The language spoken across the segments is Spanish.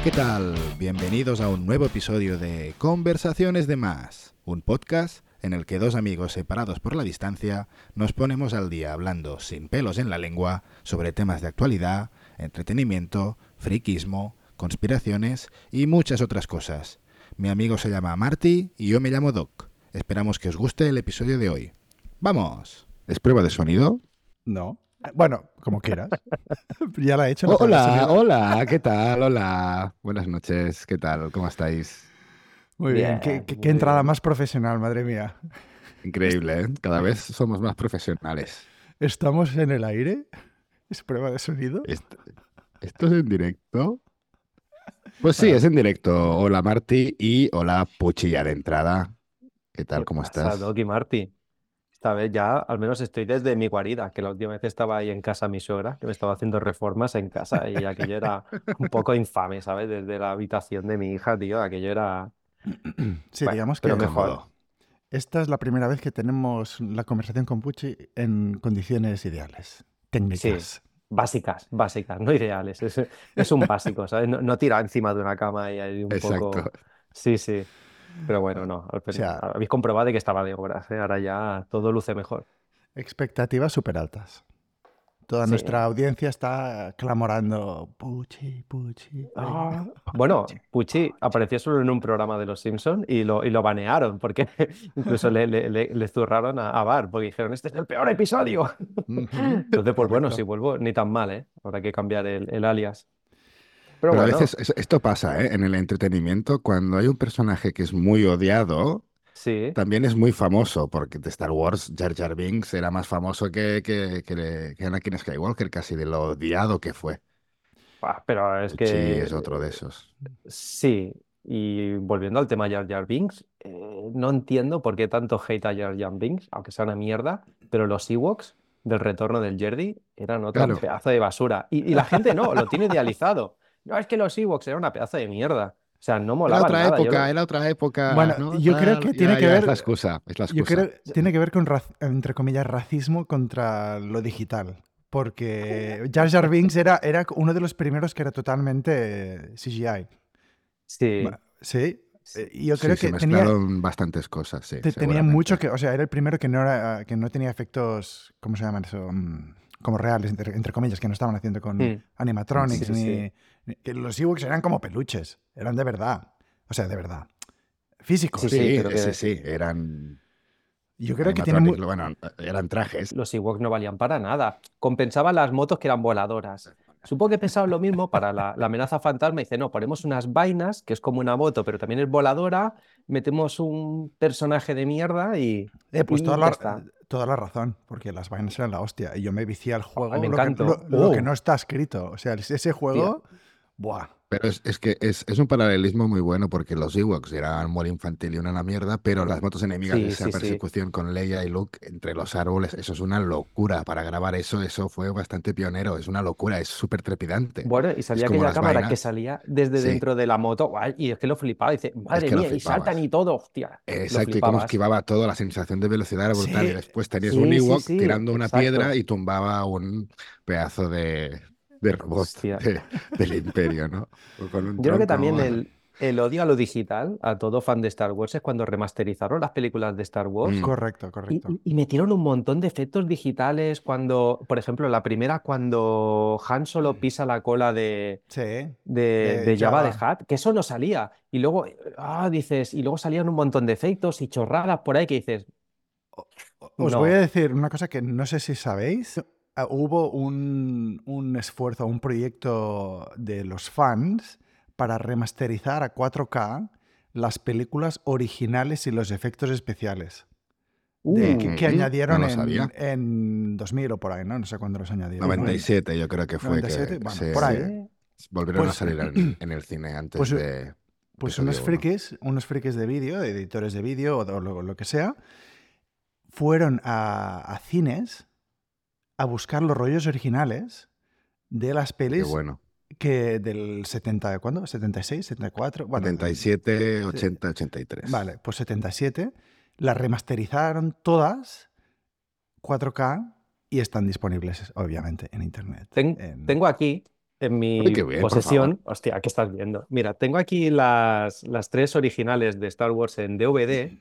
Hola, ¿qué tal? Bienvenidos a un nuevo episodio de Conversaciones de Más, un podcast en el que dos amigos separados por la distancia nos ponemos al día hablando sin pelos en la lengua sobre temas de actualidad, entretenimiento, friquismo, conspiraciones y muchas otras cosas. Mi amigo se llama Marty y yo me llamo Doc. Esperamos que os guste el episodio de hoy. ¡Vamos! ¿Es prueba de sonido? No. Bueno, como quieras. ya la he hecho. Hola, hola, ¿qué tal? Hola. Buenas noches, ¿qué tal? ¿Cómo estáis? Muy bien, qué, entrada más profesional, madre mía. Increíble, ¿eh? Cada vez somos más profesionales. ¿Estamos en el aire? ¿Es prueba de sonido? ¿Esto, es en directo? Pues sí, es en directo. Hola Marti y hola Puchi ya de entrada. ¿Qué tal? ¿Cómo estás? Doc y Marti. Esta vez ya al menos estoy desde mi guarida, que la última vez estaba ahí en casa mi suegra, que me estaba haciendo reformas en casa y aquello era un poco infame, ¿sabes? Desde la habitación de mi hija, tío, aquello era... Sí, digamos que mejor. Esta es la primera vez que tenemos la conversación con Pucci en condiciones ideales, técnicas. Sí, básicas, básicas, no ideales. Es, un básico, ¿sabes? No, tira encima de una cama y hay un Exacto. poco... Sí, sí. Pero bueno, no. habéis comprobado que estaba de obras, ¿eh? Ahora ya todo luce mejor. Expectativas súper altas. Toda nuestra audiencia está clamorando Pucci, Pucci. Ah, bueno, Pucci apareció solo en un programa de Los Simpsons y lo, y lo banearon, porque incluso le, le, le, zurraron a, a, Bar, porque dijeron, este es el peor episodio. Entonces, pues bueno, si vuelvo, ni tan mal, ¿eh? Habrá que cambiar el, el alias. Pero, a veces esto pasa ¿eh? en el entretenimiento, cuando hay un personaje que es muy odiado, sí. también es muy famoso, porque de Star Wars Jar Jar Binks era más famoso que, que, que, Anakin Skywalker, casi de lo odiado que fue. pero es que... Sí, es otro de esos. Sí, y volviendo al tema Jar Jar Binks, eh, no entiendo por qué tanto hate a Jar Jar Binks, aunque sea una mierda, pero los Ewoks del retorno del Jerdy eran otro pedazo de basura. Y, y la gente no, lo tiene idealizado. No, es que los Ewoks eran una pedazo de mierda. O sea, no molaba Era otra época, era otra época. Bueno, yo creo que tiene que ver. Es la excusa, es la excusa. Yo creo que tiene que ver con, entre comillas, racismo contra lo digital. Porque Jar Jar Binks era, era uno de los primeros que era totalmente CGI. Sí. Sí. Eh, yo creo sí, que se mezclaron bastantes cosas, sí. Tenía mucho que, o sea, era el primero que no, era, que no tenía efectos, ¿cómo se llaman eso? Mm, como reales, entre, comillas, que no estaban haciendo con hmm. animatronics ni, que los Ewoks eran como peluches, eran de verdad. O sea, de verdad. Físicos. Sí, sí, sí, sí, eran... Yo creo que tienen... Bueno, eran trajes. Los Ewoks no valían para nada. Compensaban las motos que eran voladoras. Supongo que pensaban lo mismo para la, amenaza fantasma. Dice, no, ponemos unas vainas, que es como una moto, pero también es voladora, metemos un personaje de mierda y... Eh, pues toda, la, toda la razón, porque las vainas eran la hostia. Y yo me vicié al juego, me lo, que, lo, que, oh. no está escrito. O sea, ese juego... Buah. Pero es, es que es, es, un paralelismo muy bueno porque los Ewoks eran muy infantil y una la mierda, pero las motos enemigas de esa persecución con Leia y Luke entre los árboles, eso es una locura. Para grabar eso, eso fue bastante pionero, es una locura, es súper trepidante. Bueno, y salía aquella cámara que salía desde dentro de la moto, y es que lo flipaba, dice, madre mía, y saltan y todo, hostia. Exacto, y cómo esquivaba todo, la sensación de velocidad era brutal. y después tenías un Ewok tirando una piedra y tumbaba un pedazo de, de robots del imperio, ¿no? Yo creo que también el, el, odio a lo digital, a todo fan de Star Wars, es cuando remasterizaron las películas de Star Wars. Mm. Correcto, correcto. Y, metieron un montón de efectos digitales cuando, por ejemplo, la primera, cuando Han Solo pisa la cola de, de, de, Java, de Hat, que eso no salía. Y luego, ah, dices, y luego salían un montón de efectos y chorradas por ahí que dices... Os voy a decir una cosa que no sé si sabéis. Ah, hubo un, un, esfuerzo, un proyecto de los fans para remasterizar a 4K las películas originales y los efectos especiales. que, uh, añadieron en, en, 2000 o por ahí, ¿no? No sé cuándo los añadieron. 97 yo creo que fue. que por ahí. Volvieron a pues salir en, el cine antes pues, de... Pues unos frikis, unos frikis de vídeo, de editores de vídeo o, lo, que sea, fueron a, a cines a buscar los rollos originales de las pelis. bueno. Que del 70, ¿cuándo? ¿76? ¿74? Bueno, 77, 80, 83. Vale, pues 77. Las remasterizaron todas 4K y están disponibles, obviamente, en Internet. Tengo aquí en mi posesión. Hostia, ¿qué estás viendo? Mira, tengo aquí las, las tres originales de Star Wars en DVD,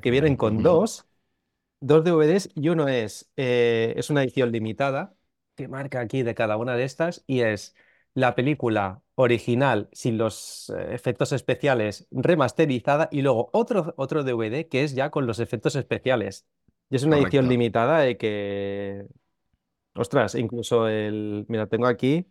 que vienen con dos, dos DVDs y uno es, eh, es una edición limitada, que marca aquí de cada una de estas, y es la película original sin los eh, efectos especiales remasterizada y luego otro, otro DVD que es ya con los efectos especiales. Y es una edición limitada de que... Ostras, incluso el... Mira, tengo aquí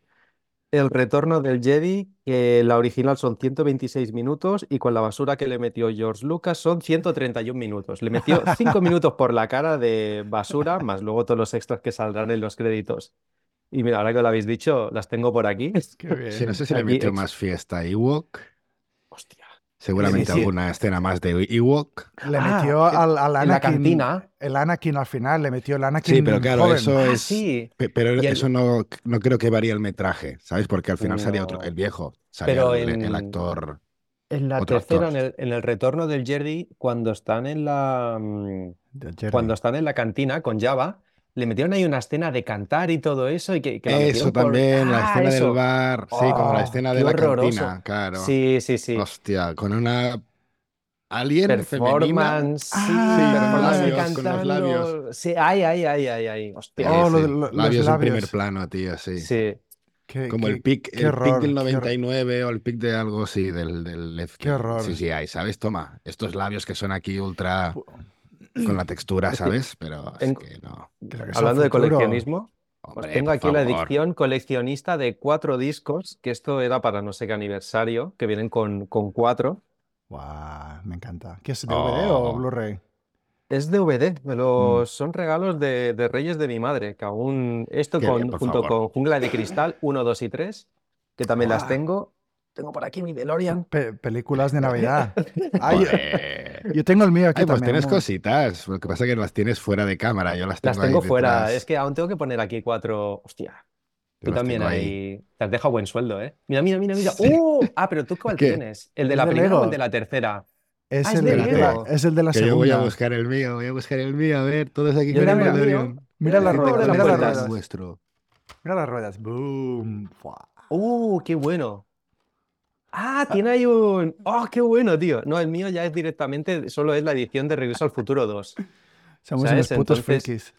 el retorno del Jedi, que la original son 126 minutos y con la basura que le metió George Lucas son 131 minutos. Le metió 5 minutos por la cara de basura, más luego todos los extras que saldrán en los créditos. Y mira, ahora que lo habéis dicho, las tengo por aquí. Sí, no sé si le metió más fiesta a Ewok. Seguramente alguna escena más de Ewok. Le ah, metió al, Anakin. la cantina. El Anakin al final, le metió el Anakin. Sí, pero claro, eso ah, es. Sí. Pero eso no, no creo que varía el metraje, ¿sabes? Porque al final salía otro, el viejo, salía el, actor. En la tercera, en el, en el, retorno del Jedi, cuando están en la. Mm, cuando están en la cantina con Java le metieron ahí una escena de cantar y todo eso. Y que, eso también, la ah, escena del bar, sí, como la oh, escena de la cantina, claro. Sí, sí, sí. Hostia, con una alien performance, sí, performance con los labios. Sí, ay, ay, ay, ay, ay. Hostia. Oh, labios, en primer plano, tío, sí. Sí. como el pic, el pic del 99 o el pic de algo, sí, del, del Qué horror. Sí, sí, hay, ¿sabes? Toma, estos labios que son aquí ultra con la textura, ¿sabes? Pero es que no. Hablando de coleccionismo, tengo aquí la edición coleccionista de cuatro discos, que esto era para no sé qué aniversario, que vienen con, con cuatro. me encanta. ¿Qué es DVD o oh. Blu-ray? Es DVD, mm. son regalos de, Reyes de mi madre, que aún esto junto con Jungla de Cristal 1, 2 y 3, que también las tengo, tengo por aquí mi DeLorean. películas de Navidad. yo, tengo el mío aquí. pues tienes cositas. Lo que pasa es que las tienes fuera de cámara. Yo las tengo, las tengo fuera. Es que aún tengo que poner aquí cuatro. Hostia. Tú también ahí. Te has dejado buen sueldo, ¿eh? Mira, mira, mira, mira. ¡Uh! Ah, pero tú cuál tienes? ¿El de la primera o el de la tercera? Es, ah, el, de la, es el de la que segunda. Yo voy a buscar el mío, voy a buscar el mío. A ver, todos aquí con el Mira, mira las ruedas, mira las ruedas. Mira las ruedas. Boom. ¡Uh, qué bueno! Ah, tiene ahí un. ¡Oh, qué bueno, tío! No, el mío ya es directamente, solo es la edición de Regreso al Futuro 2. Somos unos putos frikis.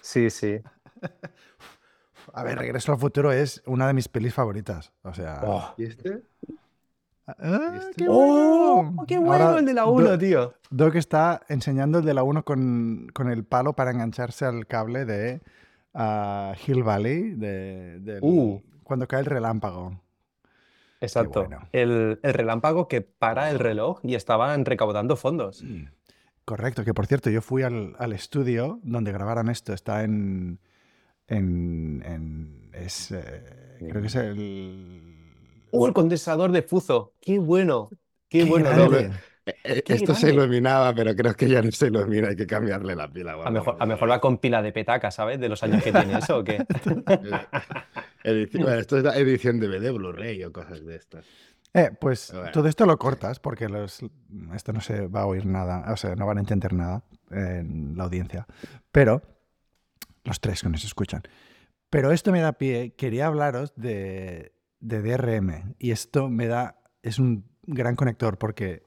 Sí, sí. A ver, Regreso al Futuro es una de mis pelis favoritas. O sea. Oh. ¿Y este? Ah, este? ¡Qué ¡Oh! bueno! ¡Qué bueno el de la 1, tío! Doc está enseñando el de la 1 con, con, el palo para engancharse al cable de uh, Hill Valley, de, uh. cuando cae el relámpago. Exacto. El, relámpago que para el reloj y estaban recaudando fondos. Mm. Correcto, que por cierto, yo fui al, estudio donde grabaron esto. Está en. en, es, eh, creo que es el. ¡Uh, el condensador de Fuzo! ¡Qué bueno! ¡Qué, bueno! Eh, esto se iluminaba, pero creo que ya no se ilumina, hay que cambiarle la pila. A mejor, a mejor va con pila de petaca, ¿sabes? De los años que tiene eso o qué. esto es la edición DVD, Blu-ray o cosas de estas. Eh, pues todo esto lo cortas porque los, esto no se va a oír nada, o sea, no van a entender nada en la audiencia. Pero, los tres que nos escuchan. Pero esto me da pie, quería hablaros de, de DRM y esto me da, es un gran conector porque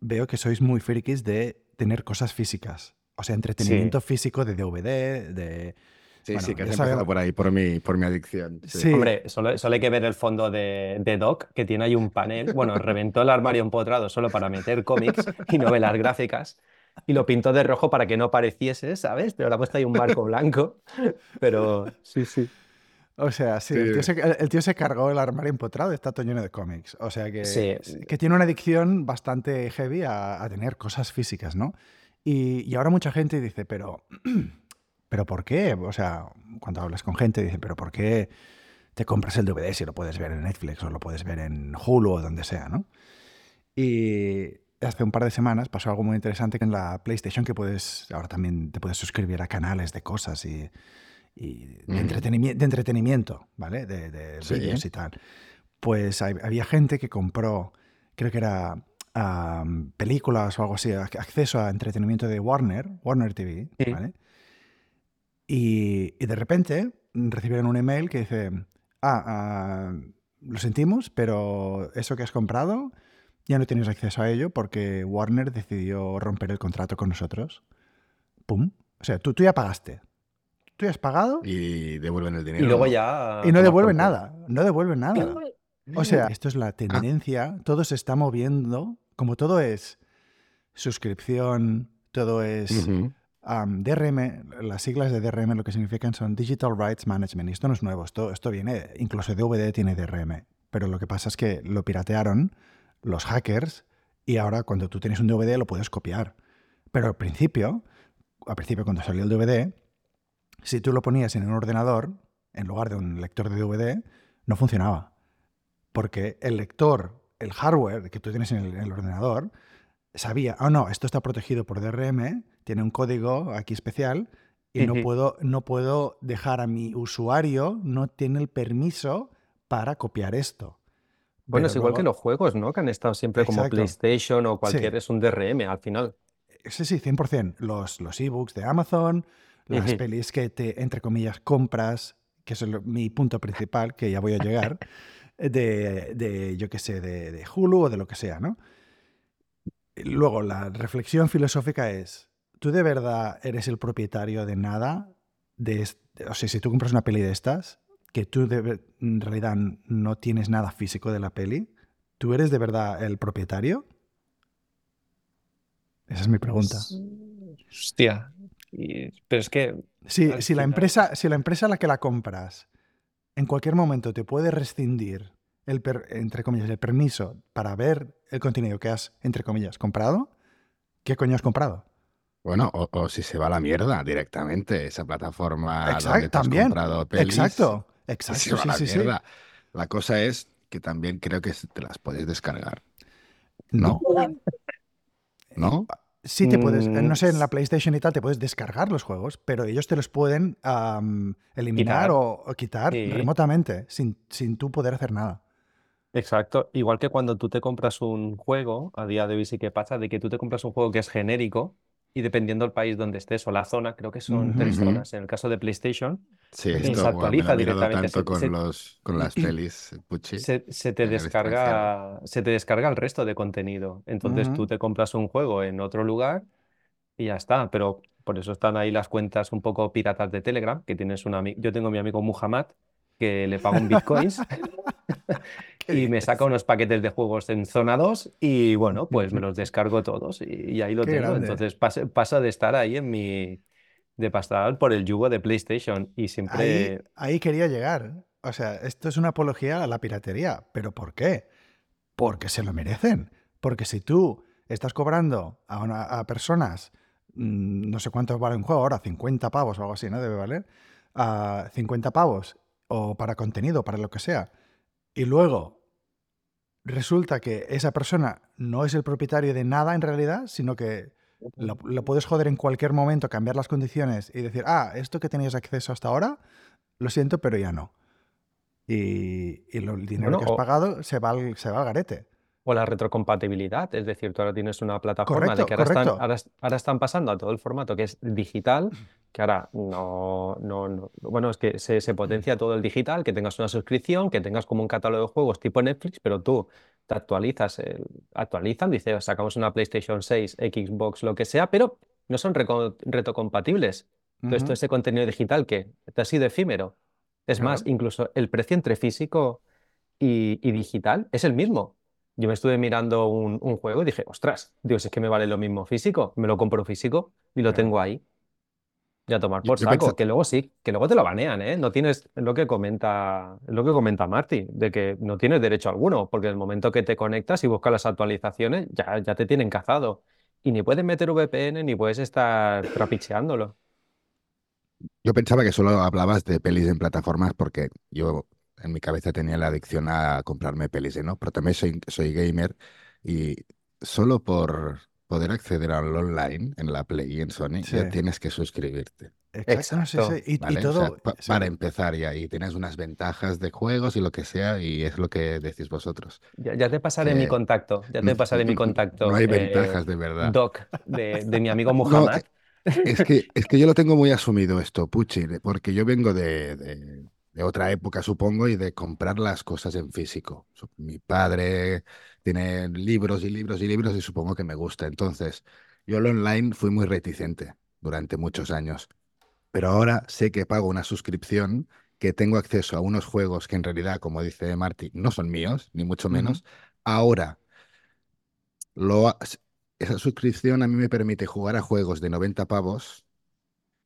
veo que sois muy frikis de tener cosas físicas. O sea, entretenimiento físico de DVD, de... Sí, sí, que has empezado por ahí, por mi, por mi adicción. Sí. Hombre, solo, hay que ver el fondo de, de, Doc, que tiene ahí un panel. Bueno, reventó el armario empotrado solo para meter cómics y novelas gráficas. Y lo pintó de rojo para que no pareciese, ¿sabes? Pero le ha puesto ahí un marco blanco. Pero sí, sí. O sea, sí, El, tío se, cargó el armario empotrado, está todo lleno de cómics. O sea que, que tiene una adicción bastante heavy a, tener cosas físicas, ¿no? Y, ahora mucha gente dice, pero, pero ¿por qué? O sea, cuando hablas con gente, dice, pero ¿por qué te compras el DVD si lo puedes ver en Netflix o lo puedes ver en Hulu o donde sea, ¿no? Y hace un par de semanas pasó algo muy interesante que en la PlayStation que puedes, ahora también te puedes suscribir a canales de cosas y y de, entretenimiento, de entretenimiento, ¿vale? De, de vídeos y tal. Pues había gente que compró, creo que era películas o algo así, acceso a entretenimiento de Warner, Warner TV, ¿vale? Y, y, de repente recibieron un email que dice, ah, ah, lo sentimos, pero eso que has comprado ya no tienes acceso a ello porque Warner decidió romper el contrato con nosotros. ¡Pum! O sea, tú, tú ya pagaste. Tú ya has pagado. Y devuelven el dinero. Y luego ya... Y no devuelven nada. No devuelven nada. O sea, esto es la tendencia. Todo se está moviendo. Como todo es suscripción, todo es DRM. Las siglas de DRM lo que significan son Digital Rights Management. Y esto no es nuevo. Esto, esto viene, incluso DVD tiene DRM. Pero lo que pasa es que lo piratearon los hackers y ahora cuando tú tienes un DVD lo puedes copiar. Pero al principio, al principio cuando salió el DVD, si tú lo ponías en un ordenador, en lugar de un lector de DVD, no funcionaba. Porque el lector, el hardware que tú tienes en el, ordenador, sabía, oh no, esto está protegido por DRM, tiene un código aquí especial y no, puedo, no puedo dejar a mi usuario, no tiene el permiso para copiar esto. Bueno, es igual que los juegos, ¿no? Que han estado siempre como PlayStation o cualquier, es un DRM al final. Sí, sí, 100%. Los, los ebooks de Amazon, las pelis que te, entre comillas, compras, que es mi punto principal, que ya voy a llegar, de, de yo qué sé, de, de, Hulu o de lo que sea, ¿no? Luego, la reflexión filosófica es, ¿tú de verdad eres el propietario de nada? De, o sea, si tú compras una peli de estas, que tú en realidad no tienes nada físico de la peli, ¿tú eres de verdad el propietario? Esa es mi pregunta. Hostia. Pero es que. Si, si la empresa, si la empresa a la que la compras en cualquier momento te puede rescindir el, entre comillas, el permiso para ver el contenido que has, entre comillas, comprado, ¿qué coño has comprado? Bueno, o, si se va a la mierda directamente esa plataforma Exacto, donde has también. comprado pelis. Exacto. Exacto, sí, sí, la, la cosa es que también creo que te las puedes descargar. No. ¿No? Sí, te puedes, no sé, en la mm, PlayStation y tal te puedes descargar los juegos, pero ellos te los pueden eliminar o, quitar remotamente, sin, sin tú poder hacer nada. Exacto. Igual que cuando tú te compras un juego, a día de hoy sí que pasa, de que tú te compras un juego que es genérico y dependiendo del país donde estés o la zona, creo que son tres zonas. En el caso de PlayStation, Sí, se actualiza directamente. tanto con, los, con las pelis, Pucci. Se, te descarga, se te descarga el resto de contenido. Entonces tú te compras un juego en otro lugar y ya está. Pero por eso están ahí las cuentas un poco piratas de Telegram, que tienes un amigo. Yo tengo mi amigo Muhammad, que le pago en bitcoins y me saca unos paquetes de juegos en zona 2 y bueno, pues me los descargo todos y, ahí lo tengo. Entonces pasa de estar ahí en mi de pasar por el yugo de PlayStation y siempre... Ahí, quería llegar. O sea, esto es una apología a la piratería. ¿Pero por qué? Porque se lo merecen. Porque si tú estás cobrando a, a personas, mm, no sé cuánto vale un juego ahora, 50 pavos o algo así, ¿no? Debe valer. A 50 pavos o para contenido, para lo que sea. Y luego resulta que esa persona no es el propietario de nada en realidad, sino que lo, puedes joder en cualquier momento, cambiar las condiciones y decir, ah, esto que tenías acceso hasta ahora, lo siento, pero ya no. Y, el dinero que has pagado se va, al, se va al garete. O la retrocompatibilidad, es decir, tú ahora tienes una plataforma de que ahora están, ahora, están, pasando a todo el formato que es digital, que ahora no, no, bueno, es que se, se, potencia todo el digital, que tengas una suscripción, que tengas como un catálogo de juegos tipo Netflix, pero tú te actualizas, actualizan, dice, sacamos una PlayStation 6, Xbox, lo que sea, pero no son retocompatibles. Entonces, todo ese contenido digital que te ha sido efímero. Es más, incluso el precio entre físico y, digital es el mismo. Yo me estuve mirando un, juego y dije, ostras, Dios, es que me vale lo mismo físico, me lo compro físico y lo tengo ahí. Ya tomar por saco, que luego sí, que luego te lo banean, ¿eh? No tienes lo que comenta, lo que comenta Marty, de que no tienes derecho alguno, porque en el momento que te conectas y buscas las actualizaciones, ya, ya te tienen cazado. Y ni puedes meter VPN ni puedes estar trapicheándolo. Yo pensaba que solo hablabas de pelis en plataformas porque yo en mi cabeza tenía la adicción a comprarme pelis, ¿no? Pero también soy, soy gamer y solo por poder acceder al online en la Play y en Sony, ya tienes que suscribirte. Exacto. Y, todo, para empezar ya, y tienes unas ventajas de juegos y lo que sea, y es lo que decís vosotros. Ya, te pasaré mi contacto, ya te pasaré mi contacto. No hay ventajas de verdad. Doc, de, mi amigo Muhammad. es, que, es que yo lo tengo muy asumido esto, Puchi, porque yo vengo de, de otra época, supongo, y de comprar las cosas en físico. Mi padre tiene libros y libros y libros y supongo que me gusta. Entonces, yo lo online fui muy reticente durante muchos años. Pero ahora sé que pago una suscripción, que tengo acceso a unos juegos que en realidad, como dice Marty, no son míos, ni mucho menos. Ahora, lo, esa suscripción a mí me permite jugar a juegos de 90 pavos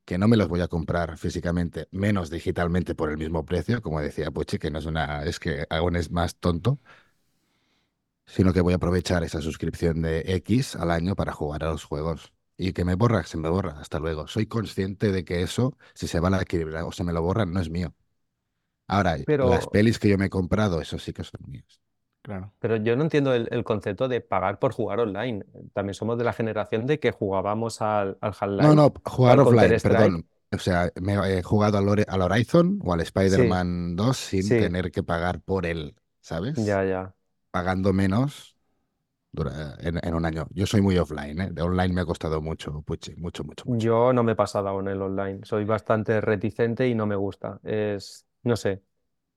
que no me los voy a comprar físicamente, menos digitalmente por el mismo precio, como decía Puchi, que no es una, es que aún es más tonto, sino que voy a aprovechar esa suscripción de X al año para jugar a los juegos. Y que me borra, se me borra, hasta luego. Soy consciente de que eso, si se va a equilibrar o se me lo borran, no es mío. Ahora, las pelis que yo me he comprado, eso sí que son mías. Claro. Pero yo no entiendo el, concepto de pagar por jugar online. También somos de la generación de que jugábamos al, al Half-Life. No, no, jugar offline, perdón. O sea, me he jugado al, al Horizon o al Spider-Man 2 sin tener que pagar por él, ¿sabes? Ya, ya. Pagando menos en, un año. Yo soy muy offline, ¿eh? De online me ha costado mucho, Puchi, mucho, mucho, mucho. Yo no me he pasado aún el online. Soy bastante reticente y no me gusta. Es, no sé,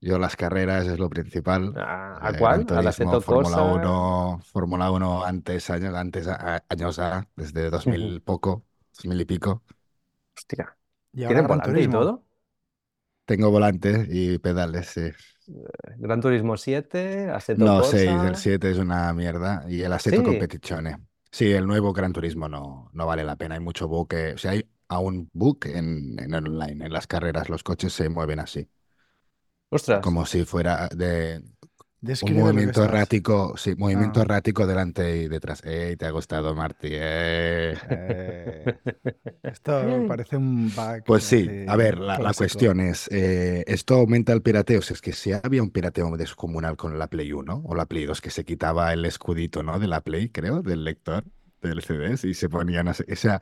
yo las carreras es lo principal. Ah, ¿A, cuál? ¿A la Fórmula 1, Fórmula 1 antes, años, antes, años A, desde 2000 poco, 2000 y pico. Hostia. ¿Tiene volante y todo? Tengo volante y pedales, sí. Eh, Gran Turismo 7, Assetto No, 6, el 7 es una mierda. Y el Assetto Competizione. Sí, el nuevo Gran Turismo no, no vale la pena. Hay mucho bug. o sea, hay aún bug en, en online. En las carreras los coches se mueven así. Como si fuera de un movimiento errático, sí, movimiento ah. errático delante y detrás. ¡Ey, te ha gustado, Marty! Eh. Eh, esto parece un bug. Pues sí, a ver, la, cuestión es, eh, ¿esto aumenta el pirateo? Si es que si había un pirateo descomunal con la Play 1 o la Play 2, que se quitaba el escudito, ¿no? De la Play, creo, del lector del CD y se ponían, o sea,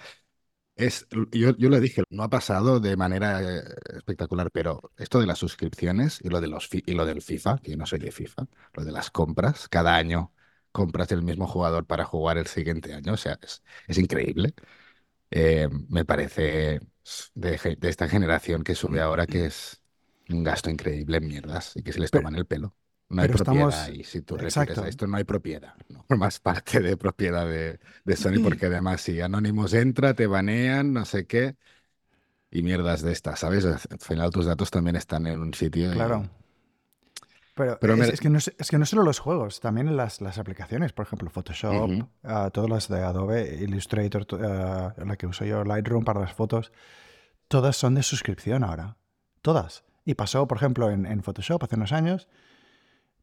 es, yo, yo lo dije, no ha pasado de manera eh, espectacular, pero esto de las suscripciones y lo, de los y lo del FIFA, que yo no soy de FIFA, lo de las compras, cada año compras el mismo jugador para jugar el siguiente año, o sea, es, es increíble. Eh, me parece de, de, esta generación que sube ahora que es un gasto increíble en mierdas y que se les toman el pelo. No hay propiedad si tú refieres a esto no hay propiedad, no formas parte de propiedad de, de, Sony porque además si Anonymous entra, te banean, no sé qué y mierdas de estas, ¿sabes? Al final tus datos también están en un sitio. Claro. Pero, es, que no es, que no solo los juegos, también las, las aplicaciones, por ejemplo, Photoshop, ah, todas las de Adobe, Illustrator, uh, la que uso yo, Lightroom para las fotos, todas son de suscripción ahora. Todas. Y pasó, por ejemplo, en, en Photoshop hace unos años,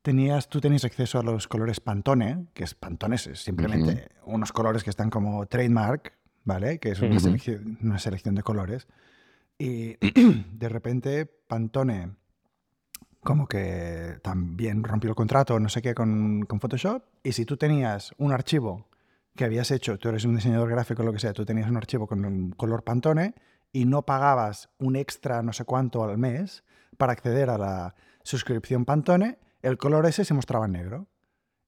tenías, tú tenías acceso a los colores Pantone, que es Pantone, es simplemente unos colores que están como trademark, ¿vale? Que es una, selección, de colores. Y de repente Pantone como que también rompió el contrato, no sé qué, con, con, Photoshop. Y si tú tenías un archivo que habías hecho, tú eres un diseñador gráfico lo que sea, tú tenías un archivo con un color Pantone y no pagabas un extra no sé cuánto al mes para acceder a la suscripción Pantone, el color ese se mostraba en negro.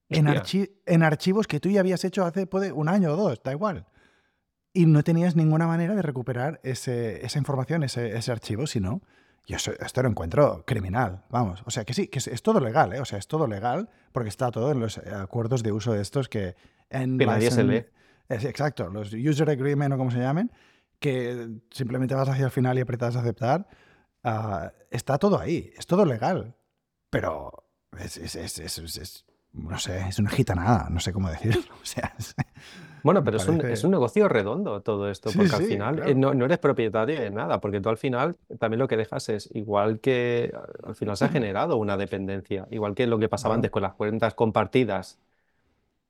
En, en, archivos que tú ya habías hecho hace puede, un año o dos, da igual. Y no tenías ninguna manera de recuperar esa información, ese, ese archivo, sino yo esto lo encuentro criminal, vamos. O sea, que sí, que es, todo legal, ¿eh? O sea, es todo legal porque está todo en los acuerdos de uso de estos que... En que nadie se lee. exacto, los user agreement o como se llamen, que simplemente vas hacia el final y apretas aceptar. Ah, está todo ahí, es todo legal. Pero es, no sé, es una gitanada, no sé cómo decirlo. O sea, bueno, pero es, un, es, un, negocio redondo todo esto, porque al final eh, no, no, eres propietario de nada, porque tú al final también lo que dejas es igual que al final se ha generado una dependencia, igual que lo que pasaba antes con las cuentas compartidas,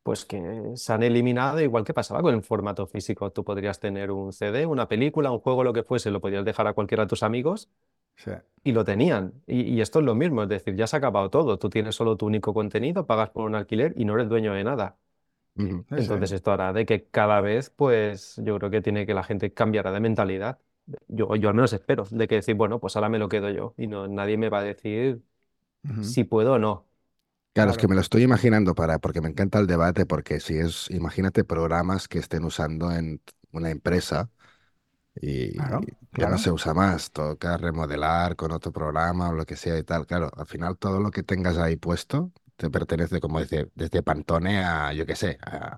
pues que se han eliminado, igual que pasaba con el formato físico. Tú podrías tener un CD, una película, un juego, lo que fuese, lo podrías dejar a cualquiera de tus amigos y lo tenían. Y, esto es lo mismo, es decir, ya se ha acabado todo. Tú tienes solo tu único contenido, pagas por un alquiler y no eres dueño de nada. Entonces esto hará de que cada vez, pues yo creo que tiene que la gente cambiará de mentalidad. Yo, yo al menos espero, de que decir, bueno, pues ahora me lo quedo yo y no, nadie me va a decir si puedo o no. Claro, es que me lo estoy imaginando para, porque me encanta el debate, porque si es, imagínate programas que estén usando en una empresa y ya no se usa más. Toca remodelar con otro programa o lo que sea y tal. Claro, al final todo lo que tengas ahí puesto te pertenece, como dice, desde Pantone a, yo qué sé, a,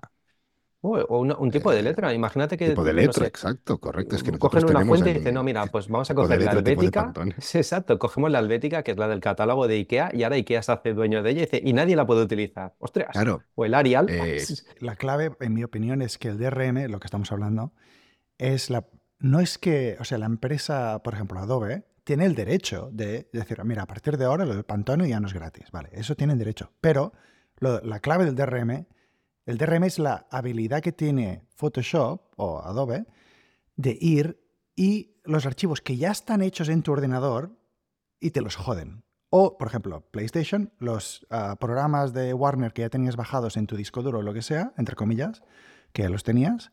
o un tipo de eh, letra. Imagínate que. Tipo de letra, exacto, correcto. Es que cogen una fuente y dicen, no, mira, pues vamos a coger la Helvética. exacto, cogemos la Helvética, que es la del catálogo de IKEA, y ahora IKEA se hace dueño de ella y dice, y nadie la puede utilizar. Ostras. Claro. O el Arial. Eh, la clave, en mi opinión, es que el DRM, lo que estamos hablando, es la. No es que, o sea, la empresa, por ejemplo, Adobe, tiene el derecho de decir, mira, a partir de ahora lo del Pantone ya no es gratis. Vale, eso tienen derecho. Pero la clave del DRM el DRM es la habilidad que tiene Photoshop o Adobe de ir y los archivos que ya están hechos en tu ordenador y te los joden. O, por ejemplo, PlayStation, los ah, programas de Warner que ya tenías bajados en tu disco duro o lo que sea, entre comillas, que ya los tenías,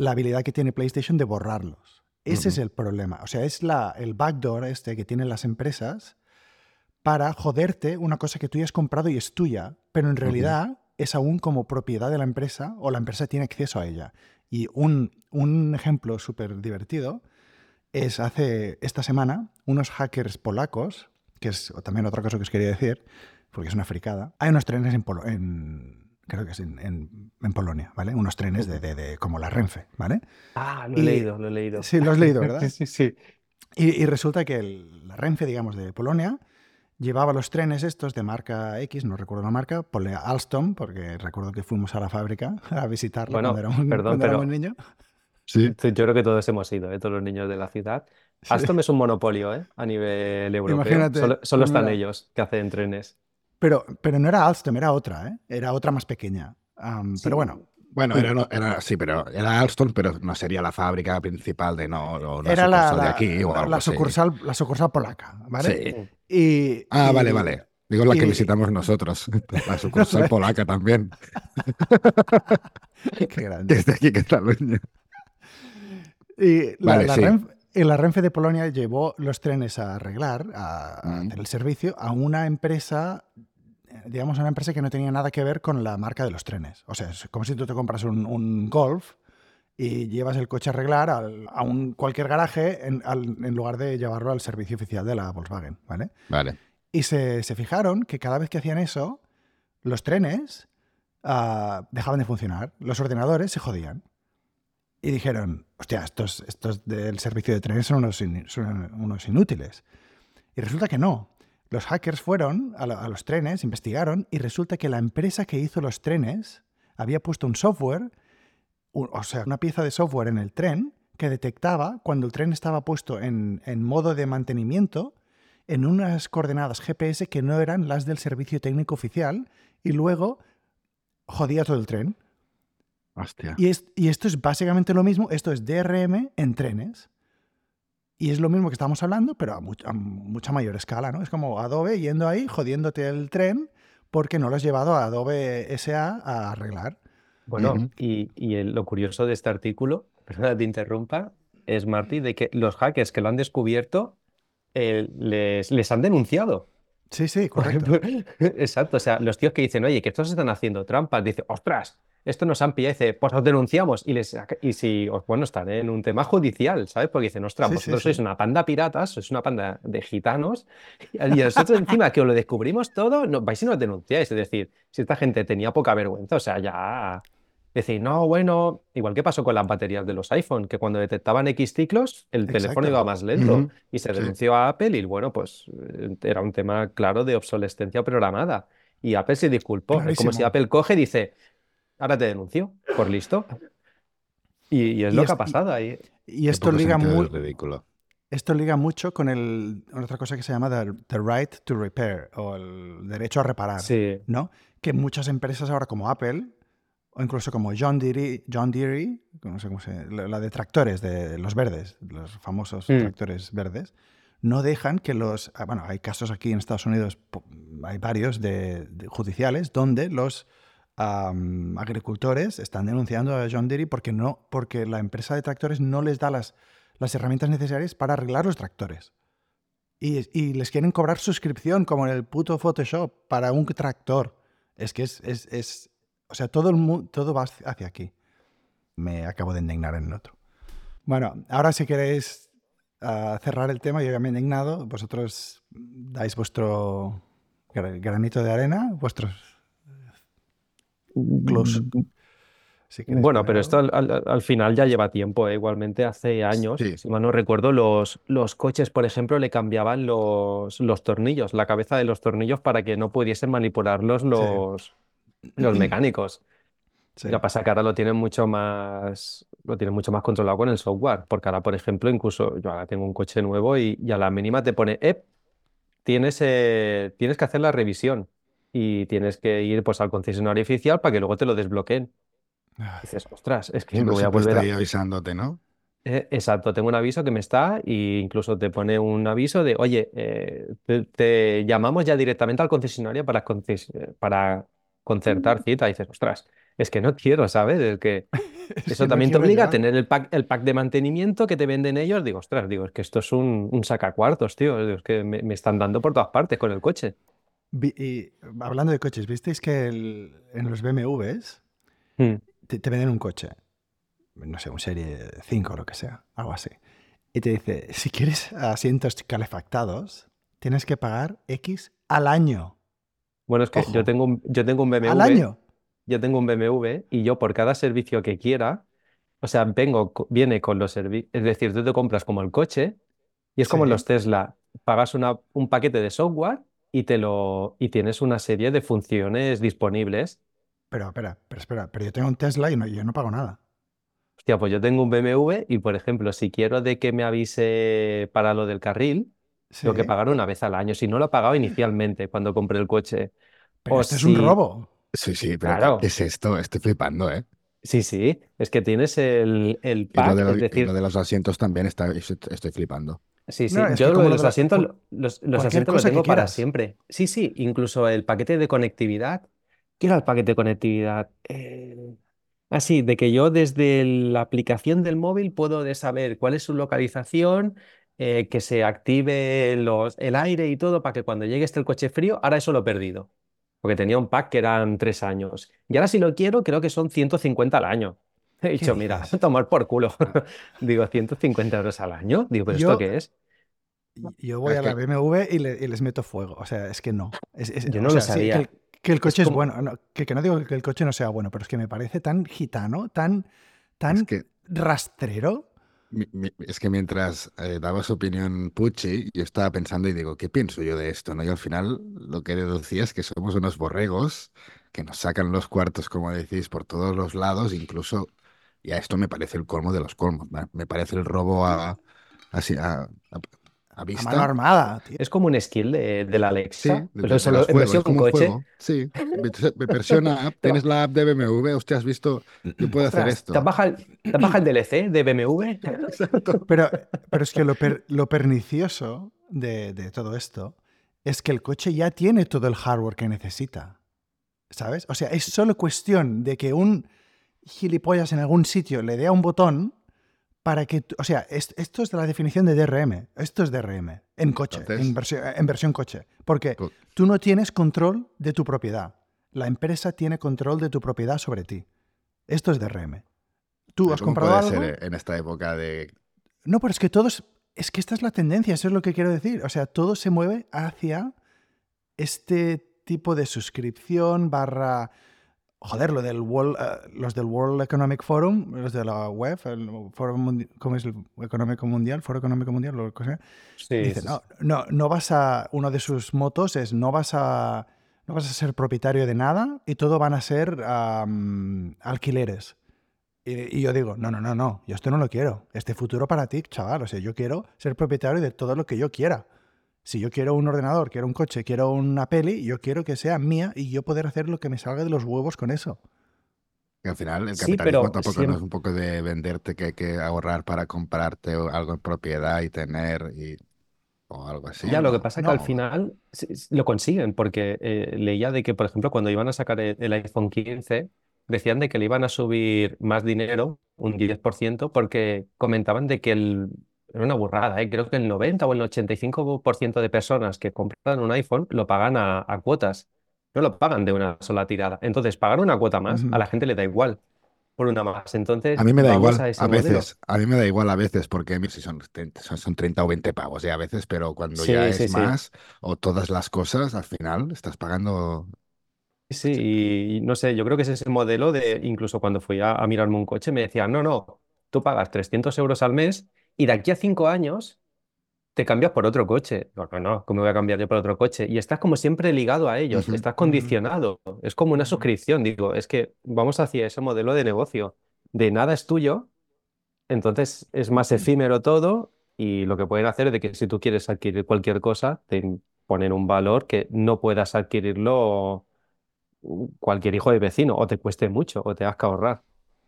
la habilidad que tiene PlayStation de borrarlos. Ese es el problema. O sea, es la, el backdoor este que tienen las empresas para joderte una cosa que tú ya has comprado y es tuya, pero en realidad es aún como propiedad de la empresa o la empresa tiene acceso a ella. Y un, un ejemplo súper divertido es hace esta semana unos hackers polacos, que es también otra cosa que os quería decir, porque es una fricada. Hay unos trenes en, en creo que es en, en, Polonia, ¿vale? Unos trenes de, de, como la Renfe, ¿vale? Ah, lo he leído, lo he leído. Sí, lo has leído, ¿verdad? sí, sí. Y, y resulta que la Renfe, digamos, de Polonia, llevaba los trenes estos de marca X, no recuerdo la marca, ponle Alstom, porque recuerdo que fuimos a la fábrica a visitarlo cuando era un, perdón, niño. Sí. Yo creo que todos hemos ido, ¿eh? todos los niños de la ciudad. Alstom es un monopolio ¿eh? a nivel europeo. solo, están ellos que hacen trenes. Pero, pero no era Alstom, era otra, ¿eh? era otra más pequeña. Pero bueno, bueno, era, era, sí, pero era Alstom, pero no sería la fábrica principal de no, era la, de aquí o la sucursal, la sucursal polaca, ¿vale? Sí. Y, ah, vale, vale. Digo la que visitamos nosotros, la sucursal polaca también. Qué grande. Desde aquí Cataluña. Y la, vale, Renfe, la Renfe de Polonia llevó los trenes a arreglar, a, mm. el servicio, a una empresa digamos, una empresa que no tenía nada que ver con la marca de los trenes. O sea, es como si tú te compras un, Golf y llevas el coche a arreglar a un, cualquier garaje en, lugar de llevarlo al servicio oficial de la Volkswagen, ¿vale? Vale. Y se, fijaron que cada vez que hacían eso, los trenes ah, dejaban de funcionar, los ordenadores se jodían. Y dijeron, hostia, estos, estos del servicio de trenes son unos, son unos inútiles. Y resulta que no. Los hackers fueron a, los trenes, investigaron y resulta que la empresa que hizo los trenes había puesto un software, o sea, una pieza de software en el tren que detectaba cuando el tren estaba puesto en, modo de mantenimiento en unas coordenadas GPS que no eran las del servicio técnico oficial y luego jodía todo el tren. Hostia. Y, y esto es básicamente lo mismo, esto es DRM en trenes. Y es lo mismo que estamos hablando, pero a, mucha mayor escala, ¿no? Es como Adobe yendo ahí, jodiéndote el tren porque no lo has llevado a Adobe SA a arreglar. Bueno, y, lo curioso de este artículo, perdona te interrumpa, es, Marty, de que los hackers que lo han descubierto eh, les, les han denunciado. Sí, sí, correcto. Exacto, o sea, los tíos que dicen, oye, que estos están haciendo trampas, dice, ostras, esto nos han pillado, dice, pues os denunciamos. Y, les, y si, bueno, están en un tema judicial, ¿sabes? Porque dicen, ostras, vosotros sois una panda piratas, sois una panda de gitanos, y nosotros encima que os lo descubrimos todo, no, vais y nos denunciáis. Es decir, si esta gente tenía poca vergüenza, o sea, ya... Decir, no, bueno, igual que pasó con las baterías de los iPhone, que cuando detectaban X ciclos, el teléfono iba más lento y se denunció a Apple y bueno, pues eh, era un tema claro de obsolescencia programada. Y Apple se disculpó. Es como si Apple coge y dice, ahora te denuncio, por listo. Y, es lo que ha pasado ahí. Y esto liga muy... Ridículo. Esto liga mucho con el, otra cosa que se llama the, right to repair o el derecho a reparar, sí. ¿no? Que muchas empresas ahora como Apple o incluso como John Deere, John Deere no sé cómo se, la de tractores de los verdes, los famosos mm. tractores verdes, no dejan que los, ah, bueno, hay casos aquí en Estados Unidos, hay varios de judiciales donde los agricultores están denunciando a John Deere porque, no, porque la empresa de tractores no les da las, las herramientas necesarias para arreglar los tractores. Y, les quieren cobrar suscripción, como en el puto Photoshop, para un tractor. Es que es, es, es o sea, todo, el todo va hacia aquí. Me acabo de indignar en el otro. Bueno, ahora si queréis ah, cerrar el tema, yo ya me he indignado, vosotros dais vuestro granito de arena, vuestros close. bueno, pero esto al, final ya lleva tiempo, ¿eh? igualmente hace años, si mal no recuerdo, los, los coches, por ejemplo, le cambiaban los, los tornillos, la cabeza de los tornillos para que no pudiesen manipularlos los, los mecánicos. Lo que pasa que ahora lo tienen mucho más, lo tienen mucho más controlado con el software, porque ahora, por ejemplo, incluso yo ahora tengo un coche nuevo y, a la mínima te pone, eh, tienes, eh, tienes que hacer la revisión y tienes que ir pues, al concesionario oficial para que luego te lo desbloqueen. dices, ostras, es que me voy a volver a... avisándote, ¿no? Eh, exacto, tengo un aviso que me está e incluso te pone un aviso de, oye, eh, te, llamamos ya directamente al concesionario para, para concertar mm. cita. Y dices, ostras, es que no quiero, ¿sabes? Es que eso también te obliga a tener el pack, el pack de mantenimiento que te venden ellos. Digo, ostras, digo, es que esto es un, un sacacuartos, tío. Es que me, están dando por todas partes con el coche. Y hablando de coches, ¿visteis que en los BMWs hmm. te, venden un coche? No sé, un Serie 5 o lo que sea, algo así. Y te dice, si quieres asientos calefactados, tienes que pagar X al año. Bueno, es que yo tengo, un, yo tengo un BMW. ¿Al año? Yo tengo un BMW y yo por cada servicio que quiera, o sea, vengo, viene con los servicios, es decir, tú te compras como el coche y es como en los Tesla, pagas una, un paquete de software y, te lo, y tienes una serie de funciones disponibles. Pero, espera, pero espera, pero yo tengo un Tesla y no, yo no pago nada. Hostia, pues yo tengo un BMW y, por ejemplo, si quiero de que me avise para lo del carril, tengo que pagar una vez al año. Si no lo he pagado inicialmente cuando compré el coche. Pero esto es un robo. Sí, sí, pero claro. ¿qué es esto? Estoy flipando, ¿eh? Sí, sí, es que tienes el, el pack, de los, es decir... lo de los asientos también está, estoy flipando. Sí, sí, yo los asientos, los, los asientos los tengo para siempre. Sí, sí, incluso el paquete de conectividad. ¿Qué era el paquete de conectividad? Eh... Así, de que yo desde la aplicación del móvil puedo saber cuál es su localización, eh, que se active los, el aire y todo para que cuando llegue este el coche frío, ahora eso lo he perdido. Porque tenía un pack que eran tres años. Y ahora si lo quiero, creo que son 150 al año. He dicho, mira, tomar por culo. Digo, 150 euros al año. Digo, ¿pero esto qué es? Yo voy a la BMW y, les meto fuego. O sea, es que no. yo no lo sabía. que, el, coche es, bueno. que, no digo que el coche no sea bueno, pero es que me parece tan gitano, tan, tan rastrero es que mientras eh, daba su opinión Pucci, yo estaba pensando y digo, ¿qué pienso yo de esto? ¿no? Y al final lo que deducía es que somos unos borregos que nos sacan los cuartos, como decís, por todos los lados, incluso, y a esto me parece el colmo de los colmos, me parece el robo a, así, a, a vista. armada. Es como un skill de, de la Alexa, sí, pero solo versión con coche. Sí, versión app, tienes la app de BMW, hostia, has visto, yo puedo hacer esto. ¿Te baja, el, el DLC de BMW? Exacto. Pero, pero es que lo, lo pernicioso de, de todo esto es que el coche ya tiene todo el hardware que necesita. ¿Sabes? O sea, es solo cuestión de que un gilipollas en algún sitio le dé a un botón para que, o sea, esto es de la definición de DRM, esto es DRM, en coche, en, versión, coche, porque tú no tienes control de tu propiedad, la empresa tiene control de tu propiedad sobre ti. Esto es DRM. Tú has comprado algo. Ser en esta época de. No, pero es que todos. Es que esta es la tendencia, eso es lo que quiero decir. O sea, todo se mueve hacia este tipo de suscripción barra Joder, lo del eh, los del World Economic Forum, los de la web, el Foro ¿cómo es el Económico Mundial? Foro Económico Mundial, lo que sea. Dice, no, no, no vas a. Uno de sus motos es no vas a. No vas a ser propietario de nada y todo van a ser alquileres. Y, y, yo digo, no, no, no, no, yo esto no lo quiero. Este futuro para ti, chaval. O sea, yo quiero ser propietario de todo lo que yo quiera. Si yo quiero un ordenador, quiero un coche, quiero una peli, yo quiero que sea mía y yo poder hacer lo que me salga de los huevos con eso. al final el capitalismo tampoco no es un poco de venderte que hay que ahorrar para comprarte algo en propiedad y tener y, o algo así. Ya, lo que pasa es que al final lo consiguen, porque eh, leía de que, por ejemplo, cuando iban a sacar el, iPhone 15, decían de que le iban a subir más dinero, un 10%, porque comentaban de que el, era una burrada, ¿eh? creo que el 90 o el 85% de personas que compran un iPhone lo pagan a, cuotas, no lo pagan de una sola tirada. Entonces, pagar una cuota más a la gente le da igual, por una más. Entonces, a mí me da igual a, veces, a mí me da igual a veces porque si son, son 30 o 20 pavos ya a veces, pero cuando ya es más o todas las cosas, al final estás pagando Sí, y no sé, yo creo que ese es el modelo de, incluso cuando fui a, mirarme un coche, me decían, no, no, tú pagas 300 euros al mes y de aquí a cinco años te cambias por otro coche. No, no, no, ¿cómo voy a cambiar yo por otro coche? Y estás como siempre ligado a ellos, estás condicionado, es como una suscripción, digo, es que vamos hacia ese modelo de negocio, de nada es tuyo, entonces es más efímero todo y lo que pueden hacer es de que si tú quieres adquirir cualquier cosa, te ponen un valor que no puedas adquirirlo cualquier hijo de vecino, o te cueste mucho, o te has que ahorrar.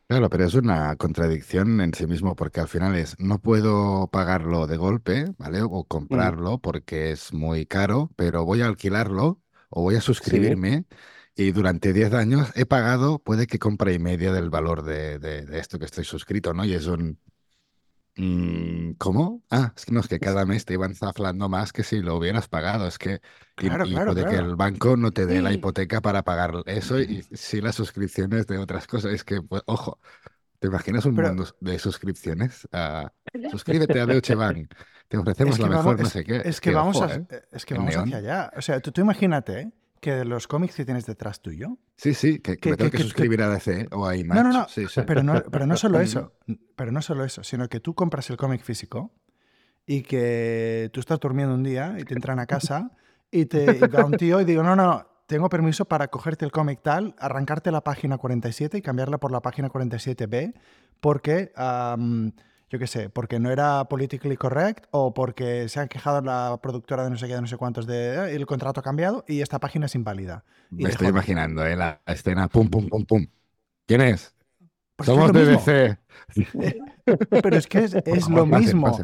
Claro, pero es una contradicción en sí mismo, porque al final es, no puedo pagarlo de golpe, ¿vale? O mm. comprarlo porque es muy caro, pero voy a alquilarlo o voy a suscribirme y durante 10 años he pagado, puede que compre y media del valor de, de esto que estoy suscrito, ¿no? Y es un, ¿Cómo? Ah, es que no, es que cada mes te iban zaflando más que si lo hubieras pagado. Es que Claro, claro, puede que el banco no te dé la hipoteca para pagar eso y sí las suscripciones de otras cosas. Es que, pues, ojo, ¿te imaginas un mundo de suscripciones? Ah, suscríbete a Deutsche Bank. Te ofrecemos la mejor no sé qué. es que vamos, ¿eh? es que vamos hacia allá. O sea, tú, tú imagínate, ¿eh? que los cómics que tienes detrás tuyo. Sí, sí, que, me tengo que, suscribir a DC o a IMAX. No, no, no, Pero, no pero no solo eso, pero no solo eso, sino que tú compras el cómic físico y que tú estás durmiendo un día y te entran a casa y te y va un tío y digo, no, no, tengo permiso para cogerte el cómic tal, arrancarte la página 47 y cambiarla por la página 47B porque yo qué sé, porque no era politically correct o porque se han quejado la productora de no sé qué, de no sé cuántos, de eh, el contrato ha cambiado y esta página es inválida. Me estoy imaginando, ¿eh? La escena, pum, pum, pum, pum. ¿Quién es? Pues Somos BBC. pero es que es, lo mismo.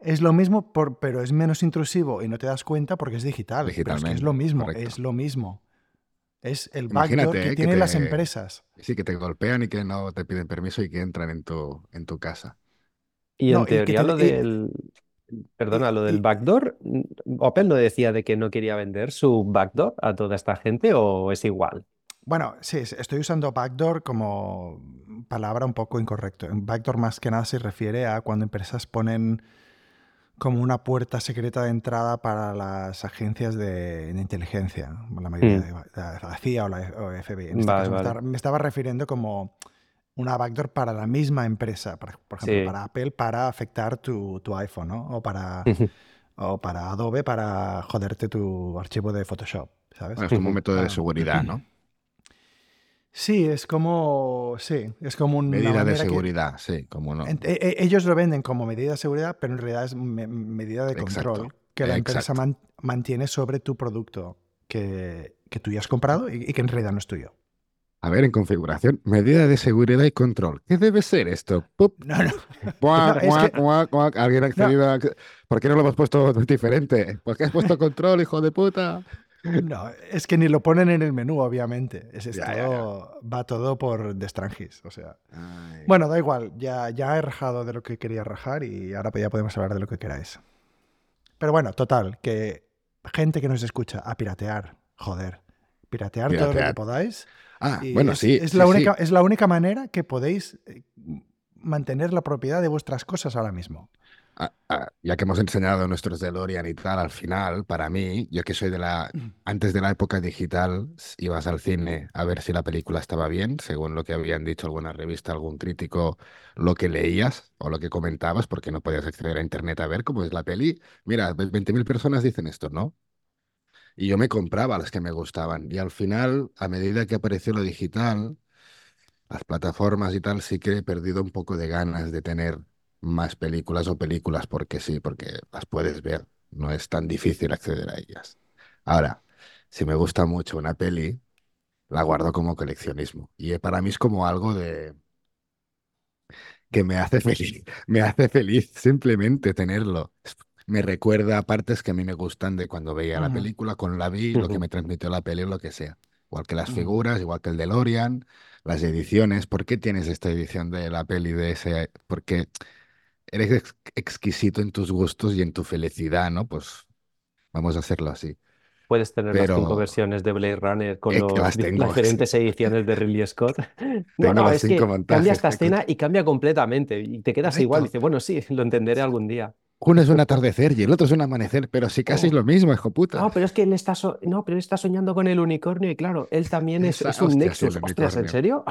Es lo mismo, por, pero es menos intrusivo y no te das cuenta porque es digital. Digitalmente. es, lo mismo, es lo mismo. Es el backdoor que, tienen las empresas. Sí, que te golpean y que no te piden permiso y que entran en tu, en tu casa. Y en teoría lo del, perdona, lo del backdoor, Opel no decía de que no quería vender su backdoor a toda esta gente o es igual. Bueno, sí, estoy usando backdoor como palabra un poco incorrecto. Backdoor más que nada se refiere a cuando empresas ponen como una puerta secreta de entrada para las agencias de, inteligencia, la mayoría mm. de, la CIA o la FBI. En este caso me estaba refiriendo como una backdoor para la misma empresa, por ejemplo, para Apple, para afectar tu, iPhone, ¿no? O para, o para Adobe, para joderte tu archivo de Photoshop, ¿sabes? es como un método de seguridad, ¿no? Sí, es como, sí, es como una medida de seguridad, sí, como no. E, e, ellos lo venden como medida de seguridad, pero en realidad es medida de control que la empresa mantiene sobre tu producto que, tú ya has comprado y que en realidad no es tuyo. A ver, en configuración, medida de seguridad y control. ¿Qué debe ser esto? No, no. Alguien ha accedido a... ¿Por qué no lo hemos puesto diferente? ¿Por qué has puesto control, hijo de puta? No, es que ni lo ponen en el menú, obviamente. Es Va todo por de O sea. Bueno, da igual. Ya, ya he rajado de lo que quería rajar y ahora ya podemos hablar de lo que queráis. Pero bueno, total, que gente que nos escucha a piratear, joder. Piratear, todo lo que podáis. Ah, bueno, sí. Es, la única, es la única manera que podéis eh, mantener la propiedad de vuestras cosas ahora mismo. Ah, ah, ya que hemos enseñado nuestros DeLorean y tal, al final, para mí, yo que soy de la. Mm. Antes de la época digital, ibas al cine a ver si la película estaba bien, según lo que habían dicho alguna revista, algún crítico, lo que leías o lo que comentabas, porque no podías acceder a internet a ver cómo es la peli. Mira, 20.000 personas dicen esto, ¿no? Y yo me compraba las que me gustaban. Y al final, a medida que apareció lo digital, las plataformas y tal, sí que he perdido un poco de ganas de tener más películas o películas, porque sí, porque las puedes ver. No es tan difícil acceder a ellas. Ahora, si me gusta mucho una peli, la guardo como coleccionismo. Y para mí es como algo de que me hace feliz, me hace feliz simplemente tenerlo me recuerda a partes que a mí me gustan de cuando veía la película, con la vi, lo que me transmitió la peli o lo que sea. Igual que las figuras, igual que el DeLorean, las ediciones. ¿Por qué tienes esta edición de la peli de ese? Porque eres exquisito en tus gustos y en tu felicidad, ¿no? Pues vamos a hacerlo así. Puedes tener las cinco versiones de Blade Runner con las, diferentes ediciones de Ridley Scott. no, no, es que cambia esta escena y cambia completamente y te quedas igual. Y dices, bueno, sí, lo entenderé algún día. Uno es un atardecer y el otro es un amanecer, pero sí casi es oh. lo mismo, hijo puta. No, pero es que él está, no, pero está soñando con el unicornio y claro, él también es, un Nexus. Ostras, ¿en serio?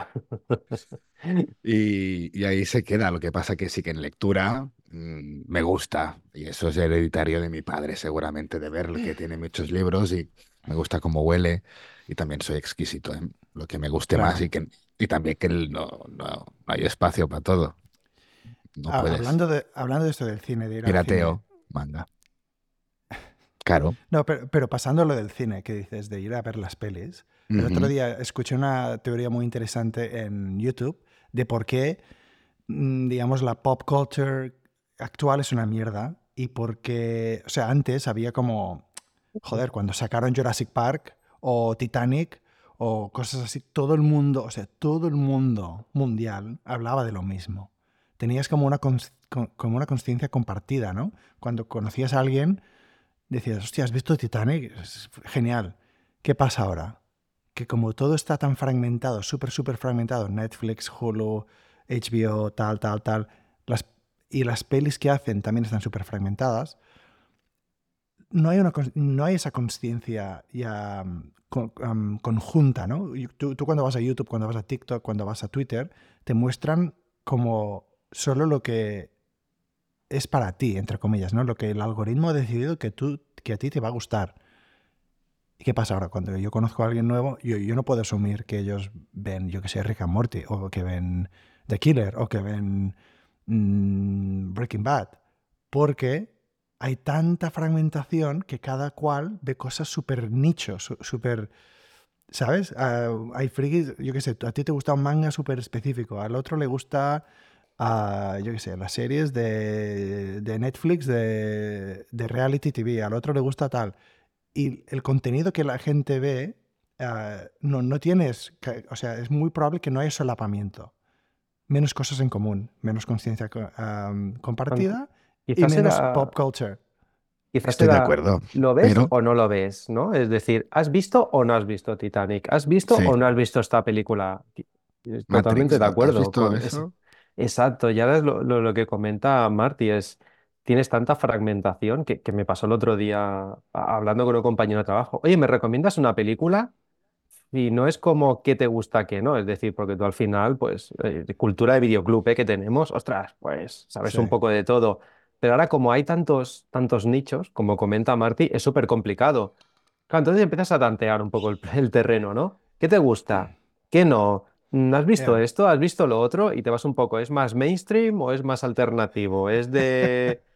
y, ahí se queda. Lo que pasa que sí que en lectura mm, me gusta, y eso es hereditario de mi padre seguramente, de verlo, que tiene muchos libros y me gusta cómo huele y también soy exquisito en lo que me guste más y, que, y también que no, no hay espacio para todo. Ah, hablando, de, hablando de esto del cine, de ir Pirateo, manga. Claro. No, pero, pasando lo del cine, que dices, de ir a ver las pelis. El otro día escuché una teoría muy interesante en YouTube de por qué, mm, digamos, la pop culture actual es una mierda y porque, o sea, antes había como, joder, cuando sacaron Jurassic Park o Titanic o cosas así, todo el mundo, o sea, todo el mundo mundial hablaba de lo mismo tenías como una, como una conciencia compartida, ¿no? Cuando conocías a alguien, decías, hostia, ¿has visto Titanic? Es genial. ¿Qué pasa ahora? Que como todo está tan fragmentado, súper, súper fragmentado, Netflix, Hulu, HBO, tal, tal, tal, y las pelis que hacen también están súper fragmentadas, no hay, una, no hay esa conciencia ya conjunta, ¿no? Tú, tú, cuando vas a YouTube, cuando vas a TikTok, cuando vas a Twitter, te muestran como solo lo que es para ti, entre comillas, ¿no? Lo que el algoritmo ha decidido que, tú, que a ti te va a gustar. ¿Y qué pasa ahora? Cuando yo conozco a alguien nuevo, yo, yo no puedo asumir que ellos ven, yo que sé, Rick and Morty, o que ven The Killer, o que ven mm, Breaking Bad, porque hay tanta fragmentación que cada cual ve cosas súper nichos, súper... ¿Sabes? Ah, hay frikis, yo qué sé, a ti te gusta un manga súper específico, al otro le gusta a, yo qué sé, las series de, de Netflix de, de, reality TV, al otro le gusta tal. Y el contenido que la gente ve, ah, no, no tienes, o sea, es muy probable que no haya solapamiento. Menos cosas en común, menos conciencia compartida y menos pop culture. Estoy de acuerdo. ¿Lo ves o no lo ves? ¿no? Es decir, ¿has visto o no has visto Titanic? ¿Has visto o no has visto esta película? Totalmente de acuerdo con eso. Exacto, ya ves lo, que comenta Marty, es, tienes tanta fragmentación que, me pasó el otro día hablando con un compañero de trabajo. Oye, ¿me recomiendas una película? Y no es como qué te gusta, qué no, es decir, porque tú al final, pues, eh, cultura de videoclub ¿eh? que tenemos, ostras, pues, sabes un poco de todo. Pero ahora como hay tantos, tantos nichos, como comenta Marty, es súper complicado. entonces empiezas a tantear un poco el, el terreno, ¿no? ¿Qué te gusta? ¿Qué no? Mm, ¿Has visto esto? ¿Has visto lo otro? Y te vas un poco, ¿es más mainstream o es más alternativo? Es de...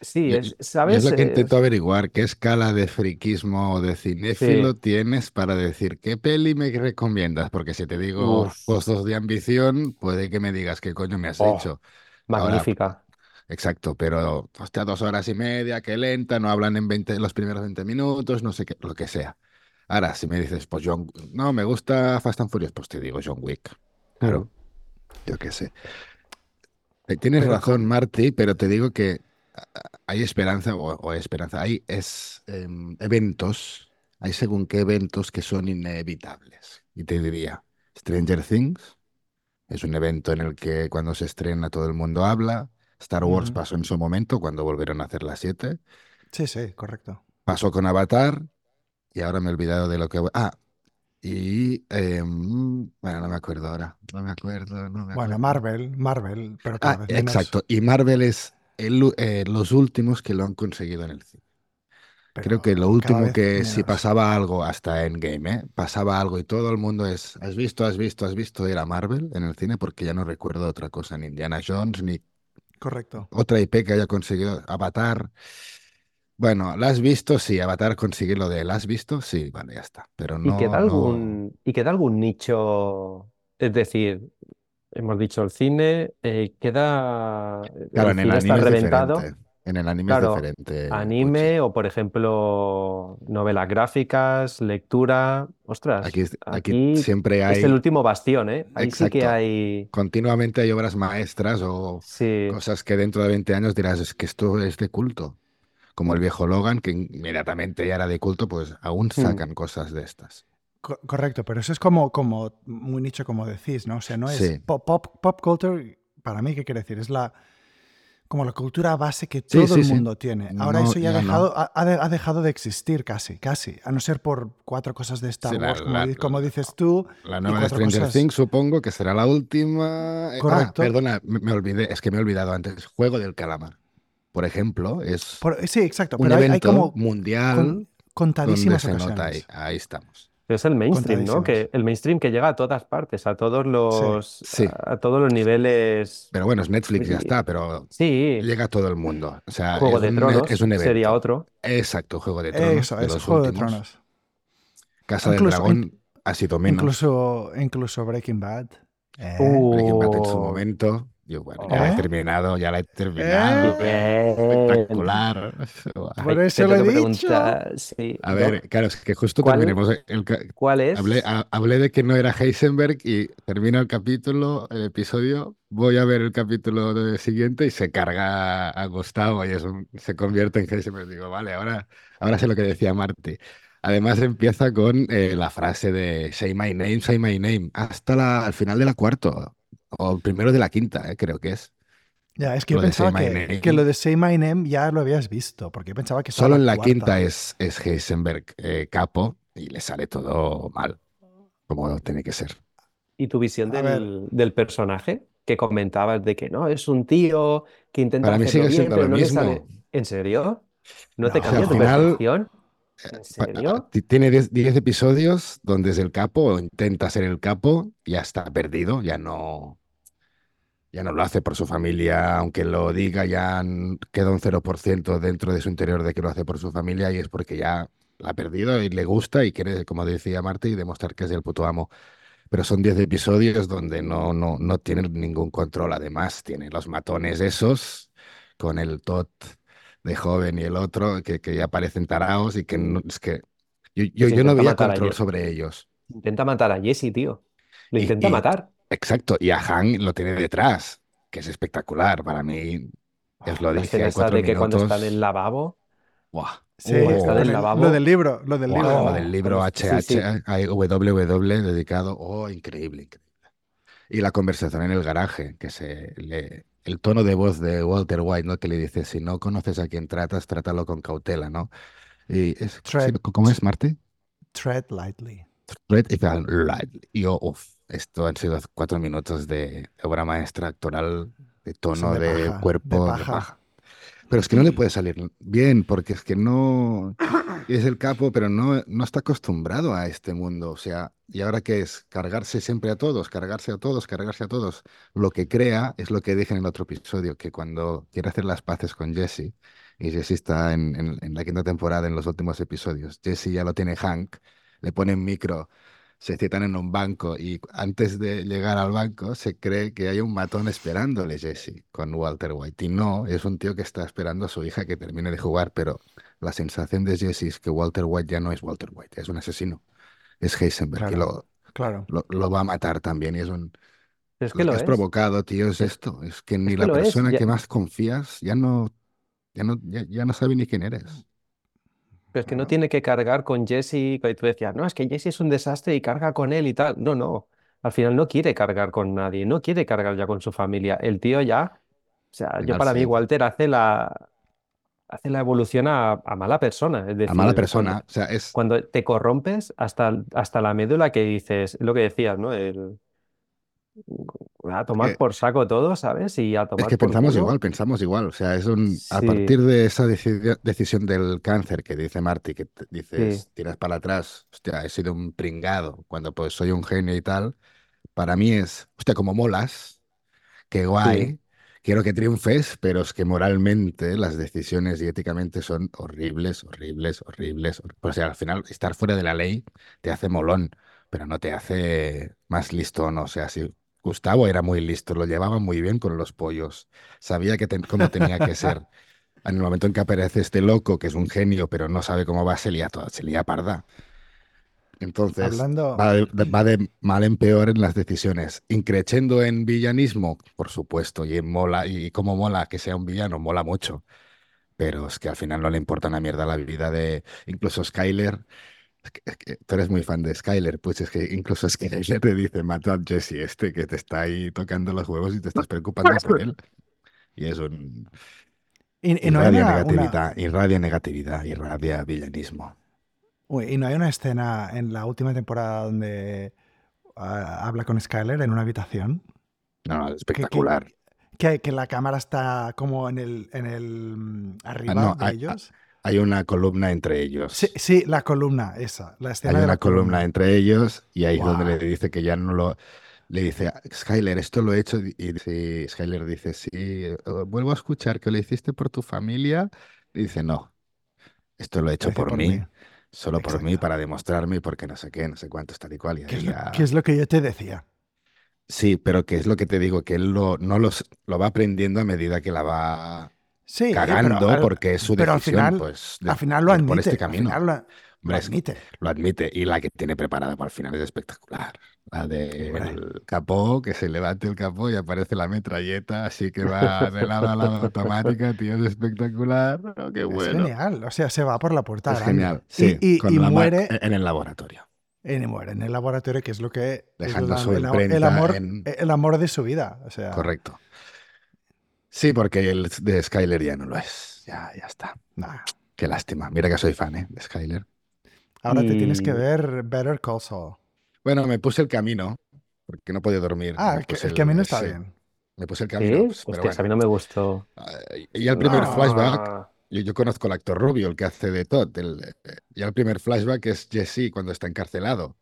Sí, es, ¿sabes? Es lo que intento averiguar, qué escala de friquismo o de cinéfilo tienes para decir qué peli me recomiendas, porque si te digo Pozos de Ambición, puede que me digas qué coño me has oh, hecho. Magnífica. exacto, pero hostia, dos horas y media, qué lenta, no hablan en 20, los primeros 20 minutos, no sé qué, lo que sea. Ahora, si me dices, pues John, no, me gusta Fast and Furious, pues te digo John Wick. Claro, yo qué sé. Eh, tienes razón, Marty, pero te digo que hay esperanza, o, esperanza, hay es, em, eventos, hay según qué eventos que son inevitables. Y te diría, Stranger Things es un evento en el que cuando se estrena todo el mundo habla. Star Wars pasó en su momento cuando volvieron a hacer las 7. Sí, sí, correcto. Pasó con Avatar, y ahora me he olvidado de lo que... Ah, y... Em, bueno, no me acuerdo ahora. No me acuerdo. Bueno, Marvel, Marvel, pero ah, Exacto. Y Marvel es eh, los últimos que lo han conseguido en el cine. Creo que lo último que si pasaba algo hasta Endgame, ¿eh? pasaba algo y todo el mundo es, has visto, has visto, has visto, era Marvel en el cine porque ya no recuerdo otra cosa, ni Indiana Jones, ni Correcto. otra IP que haya conseguido Avatar. Bueno, ¿la has visto? Sí, Avatar consigue lo de ¿la has visto? Sí, vale, ya está. Pero no, ¿Y queda algún, ¿y queda algún nicho? Es decir, hemos dicho el cine, eh, queda. Claro, en el anime es reventado. En el anime es diferente. Anime o, por ejemplo, novelas gráficas, lectura. Ostras, aquí, aquí, siempre hay. Es el último bastión, ¿eh? Ahí sí que hay. Continuamente hay obras maestras o cosas que dentro de 20 años dirás, es que esto es de culto como el viejo Logan, que inmediatamente ya era de culto, pues aún hmm. sacan cosas de estas. correcto, pero eso es como, como muy nicho, como decís, ¿no? O sea, no es pop, pop, pop culture, para mí, ¿qué quiere decir? Es la como la cultura base que todo el mundo tiene. Ahora eso ya, ha, dejado, ha, dejado de existir casi, casi, a no ser por cuatro cosas de Star Wars, como, dices tú. La nueva de Stranger Things supongo que será la última. Eh, ah, Correcto. perdona, me, olvidé, es que me he olvidado antes. Juego del Calamar, por ejemplo, es sí, exacto, un evento mundial contadísimas donde se nota ahí, ahí estamos. Es el mainstream, ¿no? Que el mainstream que llega a todas partes, a todos los, A, todos los niveles. Pero bueno, es Netflix, ya está, pero sí. llega a todo el mundo. O sea, Juego de Tronos es un evento. sería otro. Exacto, Juego de Tronos. Eso, es Juego de Tronos. Casa del Dragón ha sido menos. Incluso, incluso Breaking Bad. Eh. Breaking Bad en su momento. Yo, bueno, ya la he ¿Eh? terminado, ya la he terminado. ¿Eh? Espectacular. Por eso lo he dicho. A ver, claro, es que justo terminemos el... ¿Cuál es? Hablé, de que no era Heisenberg y termino el capítulo, el episodio, voy a ver el capítulo siguiente y se carga a Gustavo y eso se convierte en Heisenberg. Digo, vale, ahora, ahora sé lo que decía Marty. Además empieza con eh, la frase de Say my name, say my name, hasta la, al final de la cuarto. O primero de la quinta, eh, creo que es. Ya, es que yo pensaba que, lo de Say My Name ya lo habías visto, porque yo pensaba que solo en la quinta es, es Heisenberg eh, capo y le sale todo mal, como tiene que ser. ¿Y tu visión del, del, personaje? Que comentabas de que no, es un tío que intenta Para mí sigue siendo lo mismo. ¿En serio? ¿No, te cambia tu percepción? ¿En eh, serio? Tiene 10 episodios donde es el capo, intenta ser el capo, ya está perdido, ya no, ya no lo hace por su familia, aunque lo diga, ya queda un 0% dentro de su interior de que lo hace por su familia y es porque ya la ha perdido y le gusta y quiere, como decía Marty, demostrar que es el puto amo. Pero son 10 episodios donde no, no, no tiene ningún control. Además, tiene los matones esos con el tot de joven y el otro que, que ya parecen taraos y que no, es que yo, yo, no había control sobre ellos. Intenta matar a Jesse, tío. Lo intenta matar. Exacto, y a Han lo tiene detrás, que es espectacular. Para mí, es lo dije de que cuando está en el lavabo. Buah. Sí, está del lavabo. Lo del libro, lo del libro. Lo del libro HH, WW dedicado. Oh, increíble, increíble. Y la conversación en el garaje, que se le, el tono de voz de Walter White, ¿no? Que le dice, si no conoces a quien tratas, trátalo con cautela, ¿no? Y es, ¿Cómo es, Marty? Tread lightly. Tread lightly. Y yo, uff, esto han sido cuatro minutos de obra maestra actoral, de tono, de, cuerpo, de. Pero es que no le puede salir bien, porque es que no es el capo, pero no, no está acostumbrado a este mundo. O sea, ¿y ahora qué es? Cargarse siempre a todos, cargarse a todos, cargarse a todos. Lo que crea es lo que dije en el otro episodio, que cuando quiere hacer las paces con Jesse, y Jesse está en, en la quinta temporada, en los últimos episodios, Jesse ya lo tiene Hank, le pone un micro se citan en un banco y antes de llegar al banco se cree que hay un matón esperándole Jesse con Walter White y no, es un tío que está esperando a su hija que termine de jugar, pero la sensación de Jesse es que Walter White ya no es Walter White, es un asesino, es Heisenberg que lo, claro. lo, va a matar también y es un... Es que lo, que has provocado, tío, es esto, es que ni la persona que más confías ya no, ya no, ya no sabe ni quién eres. Pero es que no tiene que cargar con Jesse, y tú decías, no, es que Jesse es un desastre y carga con él y tal. No, no. Al final no quiere cargar con nadie, no quiere cargar ya con su familia. El tío ya, o sea, yo para mí Walter hace la, hace la evolución a, mala persona. Es decir, a mala persona. o sea, es... cuando te corrompes hasta, hasta la médula que dices, lo que decías, ¿no? El, a tomar por saco todo, ¿sabes? Y a tomar es que pensamos igual, pensamos igual. O sea, es un. A partir de esa decisión del cáncer que dice Marty, que dices, tiras para atrás, hostia, he sido un pringado cuando pues soy un genio y tal. Para mí es, hostia, como molas, qué guay. Quiero que triunfes, pero es que moralmente las decisiones y éticamente son horribles, horribles, horribles. O sea, al final estar fuera de la ley te hace molón, pero no te hace más listo, no o sea, si Gustavo era muy listo, lo llevaba muy bien con los pollos, sabía que cómo tenía que ser. En el momento en que aparece este loco, que es un genio, pero no sabe cómo va, se lía, toda, se lía parda. Entonces, va, de, mal en peor en las decisiones. Increchendo en villanismo, por supuesto, y en mola, y como mola que sea un villano, mola mucho. pero es que al final no le importa una mierda la vida de incluso Skyler. Tú eres muy fan de Skyler, pues es que incluso Skyler te dice, mata a Jesse este que te está ahí tocando los huevos y te estás preocupando por él. Y es un... Y, no irradia, negatividad, irradia negatividad, irradia villanismo. y no hay una escena en la última temporada donde ah, habla con Skyler en una habitación. No, espectacular. Que, que, la cámara está como en el, en el mm, ah, arriba de ellos. Hay una columna entre ellos. Sí, sí la columna, esa. La escena hay una columna. entre ellos y ahí es donde le dice que ya no lo. Le dice, Skyler, esto lo he hecho. Y sí, Skyler dice, sí, eh, vuelvo a escuchar que lo hiciste por tu familia. Y dice, no, esto lo he hecho por, mí. Solo por mí, para demostrarme, porque no sé qué, no sé cuánto, tal y cual. Y ¿Qué es lo que yo te decía? Sí, pero que es lo que te digo, que él lo, no los, lo va aprendiendo a medida que la va cagando, porque es su decisión, al final, pues, al final lo admite, por este camino. lo, admite. Lo admite. Y la que tiene preparada para el final es espectacular. La del capó, que se levante el capó y aparece la metralleta, así que va de lado a lado automática, tío, es espectacular. qué bueno. Es genial, o sea, se va por la puerta. Es genial, sí, y, muere en el laboratorio en el laboratorio, que es lo que Dejando es el, amor, el amor de su vida. O sea, Correcto. Sí, porque el de Skyler ya no lo es. Ya, ya está. Qué lástima. Mira que soy fan ¿eh? de Skyler. Ahora te tienes que ver Better Call Saul. Bueno, me puse el camino, porque no podía dormir. Ah, el, camino está bien. Me puse el camino. ¿Sí? Pues, Hostia, a mí no me gustó. Y el primer flashback yo, conozco al actor Rubio, el que hace de Todd. El, eh, ya el primer flashback es Jesse cuando está encarcelado.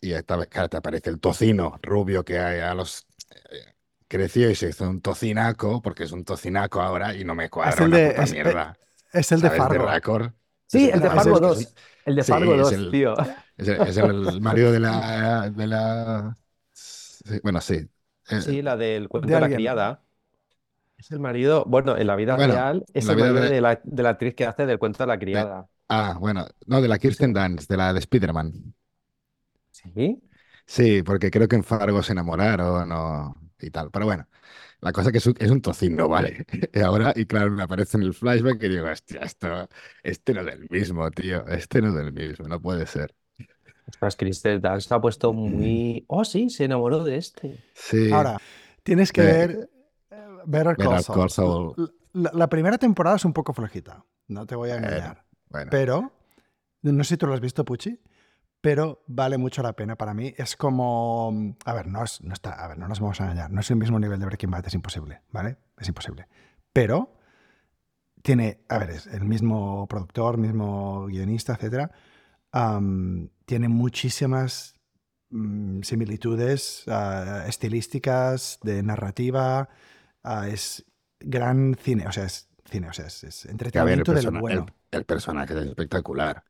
Y esta te aparece el tocino rubio que a los eh, creció y se hizo un tocinaco, porque es un tocinaco ahora y no me cuadra es el de, es, mierda. Es el de Fargo. Sí, el de Fargo 2. El de Fargo 2, tío. Es el, marido de la. De la bueno, sí. Eh, sí, la del cuento de la criada. Es el marido, bueno, en la vida real es el marido de... la, de, la, actriz que hace del cuento de la criada. ah, bueno, no, de la Kirsten Dunst, de la de Spider-Man. ¿Sí? Sí, porque creo que en Fargo se enamoraron o, y tal. Pero bueno, la cosa que es un, es un tocino, ¿vale? Y ahora, y claro, me aparece en el flashback y digo, hostia, esto, este no es del mismo, tío, este no es del mismo, no puede ser. Ostras, Kristen Dunst ha puesto muy... Oh, sí, se enamoró de este. Sí. Ahora, tienes que ver Better Call Saul. La, primera temporada es un poco flojita, no te voy a engañar. Pero, no sé si tú lo has visto, Pucci, pero vale mucho la pena para mí. Es como. A ver, no, es, no está. A ver, no nos vamos a engañar. No es el mismo nivel de Breaking Bad, es imposible, ¿vale? Es imposible. Pero tiene. A ver, es el mismo productor, mismo guionista, etc. tiene muchísimas mm, similitudes ah, estilísticas, de narrativa. Ah, es gran cine, o sea, es cine, o sea, es, entretenimiento bueno. El, personaje es espectacular.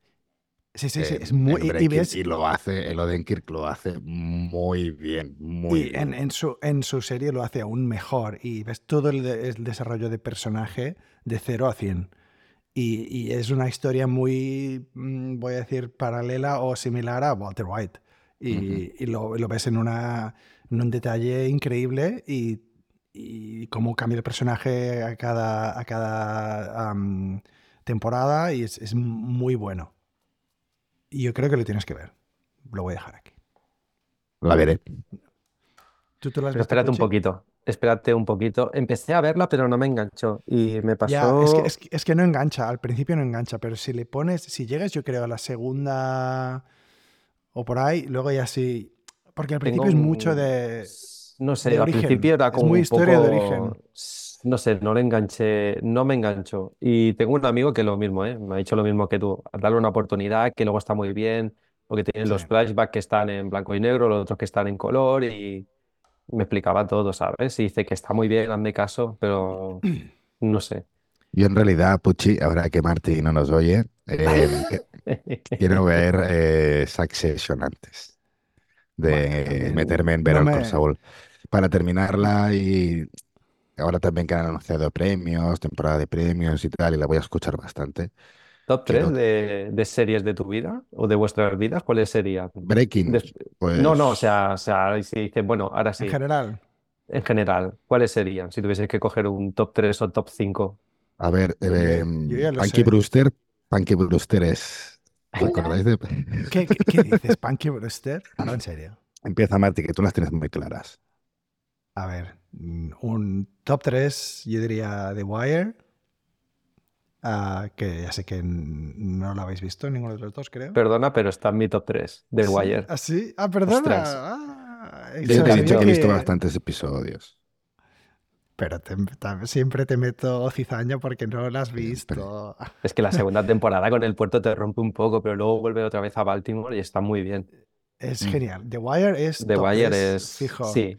Sí, sí, sí, es muy... Y, lo hace, el Odenkirk lo hace muy bien, muy y bien. En, su, en su serie lo hace aún mejor y ves todo el, desarrollo de personaje de 0 a 100. Y, es una historia muy, mm, voy a decir, paralela o similar a Walter White. Y, lo, lo, ves en, una, en un detalle increíble y y cómo cambia el personaje a cada, a cada temporada y es, muy bueno. Y yo creo que lo tienes que ver. Lo voy a dejar aquí. La veré. ¿Tú te espérate un poquito. Espérate un poquito. Empecé a verla, pero no me enganchó. Y me pasó. es, que, no engancha. Al principio no engancha. Pero si le pones. Si llegas, yo creo, a la segunda. O por ahí, luego ya sí. Porque al principio es mucho de no sé, al principio era como muy historia de origen. No sé, no le enganché, no me engancho. Y tengo un amigo que lo mismo, ¿eh? Me ha dicho lo mismo que tú. Darle una oportunidad, que luego está muy bien, porque tienen los flashbacks que están en blanco y negro, los otros que están en color, y me explicaba todo, ¿sabes? Y dice que está muy bien, hazme caso, pero no sé. Yo en realidad, Puchi, ahora que Marty no nos oye, eh, quiero ver eh, Succession antes de meterme en ver no Saul para terminarla y ahora también que han anunciado premios, temporada de premios y tal, y la voy a escuchar bastante. ¿Top 3 de, series de tu vida o de vuestras vidas? ¿Cuáles serían? Breaking. Pues... No, no, o sea, o sea, si dices, bueno, ahora sí. En general. En general, ¿cuáles serían? Si tuvieses que coger un top 3 o top 5. A ver, eh, Punky Brewster, Punky Brewster es... ¿Recordáis de...? ¿Qué, qué, dices, Punky Brewster? Ahora en serio. Empieza, Marty, que tú las tienes muy claras. A ver, un top 3, yo diría The Wire, uh, que ya sé que no lo habéis visto ninguno de los dos, creo. Perdona, pero está en mi top 3, The Wire. ¿Ah, sí? Ah, perdona. Ah, yo te he dicho que he visto bastantes episodios. Pero siempre te meto cizaña porque no lo has visto. Es que la segunda temporada con el puerto te rompe un poco, pero luego vuelve otra vez a Baltimore y está muy bien. Es genial. The Wire es. The Wire es. Fijo. Sí.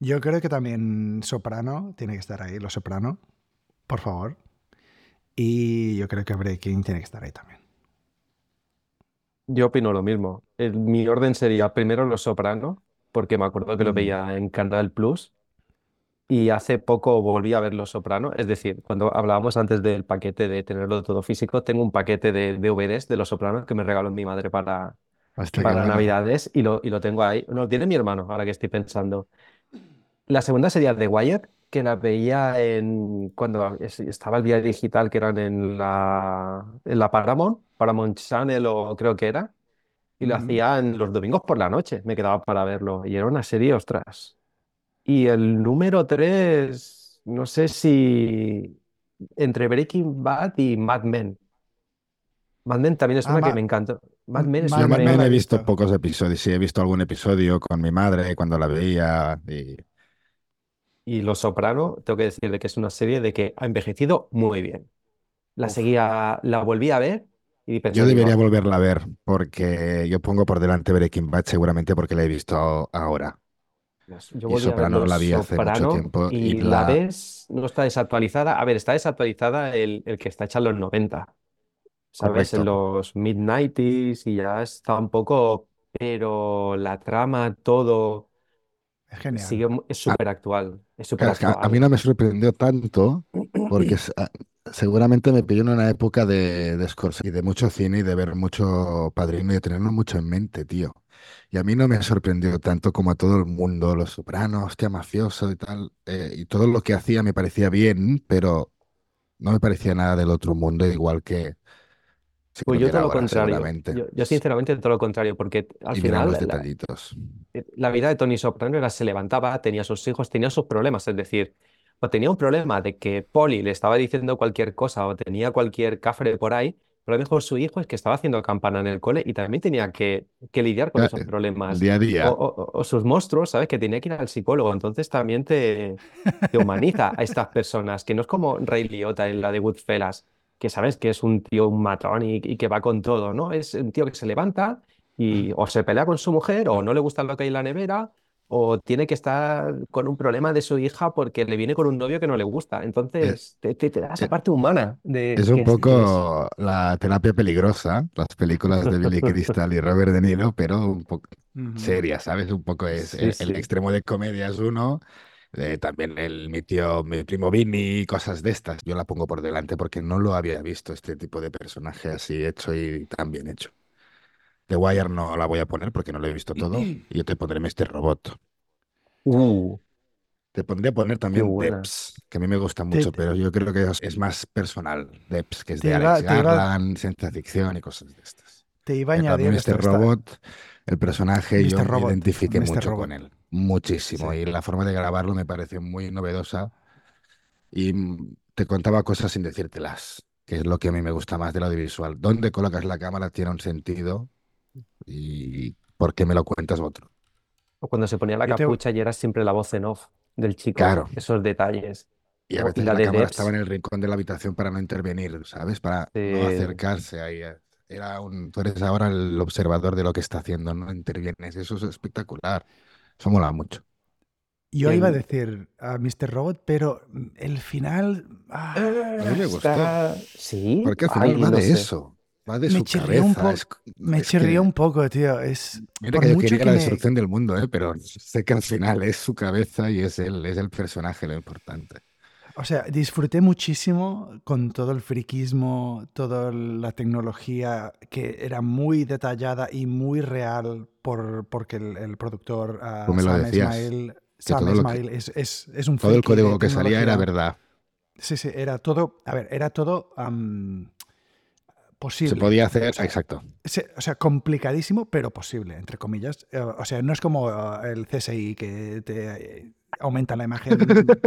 Yo creo que también Soprano tiene que estar ahí, Los Soprano, por favor. Y yo creo que Breaking tiene que estar ahí también. Yo opino lo mismo. mi orden sería primero Los Soprano, porque me acuerdo que lo mm. veía en Canal Plus. Y hace poco volví a ver Los Soprano. Es decir, cuando hablábamos antes del paquete de tenerlo todo físico, tengo un paquete de DVDs de Los Sopranos que me regaló mi madre para, para Navidades y lo, y lo tengo ahí. No, tiene mi hermano, ahora que estoy pensando. La segunda sería The Wire, que la veía en cuando estaba el día digital, que eran en la, en la Paramount, Paramount Channel o creo que era, y lo hacía en los domingos por la noche, me quedaba para verlo, y era una serie, ostras. Y el número tres, no sé si entre Breaking Bad y Mad Men. Mad Men también es ah, una que me encanta. Mad Men es Mad Men he visto pocos episodios, sí, he visto algún episodio con mi madre cuando la veía y y Los Soprano, tengo que decirle que es una serie de que ha envejecido muy bien. La seguía, la volví a ver y pensé, Yo debería volverla a ver porque yo pongo por delante Breaking Bad seguramente porque la he visto ahora. Yo y Soprano la vi hace mucho tiempo. Y, la... ves, no está desactualizada. A ver, está desactualizada el, el que está hecho en los 90. ¿Sabes? En los mid-90s y ya está un poco. Pero la trama, todo es genial. Sigue, es súper actual. Es super A, mí no me sorprendió tanto porque ah, seguramente me pilló en una época de, de y de mucho cine y de ver mucho padrino y de tenerlo mucho en mente, tío. Y a mí no me sorprendió tanto como a todo el mundo, Los Sopranos, hostia, mafioso y tal. Eh, y todo lo que hacía me parecía bien, pero no me parecía nada del otro mundo, igual que, pues yo todo lo contrario. Yo, sinceramente todo lo contrario, porque al final eh, la, vida de Tony Soprano era se levantaba, tenía sus hijos, tenía sus problemas, es decir, o tenía un problema de que Polly le estaba diciendo cualquier cosa o tenía cualquier cafre por ahí, pero a lo mejor su hijo es que estaba haciendo campana en el cole y también tenía que, que lidiar con esos problemas. Día a día. O, sus monstruos, ¿sabes? Que tenía que ir al psicólogo. Entonces también te, te humaniza a estas personas, que no es como Ray Liotta en la de Goodfellas, que sabes que es un tío, un matón y, que va con todo, ¿no? Es un tío que se levanta y o se pelea con su mujer o no le gusta lo que hay en la nevera o tiene que estar con un problema de su hija porque le viene con un novio que no le gusta. Entonces, te, te, da esa parte humana. De, es un poco la terapia peligrosa, las películas de Billy Crystal y Robert De Niro, pero un poco seria, ¿sabes? Un poco es el, extremo de comedia es uno también el, mi tío, mi primo Vini, cosas de estas. Yo la pongo por delante porque no lo había visto este tipo de personaje así hecho y tan bien hecho. The Wire no la voy a poner porque no lo he visto todo. Y yo te pondré Mr. Robot. Uh. Te pondría a poner también Depps, que a mí me gusta mucho, pero yo creo que es más personal. Depps, que es de Alex Garland, ciencia ficción y cosas de estas. Te iba a añadir. Mr. Robot, el personaje, yo me identifiqué mucho con él. Muchísimo. Y la forma de grabarlo me pareció muy novedosa. Y te contaba cosas sin decírtelas, que es lo que a mí me gusta más del audiovisual. ¿Dónde colocas la cámara tiene un sentido y por qué me lo cuentas otro? O cuando se ponía la capucha y era siempre la voz en off del chico. Claro. Esos detalles. Y a veces la, cámara estaba en el rincón de la habitación para no intervenir, ¿sabes? Para no acercarse ahí. Era un, tú eres ahora el observador de lo que está haciendo, no intervienes. Eso es espectacular. Eso mola mucho. Yo iba a decir a Mr. Robot, pero el final. Ah, a mí me gustó. Sí. Porque al final va de eso. Va de me su cabeza. me chirrió un poco, tío. Es, Mira que yo quería la destrucción del mundo, ¿eh? pero sé que al final es su cabeza y es él, es el personaje lo importante. O sea, disfruté muchísimo con todo el friquismo, toda la tecnología que era muy detallada y muy real por, porque el, productor uh, Sam Ismail, es, es, un Todo el código que salía era verdad. Sí, sí, era todo, a ver, era todo posible. Se podía hacer, exacto. o sea, complicadísimo, pero posible, entre comillas. Eh, o sea, no es como eh, el CSI que te aumenta la imagen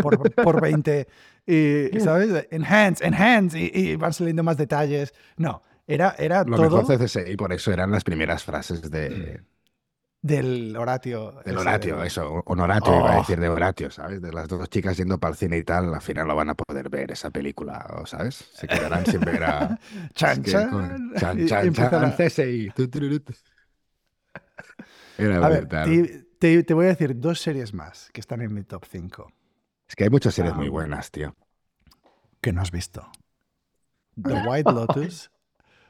por, por 20 y, ¿sabes? Enhance, enhance, y, y, van saliendo más detalles. No, era, era Lo todo... mejor CSI, por eso eran las primeras frases de del Horatio. Del Horatio, eso. Honoratio iba a oh. decir de Horatio, ¿sabes? De las dos chicas yendo para el cine y tal, al final lo van a poder ver esa película, ¿sabes? Se quedarán sin ver a. chan, chan. Chan, chan, chan. CSI. Era a ver, te, te, voy a decir dos series más que están en mi top 5. Es que hay muchas series muy buenas, tío. Que no has visto. The White Lotus.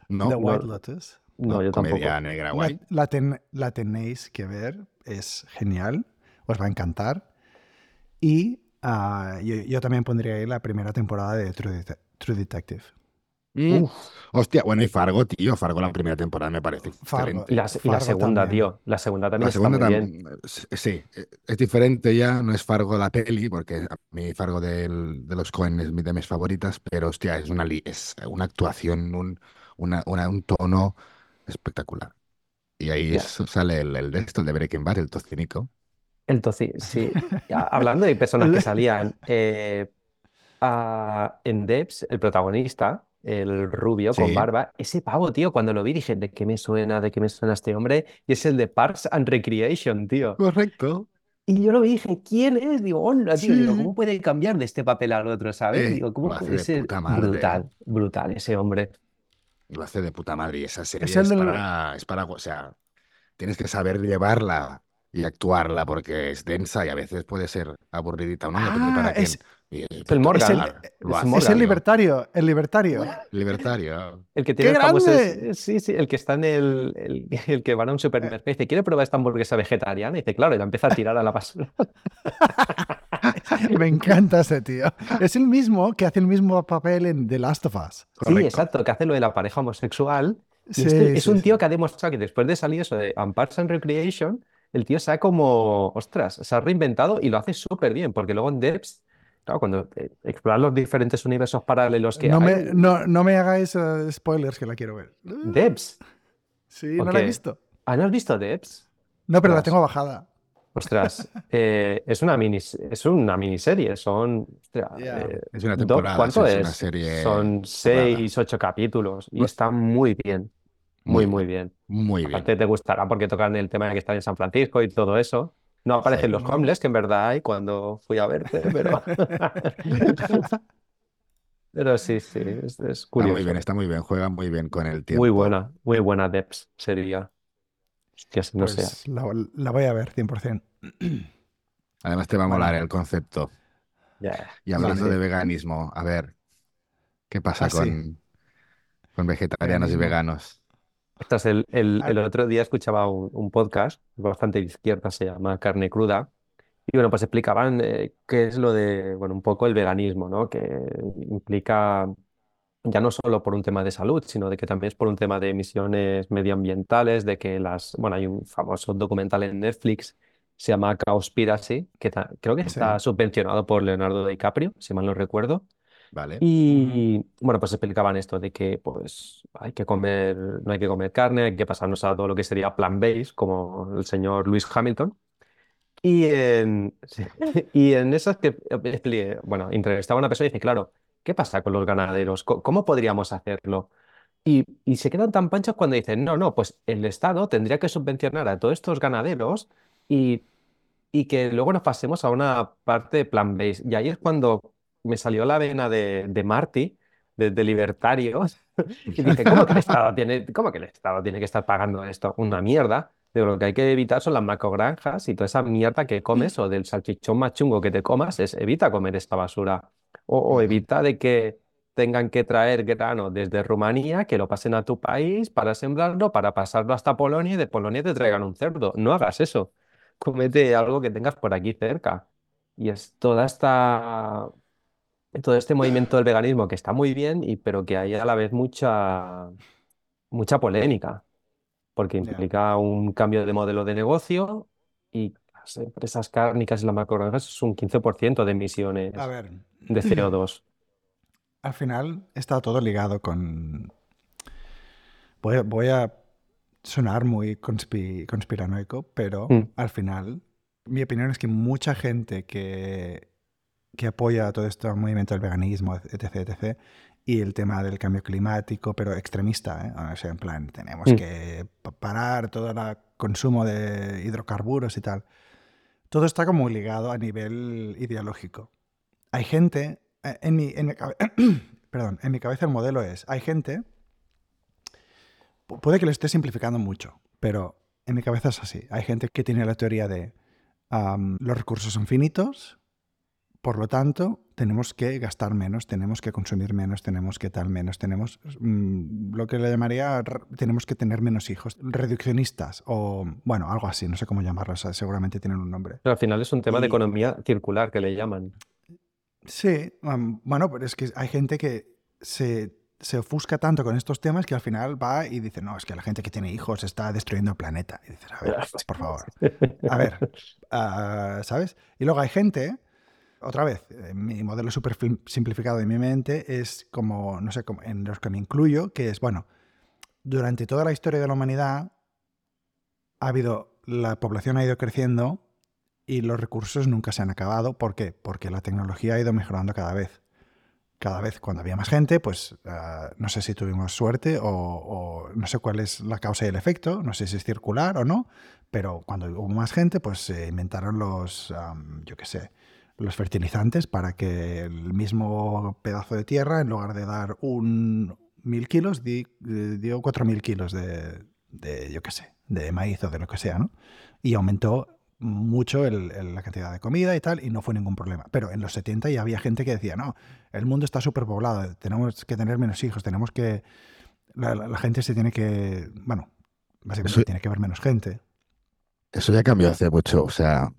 No, The White Lotus. No, yo tampoco. negra. La, la, tenéis que ver, es genial, os va a encantar. Y ah, yo, también pondría ahí la primera temporada de True, Detective. Mm. Hostia, bueno, y Fargo, tío. Fargo la primera temporada me parece Fargo, Y la, segunda, tío. La segunda también la segunda también, Sí, es diferente ya. No es Fargo la peli, porque a mí Fargo de los Cohen es de mis favoritas, pero hostia, es una, es una actuación, un, una, un tono espectacular. Y ahí sale el, el, de esto, el de Breaking Bad, el tocinico. El tocino, sí. Hablando de personas que salían eh, en Debs, el protagonista, el rubio con barba, ese pavo, tío, cuando lo vi dije, ¿de qué me suena? ¿De qué me suena este hombre? Y es el de Parks and Recreation, tío. Correcto. Y yo lo vi y dije, ¿quién es? Digo, hola, tío. Digo, ¿cómo puede cambiar de este papel al otro, sabes? Eh, Digo, ¿cómo puede ser brutal, brutal ese hombre? Lo hace de puta madre y esa serie es, para, es para, o sea, tienes que saber llevarla y actuarla porque es densa y a veces puede ser aburridita. No, ah, es, el Morgan. Es el, libertario, el libertario. Libertario. El que tiene el sí, sí, el que está en el, el, que va a un supermercado y dice, ¿quiere probar esta hamburguesa vegetariana? Y dice, claro, y la empieza a tirar a la basura. Me encanta ese tío. Es el mismo que hace el mismo papel en The Last of Us. Sí, exacto, que hace lo de la pareja homosexual. Este es un tío que ha demostrado que después de salir eso de Parks and Recreation, el tío se ha como, ostras, se ha reinventado y lo hace súper bien, porque luego en Debs Claro, cuando eh, explorar los diferentes universos paralelos que no hay. Me, no, no, me hagáis eh, spoilers que la quiero ver. Debs. Sí, no la he visto. ¿Ah, no has visto Debs? No, pero la tengo bajada. Ostras, eh, es, una mini, es una miniserie, son... es una temporada, ¿Cuánto es? es? Una serie son seis, ocho capítulos y está muy bien, muy, muy bien. Muy bien. Aparte te gustará porque tocan el tema de que están en San Francisco y todo eso. No aparecen los homeless, que en verdad hay cuando fui a verte, pero. pero sí, sí, es, curioso. Está muy bien, está muy bien, juega muy bien con el tiempo. Muy buena, muy buena Deps sería. no pues sé. La, voy a ver, 100%. Además, te va a molar el concepto. Y hablando de veganismo, a ver, ¿qué pasa ah, con, con vegetarianos y veganos? El, el, el, otro día escuchaba un, podcast bastante de izquierda, se llama Carne Cruda, y bueno, pues explicaban eh, qué es lo de, bueno, un poco el veganismo, ¿no? Que implica ya no solo por un tema de salud, sino de que también es por un tema de emisiones medioambientales, de que las, bueno, hay un famoso documental en Netflix, se llama Cowspiracy, que creo que está subvencionado por Leonardo DiCaprio, si mal no recuerdo, Vale. Y bueno, pues explicaban esto de que pues hay que comer, no hay que comer carne, hay que pasarnos a todo lo que sería plant-based, como el señor Lewis Hamilton. Y en, y en esas que, bueno, entrevistaba a una persona y dice, claro, ¿qué pasa con los ganaderos? ¿Cómo podríamos hacerlo? Y, y se quedan tan panchos cuando dicen, no, no, pues el Estado tendría que subvencionar a todos estos ganaderos y, y que luego nos pasemos a una parte plant-based. Y ahí es cuando me salió la vena de, de Marty, de, libertarios, y dije, ¿cómo que, el Estado tiene, ¿cómo que el Estado tiene que estar pagando esto? Una mierda. De lo que hay que evitar son las macrogranjas y toda esa mierda que comes o del salchichón más chungo que te comas, es evita comer esta basura. O, evita de que tengan que traer grano desde Rumanía, que lo pasen a tu país para sembrarlo, para pasarlo hasta Polonia y de Polonia te traigan un cerdo. No hagas eso. Comete algo que tengas por aquí cerca. Y es toda esta todo este movimiento del veganismo que está muy bien, y, pero que hay a la vez mucha, mucha polémica, porque implica un cambio de modelo de negocio y las empresas cárnicas y las macrogranjas es un 15% de emisiones de CO2. al final está todo ligado con... Voy, a sonar muy conspiranoico, pero mm. al final mi opinión es que mucha gente que, que apoya todo este movimiento del veganismo, etc., etc., y el tema del cambio climático, pero extremista, ¿eh? o sea, en plan, tenemos mm. que parar todo el consumo de hidrocarburos y tal. Todo está como ligado a nivel ideológico. Hay gente, eh, en mi, en mi, perdón, en mi cabeza el modelo es, hay gente, puede que lo esté simplificando mucho, pero en mi cabeza es así. Hay gente que tiene la teoría de los recursos son finitos, por lo tanto, tenemos que gastar menos, tenemos que consumir menos, tenemos que tal menos, tenemos mm, lo que le llamaría, tenemos que tener menos hijos, reduccionistas o, bueno, algo así, no sé cómo llamarlo, seguramente tienen un nombre. Pero al final es un tema de economía circular que le llaman. Sí, bueno, pero es que hay gente que se, se, ofusca tanto con estos temas que al final va y dice, no, es que la gente que tiene hijos está destruyendo el planeta. Y dices, a ver, por favor, a ver, ah, ¿sabes? Y luego hay gente, otra vez, eh, mi modelo súper simplificado de mi mente es como, no sé, en los que me incluyo, que es, bueno, durante toda la historia de la humanidad ha habido, la población ha ido creciendo y los recursos nunca se han acabado. ¿Por qué? Porque la tecnología ha ido mejorando cada vez. Cada vez cuando había más gente, pues ah, no sé si tuvimos suerte o, no sé cuál es la causa y el efecto, no sé si es circular o no, pero cuando hubo más gente, pues se inventaron los, yo qué sé, los fertilizantes para que el mismo pedazo de tierra, en lugar de dar un mil kilos, dio cuatro mil kilos de, de, yo qué sé, de maíz o de lo que sea, ¿no? Y aumentó mucho la cantidad de comida y tal, y no fue ningún problema. Pero en los 70 ya había gente que decía, no, el mundo está superpoblado, tenemos que tener menos hijos, tenemos que... La, gente se tiene que... Bueno, básicamente tiene que ver menos gente. Eso ya cambió hace mucho, o sea,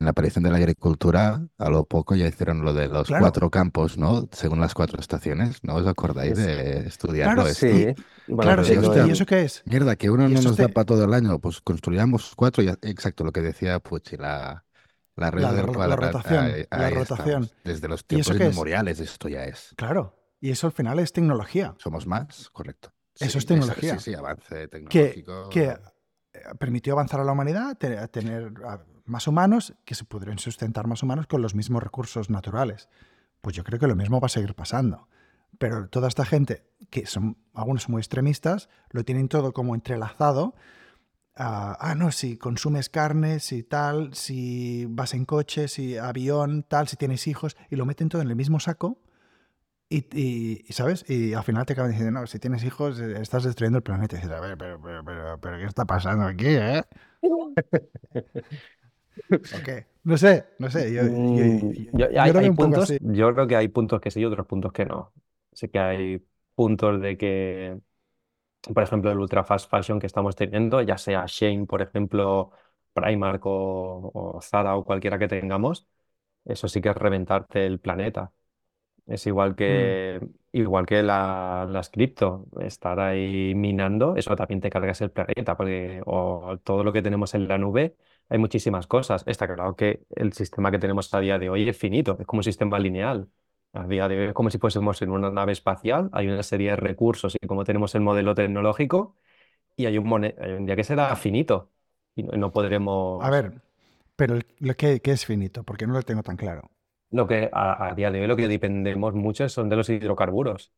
en la aparición de la agricultura, a lo poco ya hicieron lo de los cuatro campos, ¿no? Según las cuatro estaciones, ¿no os acordáis de estudiarlo claro, Sí. claro, sí. ¿y eso qué es? Mierda, que uno no nos da para todo el año, pues construyamos cuatro y exacto lo que decía Pucci, la, la red de la, rotación. la rotación. Desde los tiempos inmemoriales esto ya es. Claro, y eso al final es tecnología. Somos más, correcto. Eso es tecnología. sí, sí, avance tecnológico. Que, que permitió avanzar a la humanidad, tener más humanos que se pudieran sustentar más humanos con los mismos recursos naturales. Pues yo creo que lo mismo va a seguir pasando. Pero toda esta gente, que son algunos muy extremistas, lo tienen todo como entrelazado. ah, no, si consumes carne, si tal, si vas en coche, si avión, tal, si tienes hijos, y lo meten todo en el mismo saco. Y, ¿sabes? Y al final te acaban diciendo, no, si tienes hijos, eh, estás destruyendo el planeta. Y dices, a ver, pero, pero, pero, pero ¿qué está pasando aquí, eh? No sé, no sé. Yo, creo que hay puntos que sí y otros puntos que no. Sé que hay puntos de que, por ejemplo, el ultra fast fashion que estamos teniendo, ya sea Shane, por ejemplo, Primark o, Zara o cualquiera que tengamos, eso sí que es reventarte el planeta. Es igual mm. que, igual que la, las cripto, estar ahí minando, eso también te cargas el planeta, porque o todo lo que tenemos en la nube hay muchísimas cosas. Está claro que el sistema que tenemos a día de hoy es finito, es como un sistema lineal. A día de hoy es como si fuésemos en una nave espacial, hay una serie de recursos y como tenemos el modelo tecnológico, y hay un, un día que será finito y no, podremos... A ver, pero ¿qué, ¿qué, es finito? Porque no lo tengo tan claro. Lo que a, día de hoy lo que dependemos mucho son de los hidrocarburos.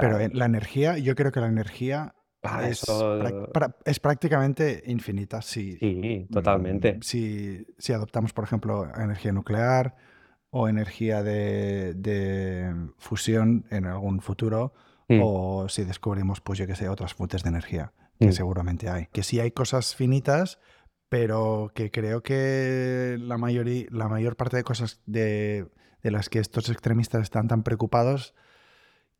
pero la energía, yo creo que la energía Ah, es, prácticamente infinita. Si, sí, totalmente. Mm, si, si, adoptamos, por ejemplo, energía nuclear o energía de, fusión en algún futuro, mm. o si descubrimos, pues yo que sé, otras fuentes de energía, que mm. seguramente hay. Que sí hay cosas finitas, pero que creo que la, mayoría, la mayor parte de cosas de, de las que estos extremistas están tan preocupados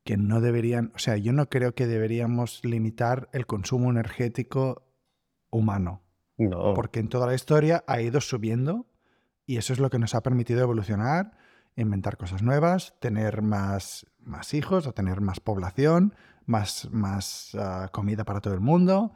que no deberían, o sea, yo no creo que deberíamos limitar el consumo energético humano. No. Porque en toda la historia ha ido subiendo y eso es lo que nos ha permitido evolucionar, inventar cosas nuevas, tener más, más hijos o tener más población, más, más ah, comida para todo el mundo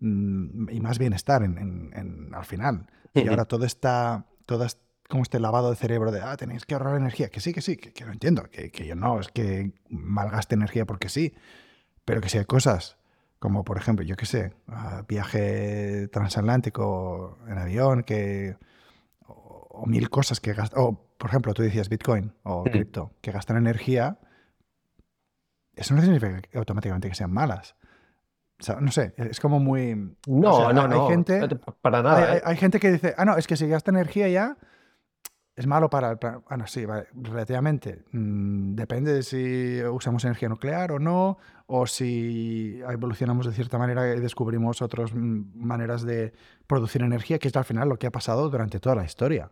mm, y más bienestar en, al final. Y ahora todo está, toda como este lavado de cerebro de, ah, tenéis que ahorrar energía. Que sí, que sí, que, lo entiendo, que, que, yo no, es que malgaste energía porque sí, pero que si hay cosas como, por ejemplo, yo qué sé, viaje transatlántico en avión, que, o, mil cosas que gastan, o por ejemplo, tú decías Bitcoin o cripto, que gastan energía, eso no significa automáticamente que sean malas. O sea, no sé, es como muy... No, no, no. Gente, para nada. ¿eh? Hay, gente que dice, ah, no, es que si gasta energía ya, es malo para el plan. Bueno, sí, relativamente. Mm, depende de si usamos energía nuclear o no, o si evolucionamos de cierta manera y descubrimos otras mm, maneras de producir energía, que es al final lo que ha pasado durante toda la historia.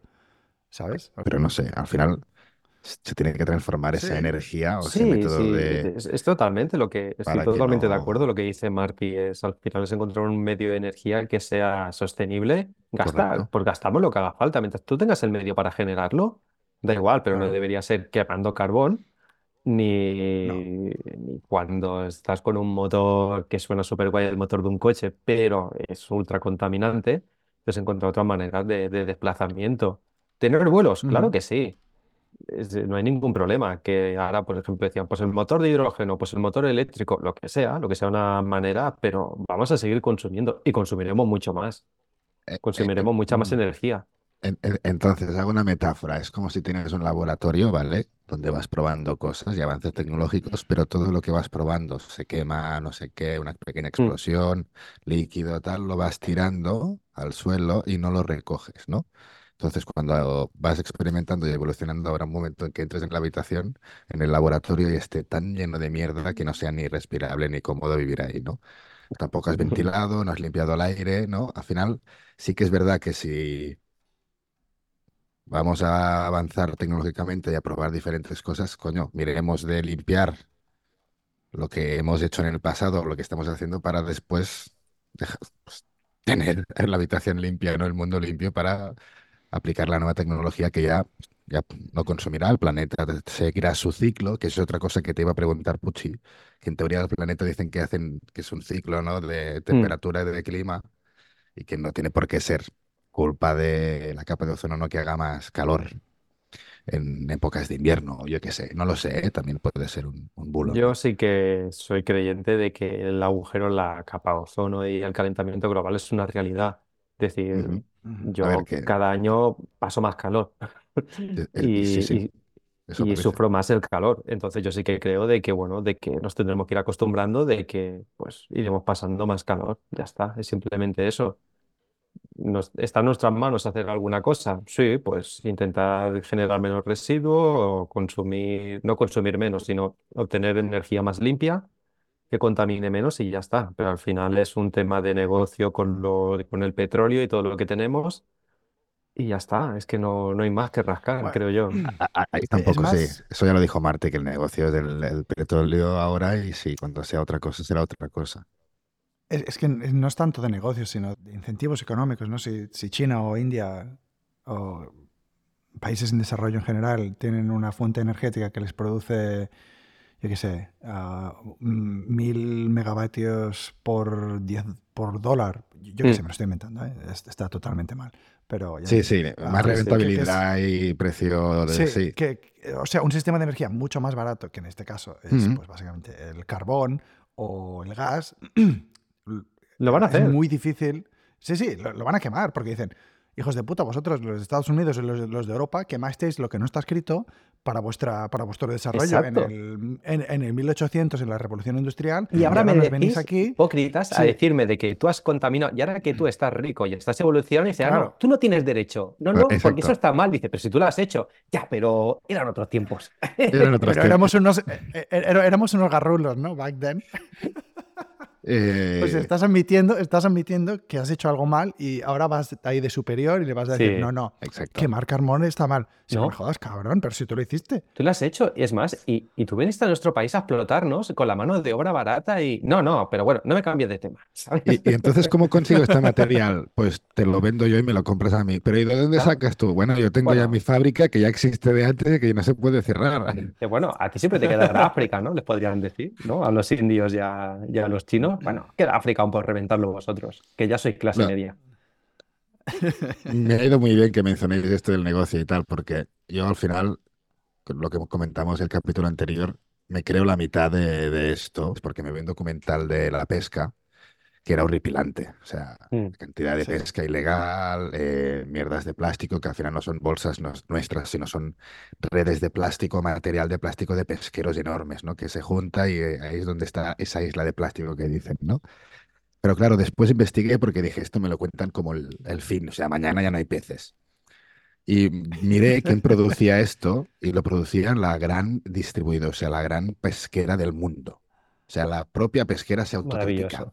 ¿Sabes? Pero no sé, al final se tiene que transformar esa energía o ese método de... Es, totalmente lo que estoy totalmente de acuerdo. Lo que dice Marky es al final es encontrar un medio de energía que sea sostenible, gastar, porque gastamos lo que haga falta. Mientras tú tengas el medio para generarlo, da igual, pero no debería ser quemando carbón. Ni, ni, cuando estás con un motor que suena súper guay, el motor de un coche, pero es ultra contaminante, pues encontrar otras maneras de, desplazamiento. ¿Tener vuelos? Claro que sí no hay ningún problema. Que ahora, por ejemplo, decían, pues el motor de hidrógeno, pues el motor eléctrico, lo que sea, lo que sea una manera, pero vamos a seguir consumiendo y consumiremos mucho más. Eh, eh, consumiremos mucha más mm. energía. Entonces, hago una metáfora. Es como si tienes un laboratorio, ¿vale? Donde vas probando cosas y avances tecnológicos, pero todo lo que vas probando se quema, no sé qué, una pequeña mm. explosión, líquido, tal, lo vas tirando al suelo y no lo recoges, ¿no? Entonces, cuando vas experimentando y evolucionando, habrá un momento en que entres en la habitación, en el laboratorio y esté tan lleno de mierda que no sea ni respirable ni cómodo vivir ahí, ¿no? Tampoco has ventilado, no has limpiado el aire, ¿no? Al final, sí que es verdad que si vamos a avanzar tecnológicamente y a probar diferentes cosas, coño, miremos de limpiar lo que hemos hecho en el pasado, lo que estamos haciendo para después pues, tener la habitación limpia, ¿no? El mundo limpio para aplicar la nueva tecnología que ya, ya no consumirá, el planeta seguirá su ciclo, que es otra cosa que te iba a preguntar, Pucci, que en teoría el planeta dicen que hacen que es un ciclo ¿no? de mm. temperatura y de clima y que no tiene por qué ser culpa de la capa de ozono no que haga más calor en épocas de invierno, yo qué sé, no lo sé, ¿eh? también puede ser un, un, bulo. Yo sí que soy creyente de que el agujero en la capa de ozono y el calentamiento global es una realidad. Es decir, yo cada año paso más calor y, sufro más el calor. Entonces yo sí que creo de que, bueno, de que nos tendremos que ir acostumbrando, de que pues iremos pasando más calor. Ya está, es simplemente eso. ¿Está en nuestras manos hacer alguna cosa? Sí, pues intentar generar menos residuos o consumir, no consumir menos, sino obtener energía más limpia que contamine menos y ya está. Pero al final es un tema de negocio con, lo, con el petróleo y todo lo que tenemos. Y ya está, es que no, no hay más que rascar, creo yo. Ahí tampoco, sí. Eso ya lo dijo Marte, que el negocio es del petróleo ahora y sí, cuando sea otra cosa será otra cosa. Es, que no es tanto de negocio, sino de incentivos económicos, ¿no? Si, si China o India o países en desarrollo en general tienen una fuente energética que les produce yo qué sé, mil megavatios por, diez, por dólar. Yo qué sé, mm. me lo estoy inventando, ¿eh? está totalmente mal. Pero sí, sí, más rentabilidad y precio de... Sí, Que, o sea, un sistema de energía mucho más barato, que en este caso es pues, básicamente el carbón o el gas. Lo van a hacer. Es muy difícil. Sí, sí, lo, lo van a quemar porque dicen, hijos de puta, vosotros, los de Estados Unidos y los, los de Europa, quemasteis lo que no está escrito para, vuestra, para vuestro desarrollo en el, en, el, 1800, en la Revolución Industrial. Y ahora, me venís aquí hipócritas a decirme de que tú has contaminado, y ahora que tú estás rico y estás evolucionando, y dice, ah, no, tú no tienes derecho. No, no, porque eso está mal. Dice, pero si tú lo has hecho. Ya, pero eran otros tiempos. Eran otros pero Éramos unos, eh, eh, éramos unos garrulos, ¿no? Back then. Pues eh, estás admitiendo, estás admitiendo que has hecho algo mal y ahora vas ahí de superior y le vas a decir, no, no, que Marc Carmón está mal. Si no me jodas, cabrón, pero si tú lo hiciste. Tú lo has hecho, y es más, y, y tú viniste a nuestro país a explotarnos con la mano de obra barata y... No, no, pero bueno, no me cambies de tema. Y, entonces, ¿cómo consigo este material? Pues te lo vendo yo y me lo compras a mí. Pero ¿y de dónde sacas tú? Bueno, yo tengo ya mi fábrica que ya existe de antes y que no se puede cerrar. bueno, a ti siempre te queda África, ¿no? Les podrían decir, ¿no? A los indios y a, los chinos. Bueno, queda África aún por reventarlo vosotros, que ya sois clase media. Me ha ido muy bien que mencionéis esto del negocio y tal, porque yo al final, lo que comentamos el capítulo anterior, me creo la mitad de, esto, porque me veo un documental de la pesca que era horripilante. O sea, mm. cantidad de pesca ilegal, eh, mierdas de plástico, que al final no son bolsas nuestras, sino son redes de plástico, material de plástico de pesqueros enormes, ¿no? Que se junta y eh, ahí es donde está esa isla de plástico que dicen, ¿no? Pero claro, después investigué porque dije, esto me lo cuentan como el, fin, o sea, mañana ya no hay peces. Y miré quién producía esto y lo producía la gran distribuidora, o sea, la gran pesquera del mundo. O sea, la propia pesquera se autocriticaba.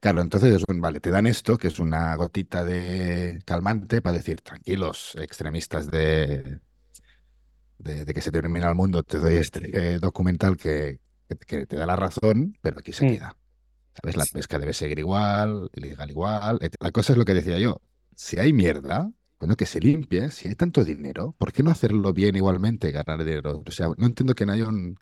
Claro, entonces, vale, te dan esto, que es una gotita de calmante para decir, tranquilos, extremistas de, de, que se termina el mundo, te doy este eh, documental que, que, te da la razón, pero aquí se mm. queda. ¿Sabes? La pesca debe seguir igual, ilegal igual. La cosa es lo que decía yo. Si hay mierda, bueno, que se limpie. Si hay tanto dinero, ¿por qué no hacerlo bien igualmente, ganar dinero? O sea, no entiendo que no haya un,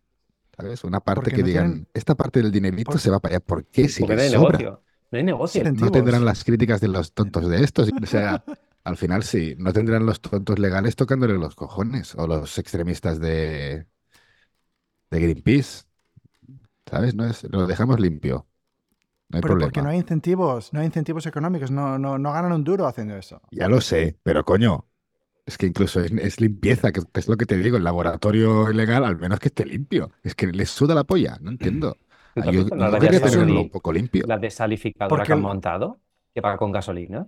¿sabes? Una parte que digan, esta parte del dinerito se va para allá. ¿Por qué? Si Porque no hay negocio. No hay negocio. No tendrán las críticas de los tontos de estos. O sea, al final sí, no tendrán los tontos legales tocándole los cojones o los extremistas de, de Greenpeace. ¿Sabes? No es, lo dejamos limpio. No hay pero porque no hay incentivos, no hay incentivos económicos, no, no, no ganan un duro haciendo eso. Ya lo sé, pero coño, es que incluso es, limpieza, que es lo que te digo, el laboratorio ilegal, al menos que esté limpio. Es que les suda la polla, no entiendo. Yo no quería tenerlo un poco limpio. La desalificadora que han montado, que paga con gasolina.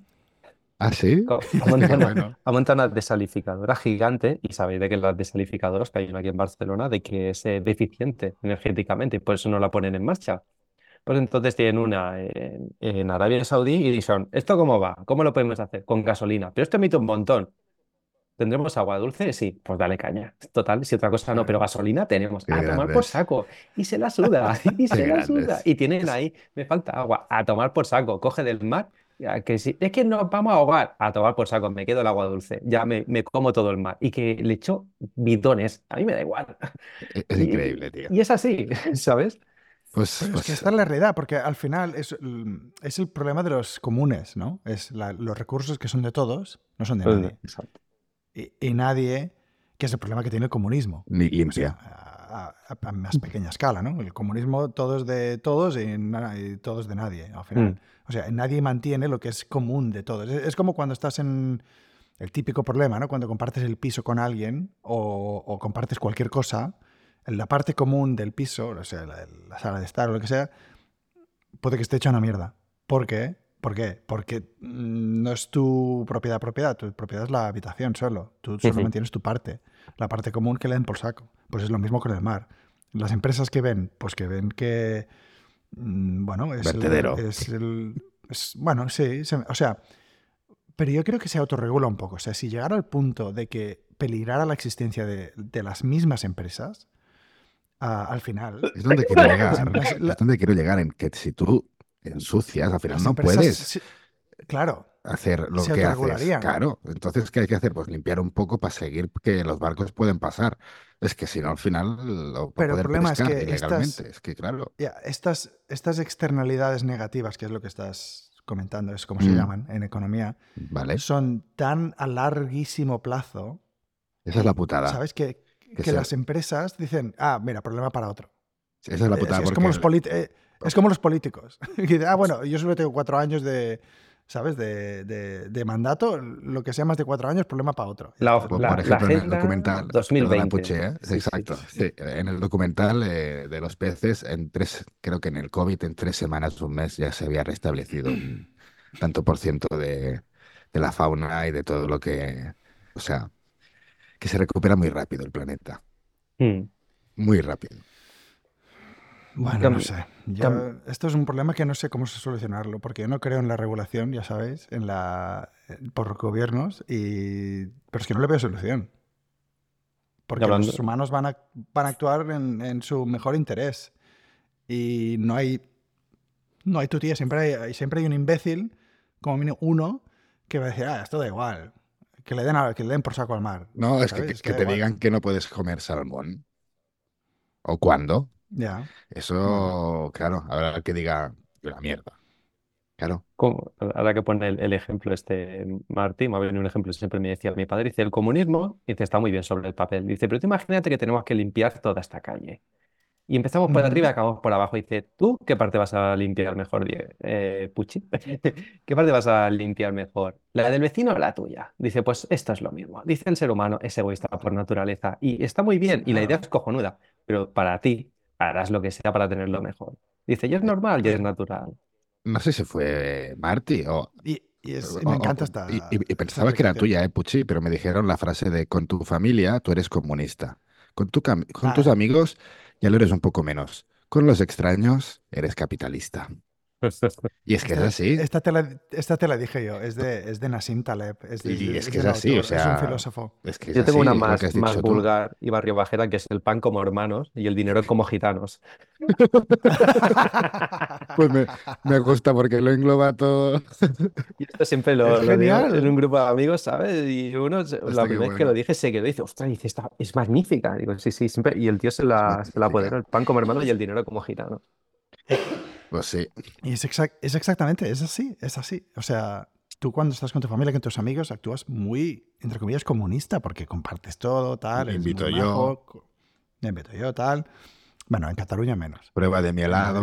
¿Ah, sí? Ha montado, una desalificadora gigante y sabéis de que las desalificadoras que hay aquí en Barcelona, de que es eh, deficiente energéticamente y por eso no la ponen en marcha. Pues entonces tienen una en, Arabia Saudí y dicen, ¿esto cómo va? ¿Cómo lo podemos hacer? Con gasolina. Pero esto emite un montón. ¿Tendremos agua dulce? Sí, pues dale caña. Total, si otra cosa no, pero gasolina tenemos. a tomar por saco. Y se la suda, y se la suda. Y tienen ahí, me falta agua, a tomar por saco. Coge del mar, que si, es que nos vamos a ahogar, a tomar por saco, me quedo el agua dulce. Ya me, me como todo el mar. Y que le echo bidones, a mí me da igual. E-, es, increíble, tío. Y es así, ¿sabes? Pues, es que pues esta es la realidad, porque al final es, es el problema de los comunes, ¿no? Es los recursos que son de todos, no son de pues, nadie. Exacto. Y, nadie, que es el problema que tiene el comunismo. Ni limpia. a, más pequeña escala, ¿no? El comunismo todo es de todos y, todo es de nadie, al final. Mm. O sea, nadie mantiene lo que es común de todos. Es, como cuando estás en el típico problema, ¿no? Cuando compartes el piso con alguien o compartes cualquier cosa, en la parte común del piso, o sea, la, sala de estar o lo que sea, puede que esté hecha una mierda. ¿Por qué? ¿Por qué? Porque mm, no es tu propiedad propiedad, tu propiedad es la habitación solo. Tú solo mantienes tu parte. La parte común que le den por saco. Pues es lo mismo con el mar. Las empresas que ven, pues que ven que, mm, bueno, es Vertedero. es el bueno, sí, o sea, pero yo creo que se autorregula un poco. O sea, si llegara al punto de que peligrara la existencia de, de las mismas empresas, al final. Es donde quiero llegar. es donde quiero llegar, en que si tú ensucias, al final no puedes. claro. Hacer lo que haces. Claro. Entonces, ¿qué hay que hacer? Pues limpiar un poco para seguir que los barcos pueden pasar. Es que si no, al final lo Pero el problema es que estas, es que, claro. estas, estas externalidades negativas, que es lo que estás comentando, es como se mm. llaman en economía, vale. son tan a larguísimo plazo. Esa es la putada. ¿Sabes? Que, que, las empresas dicen, ah, mira, problema para otro. esa es la putada. Es, como, los eh, es como los políticos. ah, bueno, yo solo tengo cuatro años de, ¿sabes? De, de, mandato, lo que sea más de cuatro años, problema para otro. La, por ejemplo, en el documental 2020. ¿eh? exacto. en el documental eh, de los peces, en tres, creo que en el COVID, en tres semanas, un mes, ya se había restablecido un tanto por ciento de, de la fauna y de todo lo que. O sea, que se recupera muy rápido el planeta. Hmm. Muy rápido. Bueno, no sé. esto es un problema que no sé cómo solucionarlo, porque yo no creo en la regulación, ya sabéis, en la, por gobiernos, y, pero es que no le veo solución. Porque los humanos van a, van a actuar en, en, su mejor interés. Y no hay, no hay tu tía, siempre hay, siempre hay un imbécil, como mínimo uno, que va a decir, ah, esto da igual, que le den, que le den por saco al mar. No, es que, que, te digan que no puedes comer salmón. ¿O cuándo? Ya. Eso, claro, habrá que diga la mierda. Claro. ahora que pone el, ejemplo este Martín, me ha venido un ejemplo, siempre me decía mi padre, dice, el comunismo, dice, está muy bien sobre el papel. Dice, pero tú imagínate que tenemos que limpiar toda esta calle. Y empezamos por arriba y acabamos por abajo. dice, ¿tú qué parte vas a limpiar mejor, eh, Puchi? ¿Qué parte vas a limpiar mejor? ¿La del vecino o la tuya? Dice, pues esto es lo mismo. Dice el ser humano es egoísta por naturaleza. Y está muy bien, y la idea es cojonuda, pero para ti harás lo que sea para tenerlo mejor. Dice, yo es normal, yo es natural. No sé si fue Marty o... Y, me encanta esta... Y, pensaba que era tuya, eh, Puchi, pero me dijeron la frase de con tu familia tú eres comunista. Con, tu con tus ah. amigos ya lo eres un poco menos. Con los extraños, eres capitalista. Y es que es así. Esta te, la, esta te la dije yo, es de, es de Nassim Taleb. Es y es que es así, o sea. Es un filósofo. yo tengo una más, más vulgar y barrio bajera que es el pan como hermanos y el dinero como gitanos. pues me, me, gusta porque lo engloba todo. y esto siempre lo, lo digo en un grupo de amigos, ¿sabes? Y uno, la primera vez que lo dije, se quedó y dice, ostras, dice, esta es magnífica. Digo, sí, sí, siempre. Y el tío se la, se la el pan como hermano y el dinero como gitano. Pues sí. Y es, es exactamente, es así, es así. O sea, tú cuando estás con tu familia, con tus amigos, actúas muy, entre comillas, comunista, porque compartes todo, tal. Me invito yo. me invito yo, tal. Bueno, en Cataluña menos. Prueba de mi helado.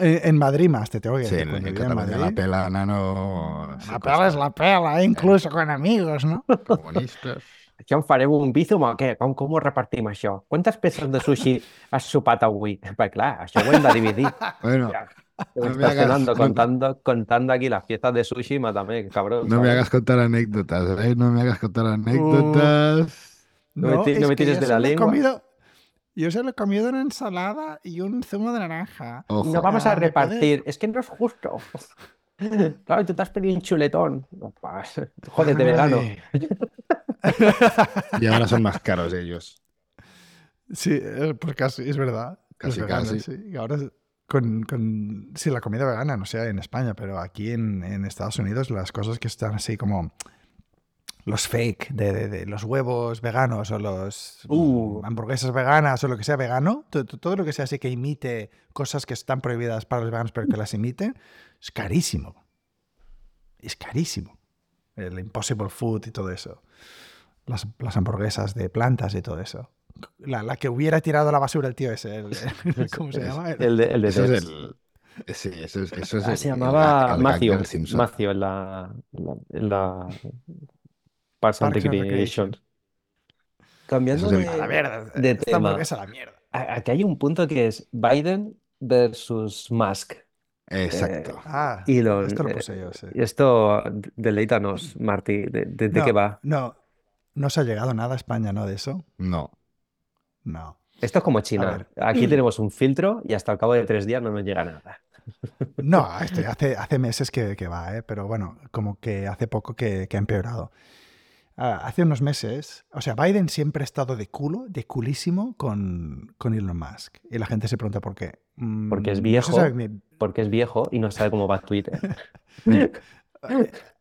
En Madrid, más, te tengo que decir. Sí, en, en Madrid, la pela, nano... La pela es la pela, incluso con amigos, ¿no? Comunistas. Això en farem un bizum o què? Com, com ho repartim, això? Quantes peces de sushi has sopat avui? Perquè clar, això ho hem de dividir. Bueno, ja, no me hagas, contando, contando aquí las piezas de sushi, mátame, cabrón. No ¿sabes? me hagas contar anécdotas, ¿eh? No me hagas contar anécdotas. Uh, no, no, me, no me tires de la lengua. Comido, yo se lo he comido una ensalada y un zumo de naranja. Ojo. No vamos a repartir. Es que no es justo. Claro, tú te has pedido un chuletón. Joder, de vegano. Y ahora son más caros ellos. Sí, eh, pues casi, es verdad. Casi, casi. Sí. Ahora con, con, sí, la comida vegana, no sé en España, pero aquí en, en, Estados Unidos las cosas que están así como los fake de, de, los huevos veganos o los uh. hamburguesas veganas o lo que sea vegano, todo, todo, lo que sea así que imite cosas que están prohibidas para los veganos pero que las imiten, es carísimo. Es carísimo. El Impossible Food y todo eso las, las, hamburguesas de plantas y todo eso. La, la, que hubiera tirado la basura el tío ese. El, ¿Cómo se llama? El, de, el de eso es el, Sí, eso es, eso es ah, se llamaba Matthew, Matthew en la, en la, Parks and Recreation. Cambiando de, a la mierda, de tema. A la mierda. Aquí hay un punto que es Biden versus Musk. Exacto. Eh, ah, y lo, esto lo puse yo, sí. Y esto, deleítanos, Martí, ¿de, de, de no, qué va? No, no se ha llegado nada a España, ¿no? De eso. No. No. Esto es como China. Aquí tenemos un filtro y hasta el cabo de tres días no nos llega nada. No, este, hace, hace meses que, que va, ¿eh? pero bueno, como que hace poco que, que ha empeorado. Uh, hace unos meses, o sea, Biden siempre ha estado de culo, de culísimo con, con Elon Musk. Y la gente se pregunta por qué. Mm, porque es viejo. Porque es viejo y no sabe cómo va Twitter.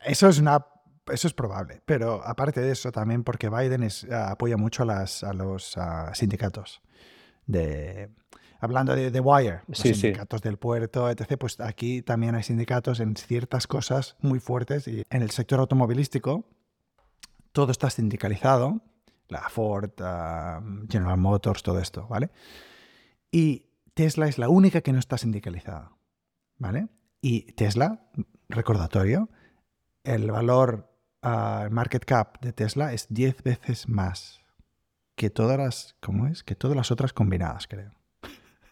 Eso es una eso es probable, pero aparte de eso también porque Biden es, uh, apoya mucho a, las, a los uh, sindicatos. De, hablando de The Wire, los sí, sindicatos sí. del puerto, etc., pues aquí también hay sindicatos en ciertas cosas muy fuertes y en el sector automovilístico todo está sindicalizado, la Ford, uh, General Motors, todo esto, ¿vale? Y Tesla es la única que no está sindicalizada, ¿vale? Y Tesla, recordatorio, el valor uh, market cap de Tesla es 10 veces más que todas las, ¿cómo es? Que todas las otras combinadas, creo,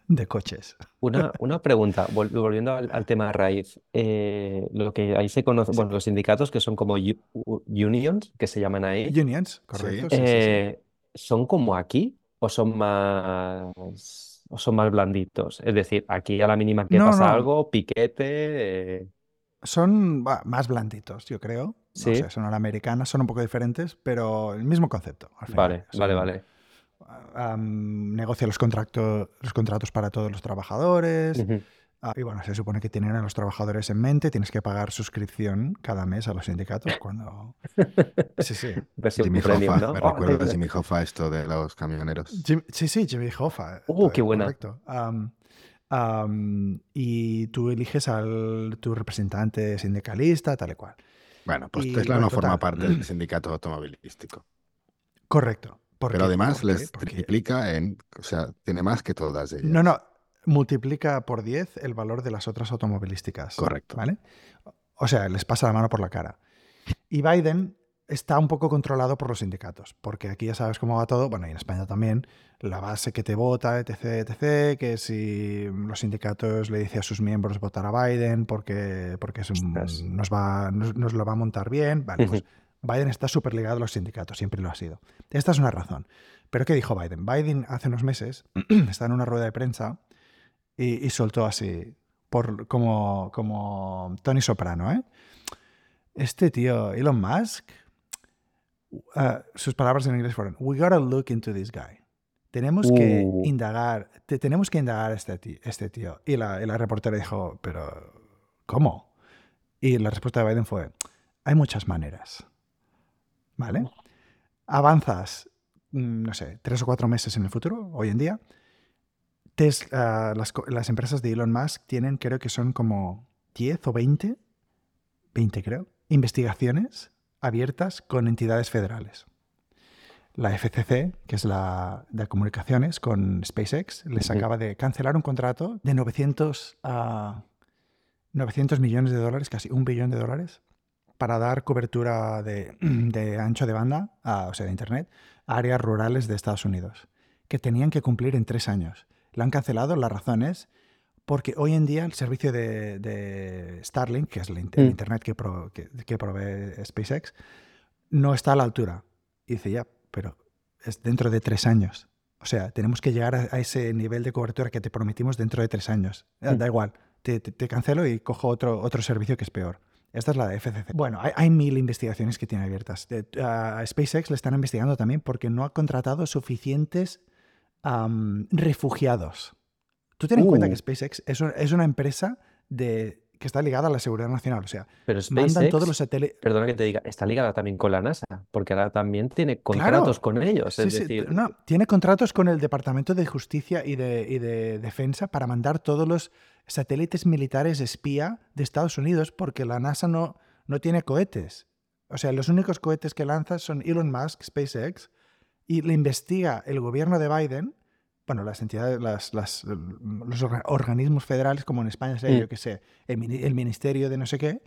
de coches. Una, una pregunta, volviendo al, al, tema de raíz. Eh, lo que ahí se conoce, bueno, los sindicatos que son como unions, que se llaman ahí. Unions, correcto. Sí. Eh, ¿Son como aquí o son más o son más blanditos? Es decir, aquí a la mínima que no, pasa no. algo, piquete. Eh... Son bah, más blanditos, yo creo. Sí. No sé, son americanas, son un poco diferentes, pero el mismo concepto. Al final. Vale, son, vale, vale. Um, negocia los, contratos los contratos para todos los trabajadores. Uh -huh. uh, y bueno, se supone que tienen a los trabajadores en mente. Tienes que pagar suscripción cada mes a los sindicatos cuando. Sí, sí. Jimmy premium, Hoffa, ¿no? Me oh, recuerda a Jimmy Hoffa esto de los camioneros. Jim, sí, sí, Jimmy Hoffa. Uh, qué buena. Correcto. Um, y tú eliges al tu representante sindicalista, tal y cual. Bueno, pues Tesla no forma parte del sindicato automovilístico. Correcto. Pero además les triplica en, o sea, tiene más que todas ellas. No, no, multiplica por 10 el valor de las otras automovilísticas. Correcto. ¿Vale? O sea, les pasa la mano por la cara. Y Biden está un poco controlado por los sindicatos, porque aquí ya sabes cómo va todo, bueno, y en España también, la base que te vota, etc., etc., que si los sindicatos le dicen a sus miembros votar a Biden porque, porque nos, va, nos, lo va a montar bien, vale, pues Biden está súper ligado a los sindicatos, siempre lo ha sido. Esta es una razón. Pero ¿qué dijo Biden? Biden hace unos meses está en una rueda de prensa y, soltó así, por, como, como Tony Soprano, ¿eh? Este tío, Elon Musk, uh, sus palabras en inglés fueron, we gotta look into this guy. Tenemos que uh. indagar, tenemos que indagar a este tío. Este tío. Y, la, y la reportera dijo, pero ¿cómo? Y la respuesta de Biden fue, hay muchas maneras. ¿vale? Avanzas, mm, no sé, tres o cuatro meses en el futuro, hoy en día. Tesla, las, las, empresas de Elon Musk tienen, creo que son como 10 o 20, 20 creo, investigaciones abiertas con entidades federales. La FCC, que es la de comunicaciones con SpaceX, les acaba de cancelar un contrato de 900, a 900 millones de dólares, casi un billón de dólares, para dar cobertura de, ancho de banda, o sea, de Internet, a áreas rurales de Estados Unidos, que tenían que cumplir en tres años. Lo han cancelado, la razón es porque hoy en día el servicio de, Starlink, que es el, mm. Internet que, que, provee SpaceX, no está a la altura. Y dice, ya, pero es dentro de tres años. O sea, tenemos que llegar a, ese nivel de cobertura que te prometimos dentro de tres años. Da mm. igual, te, cancelo y cojo otro, otro servicio que es peor. Esta es la de FCC. Bueno, hay, mil investigaciones que tiene abiertas. a SpaceX le están investigando también porque no ha contratado suficientes refugiados. Tú ten en cuenta que uh. SpaceX es, una empresa de, que está ligada a la seguridad nacional. O sea, Pero mandan todos los satélites. Perdona que te diga, está ligada también con la NASA, porque ahora también tiene contratos con ellos. es decir... no, tiene contratos con el Departamento de Justicia y de, y de Defensa para mandar todos los satélites militares espía de Estados Unidos porque la NASA no, no tiene cohetes. O sea, los únicos cohetes que lanza son Elon Musk, SpaceX, y le investiga el gobierno de Biden, bueno, las entidades, las, las, los organismos federales, como en España sé, yo que sé, el, ministerio de no sé qué,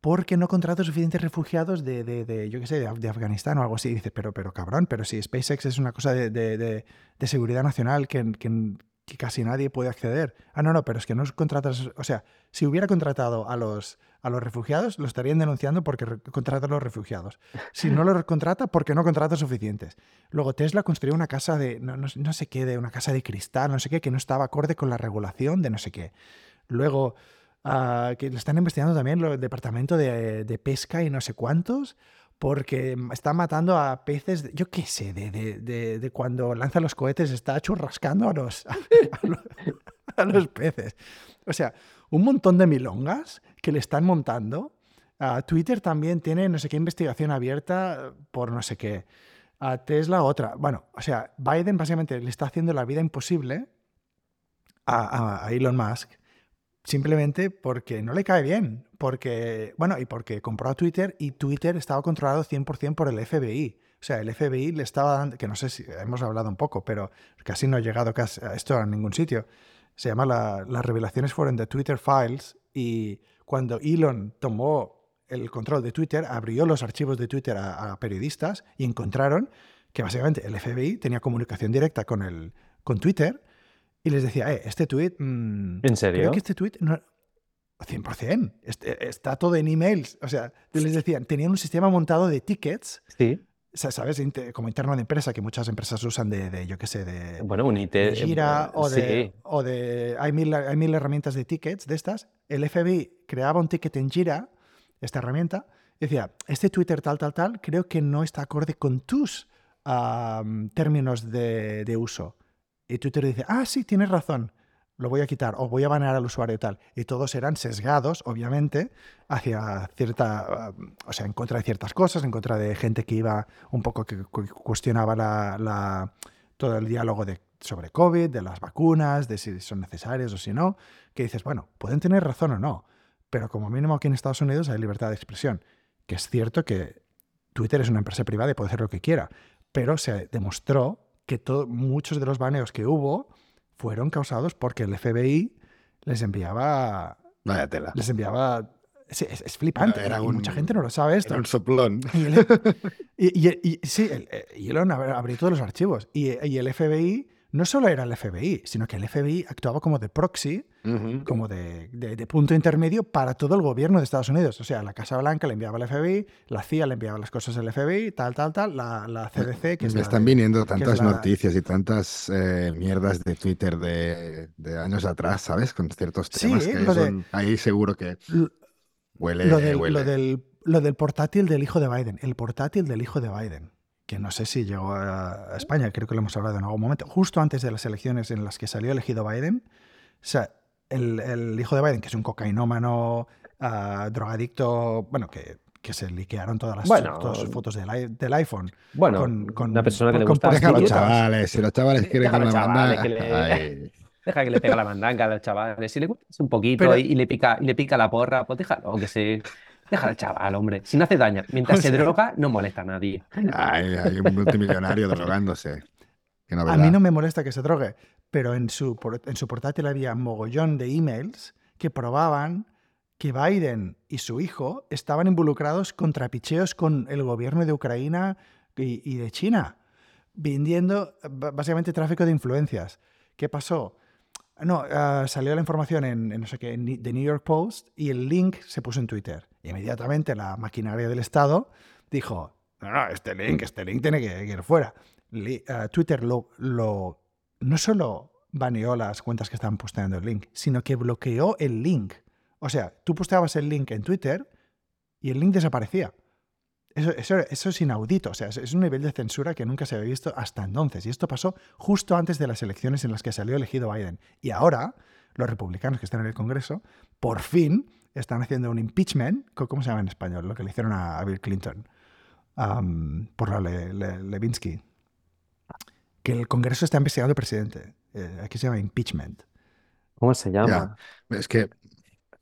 porque no contrata suficientes refugiados de, de, de yo qué sé, de, Afganistán o algo así. Y dices, pero, pero cabrón, pero si SpaceX es una cosa de, seguridad nacional que, que, que casi nadie puede acceder. Ah, no, no, pero es que no contratas, o sea, si hubiera contratado a los, a los refugiados, lo estarían denunciando porque contrata a los refugiados. Si no los contrata, porque no contrata suficientes. Luego Tesla construyó una casa de, no, no, sé qué, de una casa de cristal, no sé qué, que no estaba acorde con la regulación de no sé qué. Luego, uh, que lo están investigando también el departamento de, de pesca y no sé cuántos porque está matando a peces, yo qué sé, de, cuando lanza los cohetes está churrascando a los, a los, peces. O sea, un montón de milongas que le están montando. a Twitter también tiene no sé qué investigación abierta por no sé qué. A Tesla otra. Bueno, o sea, Biden básicamente le está haciendo la vida imposible a, Elon Musk simplemente porque no le cae bien, porque, bueno, y porque compró a Twitter y Twitter estaba controlado 100% por el FBI. O sea, el FBI le estaba dando, que no sé si hemos hablado un poco, pero casi no ha llegado a esto a ningún sitio. Se llama las revelaciones fueron de Twitter Files y cuando Elon tomó el control de Twitter, abrió los archivos de Twitter a, periodistas y encontraron que básicamente el FBI tenía comunicación directa con, el, con Twitter y les decía, eh, este tweet. Mm, ¿En serio? Creo que este tweet. No, 100%. Este, está todo en emails. O sea, les decían, tenían un sistema montado de tickets. Sí. ¿Sabes? Como interno de empresa, que muchas empresas usan de, yo qué sé, de. Bueno, un IT. De Gira o de. O de hay, mil, hay mil herramientas de tickets de estas. El FBI creaba un ticket en Gira, esta herramienta, y decía, este Twitter tal, tal, tal, creo que no está acorde con tus términos de, de uso. Y Twitter dice, ah, sí, tienes razón, lo voy a quitar o voy a banear al usuario y tal. Y todos eran sesgados, obviamente, hacia cierta, o sea, en contra de ciertas cosas, en contra de gente que iba un poco que cuestionaba la, todo el diálogo de sobre COVID, de las vacunas, de si son necesarias o si no, que dices, bueno, pueden tener razón o no, pero como mínimo aquí en Estados Unidos hay libertad de expresión, que es cierto que Twitter es una empresa privada y puede hacer lo que quiera, pero se demostró que muchos de los baneos que hubo fueron causados porque el FBI les enviaba... Vaya tela. Les enviaba es, flipante. Era mucha gente no lo sabe esto. un soplón. Y, y, sí, y Elon abrió todos los archivos. Y, el FBI no solo era el FBI, sino que el FBI actuaba como de proxy, como de, de, punto intermedio para todo el gobierno de Estados Unidos. O sea, la Casa Blanca le enviaba al FBI, la CIA le enviaba las cosas al FBI, tal, tal, tal, la, la CDC, que Me están viniendo tantas noticias y tantas eh, mierdas de Twitter de, de, años atrás, ¿sabes? Con ciertos temas que ahí seguro que huele, lo del, Lo del, lo del portátil del hijo de Biden. El portátil del hijo de Biden que no sé si llegó a España, creo que lo hemos hablado en algún momento, justo antes de las elecciones en las que salió elegido Biden, o sea, el, hijo de Biden, que es un cocainómano, uh, drogadicto, bueno, que, que se liquearon todas las todas sus fotos del, del, iPhone. Bueno, con, una persona que le gusta. Deja a los chavales, si los chavales quieren con la mandanga. Deja que le pega la mandanga a los chavales. Si le gustas un poquito y, le pica, y le pica la porra, pues déjalo que se Deja al chaval, hombre. Si no hace daño, mientras se droga, no molesta a nadie. hay un multimillonario drogándose. A mí no me molesta que se drogue, pero en su, en su portátil había mogollón de emails que probaban que Biden y su hijo estaban involucrados con trapicheos con el gobierno de Ucrania y, de China, vendiendo básicamente tráfico de influencias. ¿Qué pasó? No, ah, salió la información en, no sé qué, en The New York Post y el link se puso en Twitter. Y inmediatamente la maquinaria del Estado dijo, no, no, este link, este link tiene que, ir fuera. Ah, Twitter lo, lo, no solo baneó las cuentas que estaban posteando el link, sino que bloqueó el link. O sea, tú posteabas el link en Twitter y el link desaparecía. Eso, es inaudito, o sea, es un nivel de censura que nunca se había visto hasta entonces. Y esto pasó justo antes de las elecciones en las que salió elegido Biden. Y ahora, los republicanos que están en el Congreso, por fin están haciendo un impeachment, ¿cómo se llama en español? Lo que le hicieron a, Bill Clinton por la Levinsky. Que el Congreso está investigando al presidente. Eh, aquí se llama impeachment. ¿Cómo se llama? Es que...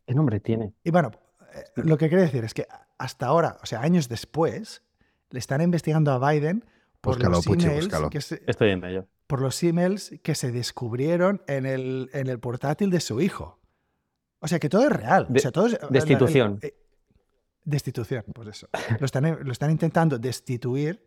¿Qué nombre tiene? Y bueno, eh, lo que quiere decir es que hasta ahora, o sea, años después, le están investigando a Biden por los emails que se, Estoy en ello. por los emails que se descubrieron en el, en el portátil de su hijo. O sea que todo es real. destitución. Eh, destitución, pues eso. Lo están, lo están intentando destituir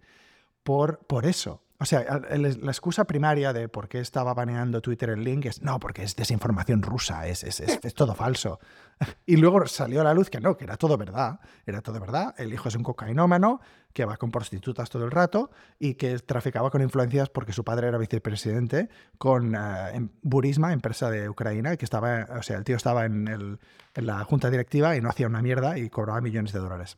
por, por eso. O sea, la excusa primaria de por qué estaba baneando Twitter el link es no, porque es desinformación rusa, es, es, es, todo falso. Y luego salió a la luz que no, que era todo verdad. Era todo verdad. El hijo es un cocainómano que va con prostitutas todo el rato y que traficaba con influencias porque su padre era vicepresidente con uh, Burisma, empresa de Ucrania, que estaba, o sea, el tío estaba en, el, en la junta directiva y no hacía una mierda y cobraba millones de dólares.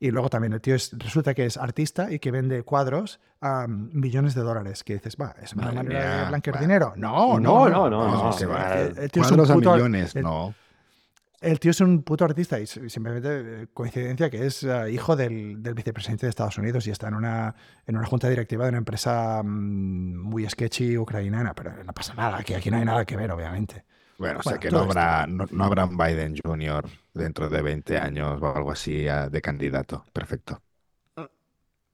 Y luego también el tío resulta que es artista y que vende cuadros a millones de dólares. Que dices, va, ¿es una manera de blanquear dinero? No, no, no, no. el, tío cuadros a millones, no. El tío es un puto artista y simplemente eh, coincidencia que es eh, hijo del, del, vicepresidente de Estados Unidos y está en una, en una junta directiva de una empresa mm, muy sketchy ucraniana, pero no pasa nada, que aquí no hay nada que ver, obviamente. Bueno, o sea que no habrá, no, habrá un Biden Jr. dentro de 20 años o algo así de candidato. Perfecto.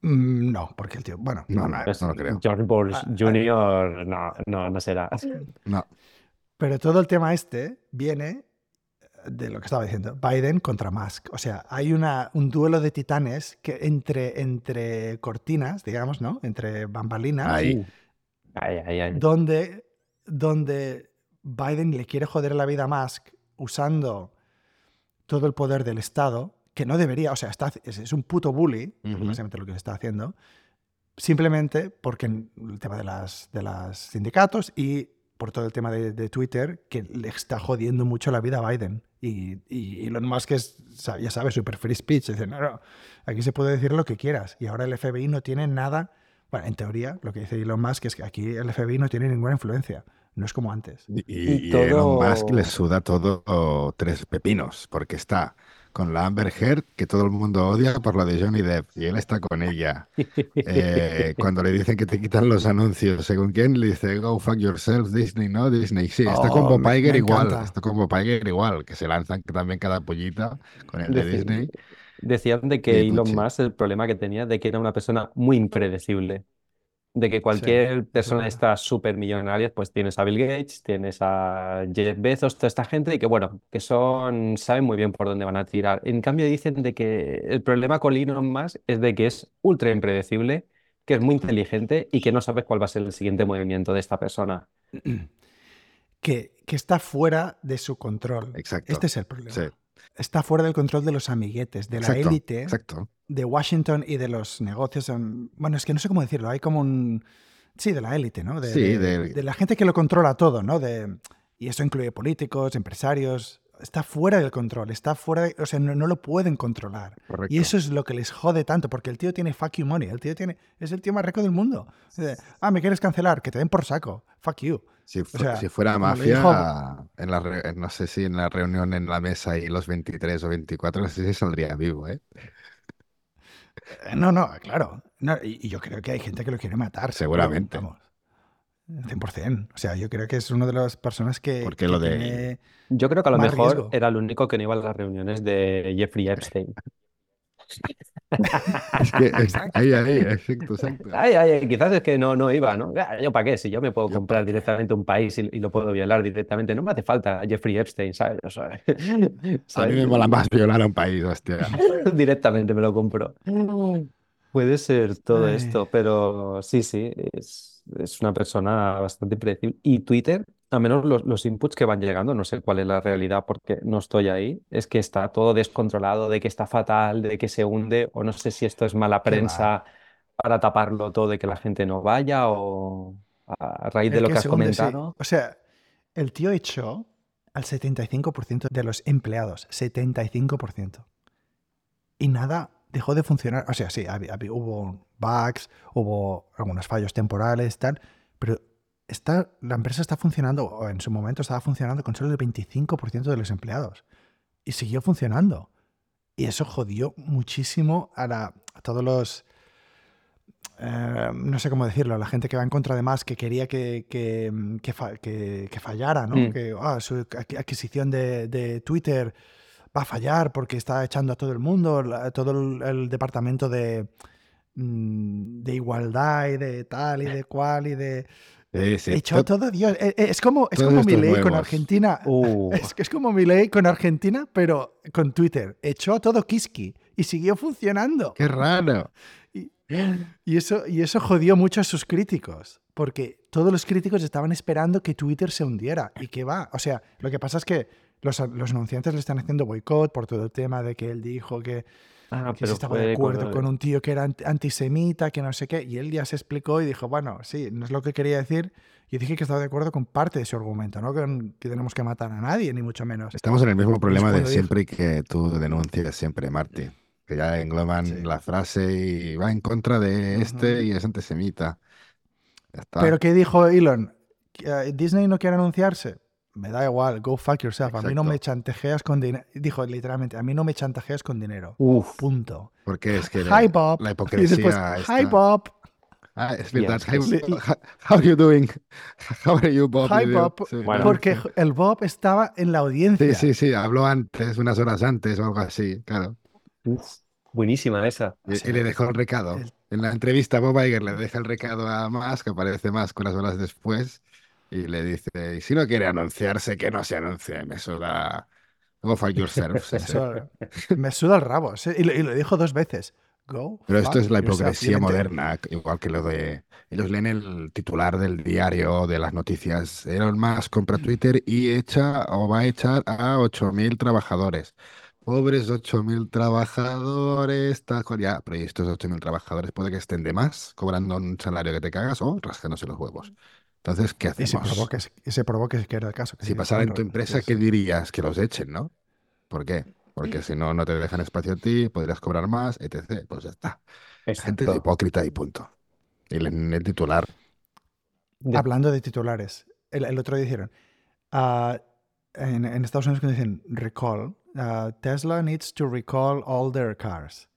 Mm, no, porque el tío, bueno, no, no, no, lo creo. George Bush ah, Jr. no, no, no será. No. Pero todo el tema este viene de lo que estaba diciendo, Biden contra Musk. O sea, hay una, un duelo de titanes que entre, entre cortinas, digamos, ¿no? Entre bambalinas. Ahí. Ahí, ahí, Donde, donde Biden le quiere joder la vida a Musk usando todo el poder del Estado, que no debería, o sea, está, es, un puto bully, básicamente lo que se está haciendo, simplemente porque el tema de las, de las sindicatos y por todo el tema de, Twitter, que le está jodiendo mucho la vida a Biden. Y, y Elon Musk es, ya sabes, super free speech. Dice, no, no, aquí se puede decir lo que quieras. Y ahora el FBI no tiene nada, bueno, en teoría, lo que dice Elon Musk es que aquí el FBI no tiene ninguna influencia. No es como antes. Y, y, Elon Musk le suda todo tres pepinos, porque está con la Amber Heard, que todo el mundo odia por lo de Johnny Depp, y él está con ella. Eh, cuando le dicen que te quitan los anuncios, según quién le dice, go fuck yourself, Disney, ¿no? Disney, sí, está con Bob Iger igual, está con Bob Iger igual, que se lanzan también cada pollita con el de Disney. Decían de que Elon Musk, el problema que tenía, de que era una persona muy impredecible de que cualquier persona de estas súper millonarias, pues tienes a Bill Gates, tienes a Jeff Bezos, toda esta gente, y que bueno, que son, saben muy bien por dónde van a tirar. En cambio, dicen de que el problema con Elon Musk es de que es ultra impredecible, que es muy inteligente y que no sabes cuál va a ser el siguiente movimiento de esta persona. Que, que está fuera de su control. Exacto. Este es el problema. Está fuera del control de los amiguetes, de la élite. De Washington y de los negocios. Bueno, es que no sé cómo decirlo. Hay como un. Sí, de la élite, ¿no? De, sí, de, la gente que lo controla todo, ¿no? De, y eso incluye políticos, empresarios. Está fuera del control, está fuera, o sea, no, lo pueden controlar. Y eso es lo que les jode tanto, porque el tío tiene fuck you money, el tío tiene, es el tío más rico del mundo. ah, me quieres cancelar, que te den por saco, fuck you. Si, fuera mafia, en la no sé si en la reunión en la mesa y los 23 o 24, no sé si saldría vivo, ¿eh? Eh, no, no, claro. y, yo creo que hay gente que lo quiere matar. Seguramente. Vamos, 100%. O sea, yo creo que es una de las personas que. Porque lo de. Yo creo que a lo mejor era el único que no iba a las reuniones de Jeffrey Epstein. es que ahí, ahí, exacto, exacto. quizás es que no, no iba, ¿no? Yo para qué, si yo me puedo comprar directamente un país y, lo puedo violar directamente, no me hace falta Jeffrey Epstein, ¿sabes? A mí me mola más violar a un país, hostia. directamente me lo compro. Puede ser todo esto, pero sí, sí, es, es una persona bastante predecible. Y Twitter a menos los, inputs que van llegando, no sé cuál es la realidad porque no estoy ahí, es que está todo descontrolado, de que está fatal, de que se hunde, o no sé si esto es mala prensa para taparlo todo, de que la gente no vaya, o a raíz de lo que, has comentado. O sea, el tío echó al 75% de los empleados, 75%. Y nada dejó de funcionar. O sea, sí, hubo bugs, hubo algunos fallos temporales, tal, pero la empresa está funcionando, o en su momento estaba funcionando con solo el 25% de los empleados. Y siguió funcionando. Y eso jodió muchísimo a, todos los... Eh, no sé cómo decirlo, a la gente que va en contra de más, que quería que, que, fallara, ¿no? Mm. Que ah, su adquisición de, Twitter va a fallar porque está echando a todo el mundo, todo el, departamento de, mm, de igualdad y de tal y de cual y de Echó todo Dios. E, e, es como, es como mi ley con Argentina. Uh. Es, es como mi ley con Argentina, pero con Twitter. Echó todo Kiski y siguió funcionando. Qué raro. Y, y, eso, y eso jodió mucho a sus críticos, porque todos los críticos estaban esperando que Twitter se hundiera. ¿Y que va? O sea, lo que pasa es que los, los anunciantes le están haciendo boicot por todo el tema de que él dijo que Ah, que estaba de acuerdo con un tío que era antisemita, que no sé qué, y él ya se explicó y dijo, bueno, sí, no es lo que quería decir. Y dije que estaba de acuerdo con parte de su argumento, no que, tenemos que matar a nadie, ni mucho menos. Estamos en el mismo problema de siempre que tú denuncias siempre, Marty, que ya engloban la frase y va en contra de este y es antisemita. Pero ¿qué dijo Elon? Eh, ¿Disney no quiere anunciarse? Me da igual, go fuck yourself. A mí no me chantajeas con dinero. Dijo literalmente, a mí no me chantajeas con dinero. Uf. Punto. Porque es que Hi, Bob. la hipocresía. Hi Bob. Ah, es verdad. how, are you doing? How are you, Bob? Hi, Bob. Porque el Bob estaba en la audiencia. Sí, sí, sí. Habló antes, unas horas antes o algo así, claro. buenísima esa. Y, le dejó el recado. En la entrevista, Bob Iger le deja el recado a Musk, que aparece más unas horas después y le dice, y si no quiere anunciarse, que no se anuncie, me suda... Go fuck yourself. me, suda, el rabo. Y lo, dijo dos veces. Go Pero esto es la hipocresía moderna, igual que lo de... Ellos leen el titular del diario, de las noticias. Elon Musk compra Twitter y echa o va a echar a 8.000 trabajadores. Pobres 8.000 trabajadores, está ya, pero estos 8.000 trabajadores puede que estén de más, cobrando un salario que te cagas o rasgándose los huevos. Entonces, ¿qué hacemos? Y se provoque, que era el caso. si pasara en tu empresa, ¿qué dirías? Que los echen, ¿no? ¿Por qué? Porque si no, no te dejan espacio a ti, podrías cobrar más, etc. Pues ya está. Gente hipócrita y punto. Y en el titular. Hablando de titulares, el, otro día dijeron, ah, en, Estados Unidos cuando dicen recall, uh, Tesla needs to recall all their cars.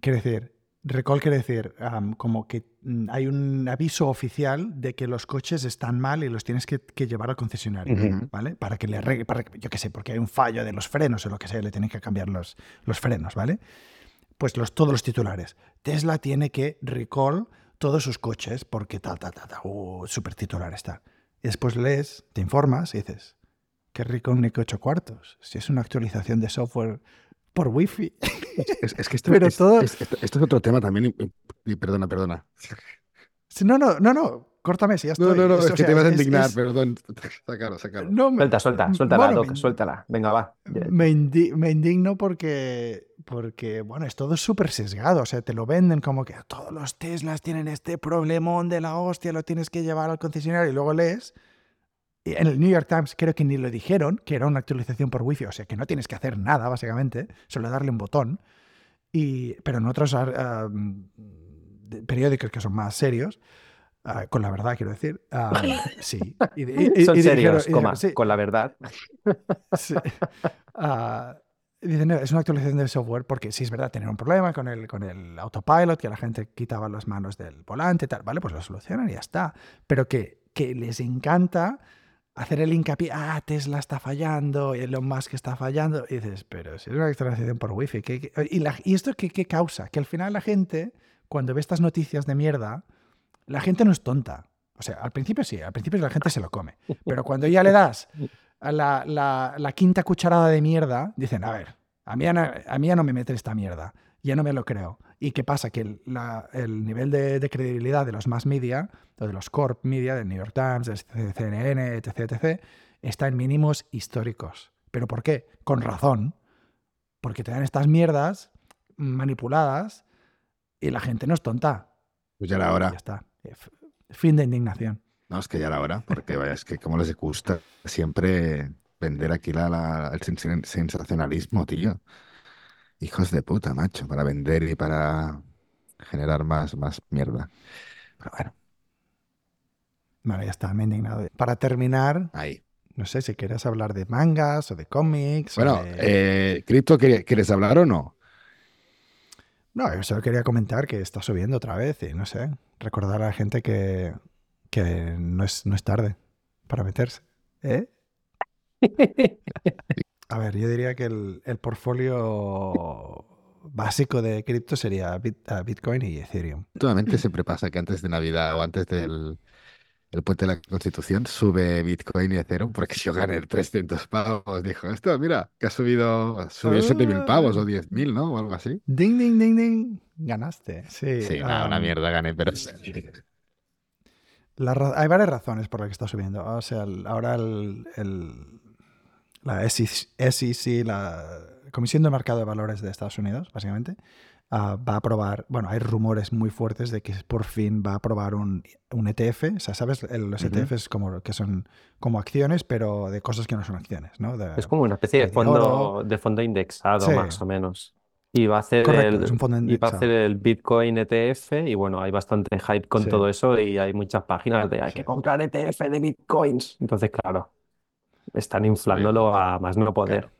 Quiere decir, recall quiere decir como que mm, hay un aviso oficial de que los coches están mal y los tienes que, llevar al concesionario, ¿vale? Para que le arregle, para, yo qué sé, porque hay un fallo de los frenos o lo que sea, le tienen que cambiar los, los frenos, ¿vale? Pues los, todos los titulares. Tesla tiene que recall todos sus coches porque tal, tal, tal, tal, uh, super titular está. Y después lees, te informas y dices, qué rico un Nico 8 cuartos. Si es una actualización de software por wifi. Es, que esto, Pero todo... esto, es otro tema también. Y, perdona, perdona. No, no, no, no. Córtame, si ya estoy. No, no, no, es, que te vas a indignar, perdón. Sácalo, sácalo. No, Suelta, suelta, suéltala, Doc, suéltala. Venga, va. Me, me, indigno porque, porque, bueno, es todo súper sesgado. O sea, te lo venden como que todos los Teslas tienen este problemón de la hostia, lo tienes que llevar al concesionario y luego lees en el New York Times creo que ni lo dijeron, que era una actualización por Wi-Fi, o sea que no tienes que hacer nada, básicamente, solo darle un botón. Y, pero en otros ah, periódicos que son más serios, ah, con la verdad quiero decir, ah, sí. son serios, con la verdad. dicen, es una actualización del software porque sí es verdad, tener un problema con el, con el autopilot, que la gente quitaba las manos del volante y tal, vale, pues lo solucionan y ya está. Pero que, que les encanta hacer el hincapié, ah, Tesla está fallando, Elon Musk está fallando, y dices, pero si es una actualización por Wi-Fi, y, esto qué, qué causa? Que al final la gente, cuando ve estas noticias de mierda, la gente no es tonta. O sea, al principio sí, al principio la gente se lo come, pero cuando ya le das a la, la, quinta cucharada de mierda, dicen, a ver, a mí, a mí ya no me mete esta mierda, ya no me lo creo. ¿Y qué pasa? Que el, el nivel de, de, credibilidad de los más media, o de los corp media, del New York Times, del CNN, etc., etc., está en mínimos históricos. ¿Pero por qué? Con razón. Porque te dan estas mierdas manipuladas y la gente no es tonta. Pues ya la hora. Ya está. Fin de indignación. No, es que ya la hora, porque vaya, es que como les gusta siempre vender aquí la, el sensacionalismo, tío. Hijos de puta, macho, para vender y para generar más, más mierda. Pero bueno. Bueno, ya está, me he indignado. Para terminar, Ahí. no sé si quieres hablar de mangas o de cómics. Bueno, eh, ¿Cripto quieres hablar o no? No, yo solo quería comentar que está subiendo otra vez y no sé, recordar a la gente que, que no, es, no es tarde para meterse. ¿Eh? A ver, yo diría que el, el portfolio básico de cripto sería Bitcoin y Ethereum. Últimamente siempre pasa que antes de Navidad o antes del el puente de la Constitución sube Bitcoin y Ethereum porque si yo gané 300 pavos, dijo, esto mira, que ha subido, subió 7.000 pavos o 10.000, ¿no? O algo así. Ding, ding, ding, ding. Ganaste. Sí, sí una mierda gané, pero... hay varias razones por las que está subiendo. O sea, ahora el la SEC, la Comisión de Mercado de Valores de Estados Unidos, básicamente, ah, va a aprobar, bueno, hay rumores muy fuertes de que por fin va a aprobar un, un ETF, o sea, ¿sabes? los ETFs como, que son como acciones, pero de cosas que no son acciones, ¿no? es como una especie de, fondo, de fondo indexado, más o menos. Y va a hacer el, va a hacer el Bitcoin ETF y bueno, hay bastante hype con todo eso y hay muchas páginas de hay que comprar ETF de Bitcoins. Entonces, claro, están inflándolo a más no poder.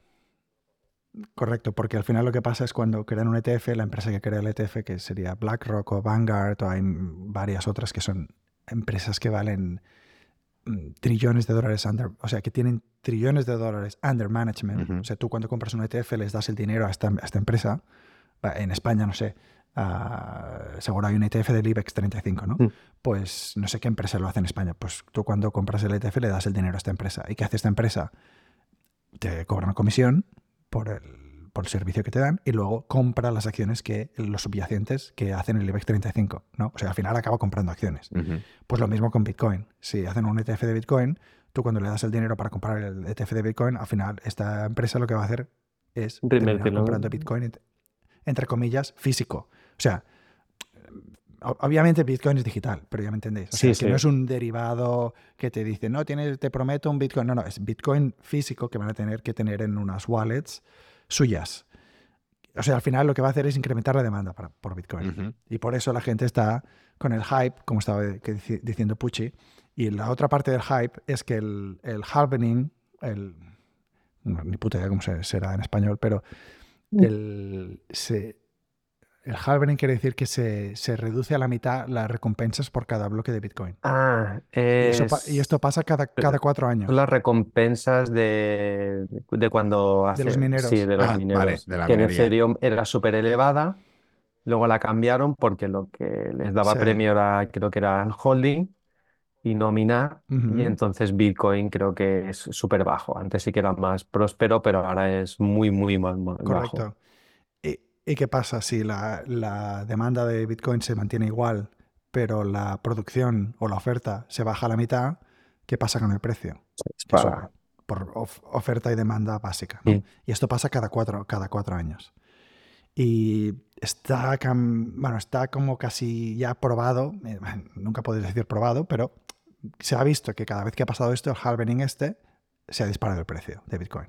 Correcto, porque al final lo que pasa es cuando crean un ETF, la empresa que crea el ETF, que sería BlackRock o Vanguard, o hay varias otras que son empresas que valen mm, trillones de dólares under, o sea, que tienen trillones de dólares under management. O sea, tú cuando compras un ETF les das el dinero a esta, a esta empresa. En España, no sé, uh, seguro hay un ETF del IBEX 35, ¿no? Mm. Pues no sé qué empresa lo hace en España. Pues tú cuando compras el ETF le das el dinero a esta empresa. ¿Y qué hace esta empresa? Te cobra una comisión por el, por el servicio que te dan y luego compra las acciones que los subyacentes que hacen el IBEX 35, ¿no? O sea, al final acaba comprando acciones. Pues lo mismo con Bitcoin. Si hacen un ETF de Bitcoin, tú cuando le das el dinero para comprar el ETF de Bitcoin, al final esta empresa lo que va a hacer es comprando Bitcoin entre comillas, físico. O sea, obviamente Bitcoin es digital, pero ya me entendéis. O sea, que no es un derivado que te dice, no, tienes, te prometo un Bitcoin. No, no, es Bitcoin físico que van a tener que tener en unas wallets suyas. O sea, al final lo que va a hacer es incrementar la demanda para, por Bitcoin. Y por eso la gente está con el hype, como estaba diciendo Pucci. Y la otra parte del hype es que el, el halvening, el, ni puta idea cómo será en español, pero mm. el, se, el halvering quiere decir que se, reduce a la mitad las recompensas por cada bloque de Bitcoin. Ah, y, esto pasa cada, cada cuatro años. Las recompensas de, de cuando hace, De los mineros. Sí, de los ah, mineros. que en Ethereum era súper elevada, luego la cambiaron porque lo que les daba premio era, creo que era holding y no minar, y entonces Bitcoin creo que es súper bajo. Antes sí que era más próspero, pero ahora es muy, muy mal, Correcto. ¿Y qué pasa si la, demanda de Bitcoin se mantiene igual, pero la producción o la oferta se baja a la mitad? ¿Qué pasa con el precio? por oferta y demanda básica. Y esto pasa cada cuatro, cada cuatro años. Y está, bueno, está como casi ya probado, eh, nunca podéis decir probado, pero se ha visto que cada vez que ha pasado esto, el halvening este, se ha disparado el precio de Bitcoin.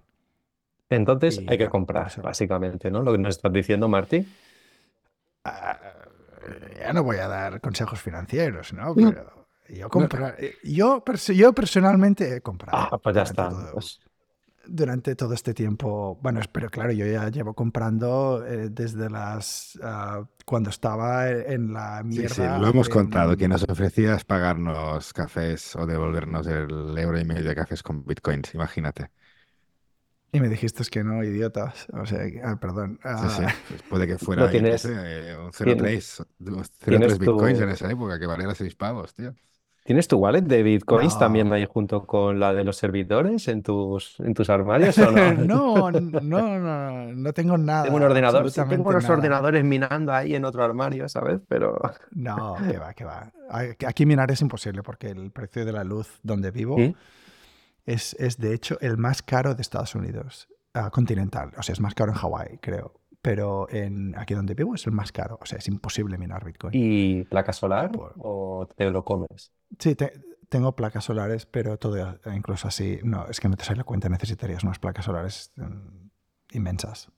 Entonces hay que comprar, básicamente, ¿no? Lo que nos estás diciendo, Marty. Ah, ya no voy a dar consejos financieros, ¿no? Pero yo, comprar, eh, yo, yo, personalmente he comprado. Ah, pues ya está. Pues durante todo este tiempo. Bueno, pero claro, yo ya llevo comprando eh, desde las. Ah, cuando estaba en la mierda. Sí, sí, lo hemos contado, que nos ofrecías pagarnos cafés o devolvernos el euro y medio de cafés con bitcoins, imagínate. Y me dijiste que no, idiotas. O sea, ah, perdón. Sí, sí. Ah. Pues puede que fuera tienes, un 0,3 bitcoins en esa época, que valiera 6 pavos, tío. ¿Tienes tu wallet de bitcoins también ahí junto con la de los servidores en tus, en tus armarios o no? no, no, no, no tengo nada. Tengo un ordenador, sí, tengo unos ordenadores minando ahí en otro armario, ¿sabes? Pero... No, que va, que va. Aquí minar es imposible porque el precio de la luz donde vivo es, es, de hecho el más caro de Estados Unidos, ah, continental. O sea, es más caro en Hawái, creo pero en, aquí donde vivo es el más caro. O sea, es imposible minar Bitcoin. ¿Y placa solar o te lo comes? Sí, tengo placas solares, pero todo, incluso así, no, es que no te sale la cuenta, necesitarías unas placas solares mm, inmensas.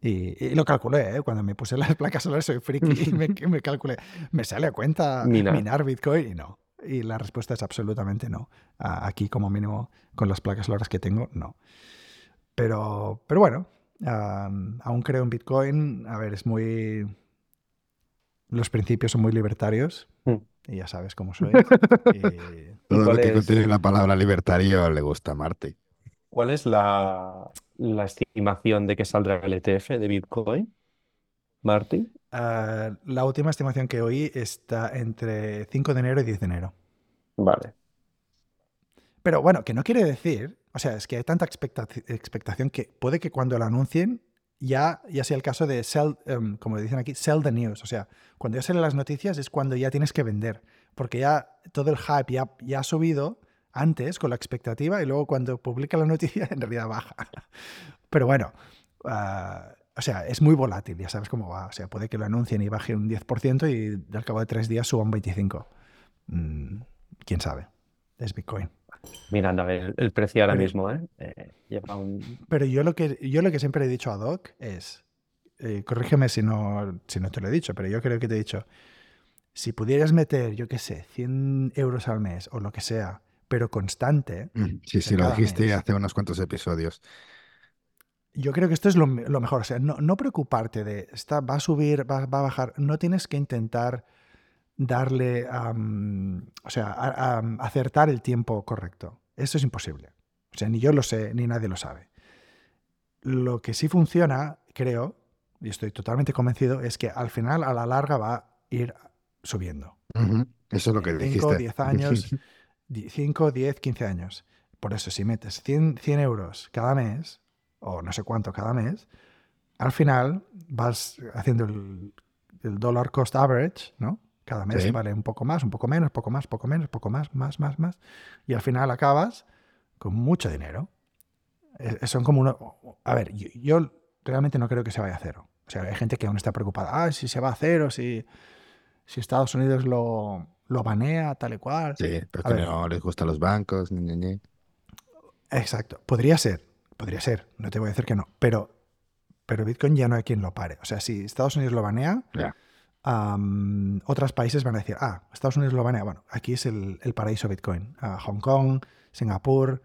Y, lo calculé, ¿eh? cuando me puse las placas solares soy friki y me, calculé, ¿me sale a cuenta minar Bitcoin? Y no. Y la respuesta es absolutamente no. Aquí como mínimo con las placas solares que tengo, no. Pero, pero bueno, aún creo en Bitcoin. A ver, es muy... Los principios son muy libertarios. Mm. Y ya sabes cómo soy. Todo lo que contiene la palabra libertario le gusta a Marty. ¿Cuál es la, estimación de que saldrá el ETF de Bitcoin, Marty? Ah, la última estimación que oí está entre 5 de enero y 10 de enero. Vale. Pero bueno, que no quiere decir o sea, es que hay tanta expectación que puede que cuando lo anuncien ya, ya sea el caso de sell, em, como dicen aquí, sell the news. O sea, cuando ya salen las noticias es cuando ya tienes que vender. Porque ya todo el hype ya, ya ha subido antes con la expectativa y luego cuando publica la noticia en realidad baja. Pero bueno, ah, o sea, es muy volátil, ya sabes cómo va. O sea, puede que lo anuncien y baje un 10% y al cabo de tres días suba un 25%. Mm, ¿Quién sabe? Es Bitcoin. Mirando el, el precio ahora mismo, ¿eh? ¿eh? lleva un... Pero yo lo, que, yo lo que siempre he dicho a Doc es, eh, corrígeme si no, si no te lo he dicho, pero yo creo que te he dicho, si pudieras meter, yo qué sé, 100 euros al mes o lo que sea, pero constante. Mm, sí, sí, lo dijiste hace unos cuantos episodios. Yo creo que esto es lo, lo mejor. O sea, no, no preocuparte de, está, va a subir, va, va, a bajar. No tienes que intentar darle, o sea, acertar el tiempo correcto. Eso es imposible. O sea, ni yo lo sé, ni nadie lo sabe. Lo que sí funciona, creo, y estoy totalmente convencido, es que al final, a la larga, va a ir subiendo. Eso es lo que dijiste. 5, 10 años, 5, 10, 15 años. Por eso, si metes 100, 100 euros cada mes, o no sé cuánto cada mes, al final vas haciendo el, el dollar cost average, ¿no? Cada mes vale un poco más, un poco menos, poco más, poco menos, poco más, más, más, más. Y al final acabas con mucho dinero. son como uno. A ver, yo, realmente no creo que se vaya a cero. O sea, hay gente que aún está preocupada. Ah, si se va a cero, si, si Estados Unidos lo, lo banea, tal y cual. Sí, pero que no les gustan los bancos. Exacto. Podría ser, podría ser. No te voy a decir que no. Pero, pero Bitcoin ya no hay quien lo pare. O sea, si Estados Unidos lo banea otros países van a decir, ah, Estados Unidos lo banea. Bueno, aquí es el, paraíso Bitcoin. Hong Kong, Singapur,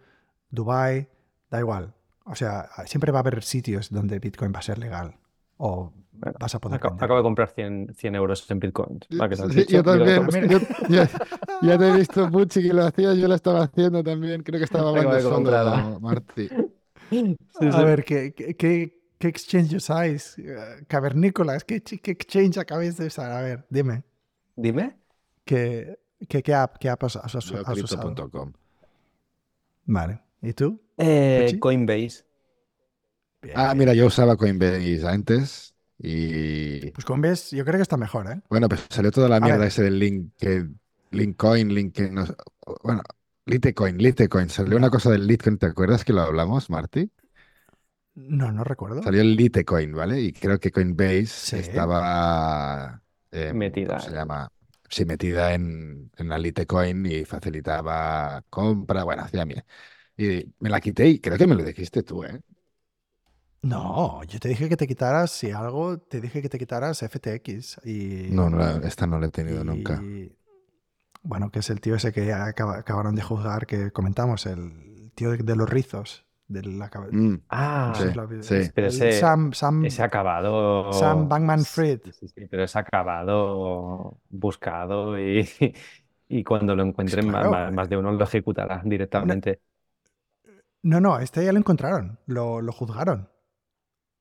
Dubai, da igual. O sea, siempre va a haber sitios donde Bitcoin va a ser legal. O vas a poder. Acabo, de comprar 100, 100 euros en Bitcoin. yo también. ya te he visto, Pucci, que lo hacía, yo lo estaba haciendo también. Creo que estaba hablando de fondo, Marti. A ver, ¿qué, qué, qué exchange usáis? Cavernícolas, ¿qué, ¿qué, exchange acabáis de usar? A ver, dime. Dime. ¿Qué, qué, app, qué app has, has, usado? Vale. ¿Y tú? Eh, Coinbase. Ah, mira, yo usaba Coinbase antes y... Pues Coinbase yo creo que está mejor, ¿eh? Bueno, pues salió toda la mierda ese del link, que, Linkcoin, Link... No, bueno, Litecoin, Litecoin. Salió una cosa del Litecoin, ¿te acuerdas que lo hablamos, Marty? No, no recuerdo. Salió el Litecoin, ¿vale? Y creo que Coinbase estaba... Em, metida. ¿Cómo se llama? Sí, metida en, en la Litecoin y facilitaba compra, bueno, hacía mía. Y me la quité y creo que me lo dijiste tú, ¿eh? No, yo te dije que te quitaras, si algo, te dije que te quitaras FTX. Y, no, no, esta no la he tenido nunca. Bueno, que es el tío ese que acabaron de juzgar, que comentamos, el tío de, los rizos. De la, mm. Ah, sí, pero ese, Sam, Sam, ese acabado. Sam Bankman Fried. Sí, sí, pero ese acabado buscado y, y cuando lo encuentren, más, de uno lo ejecutará directamente. No, no, este ya lo encontraron, lo, lo juzgaron.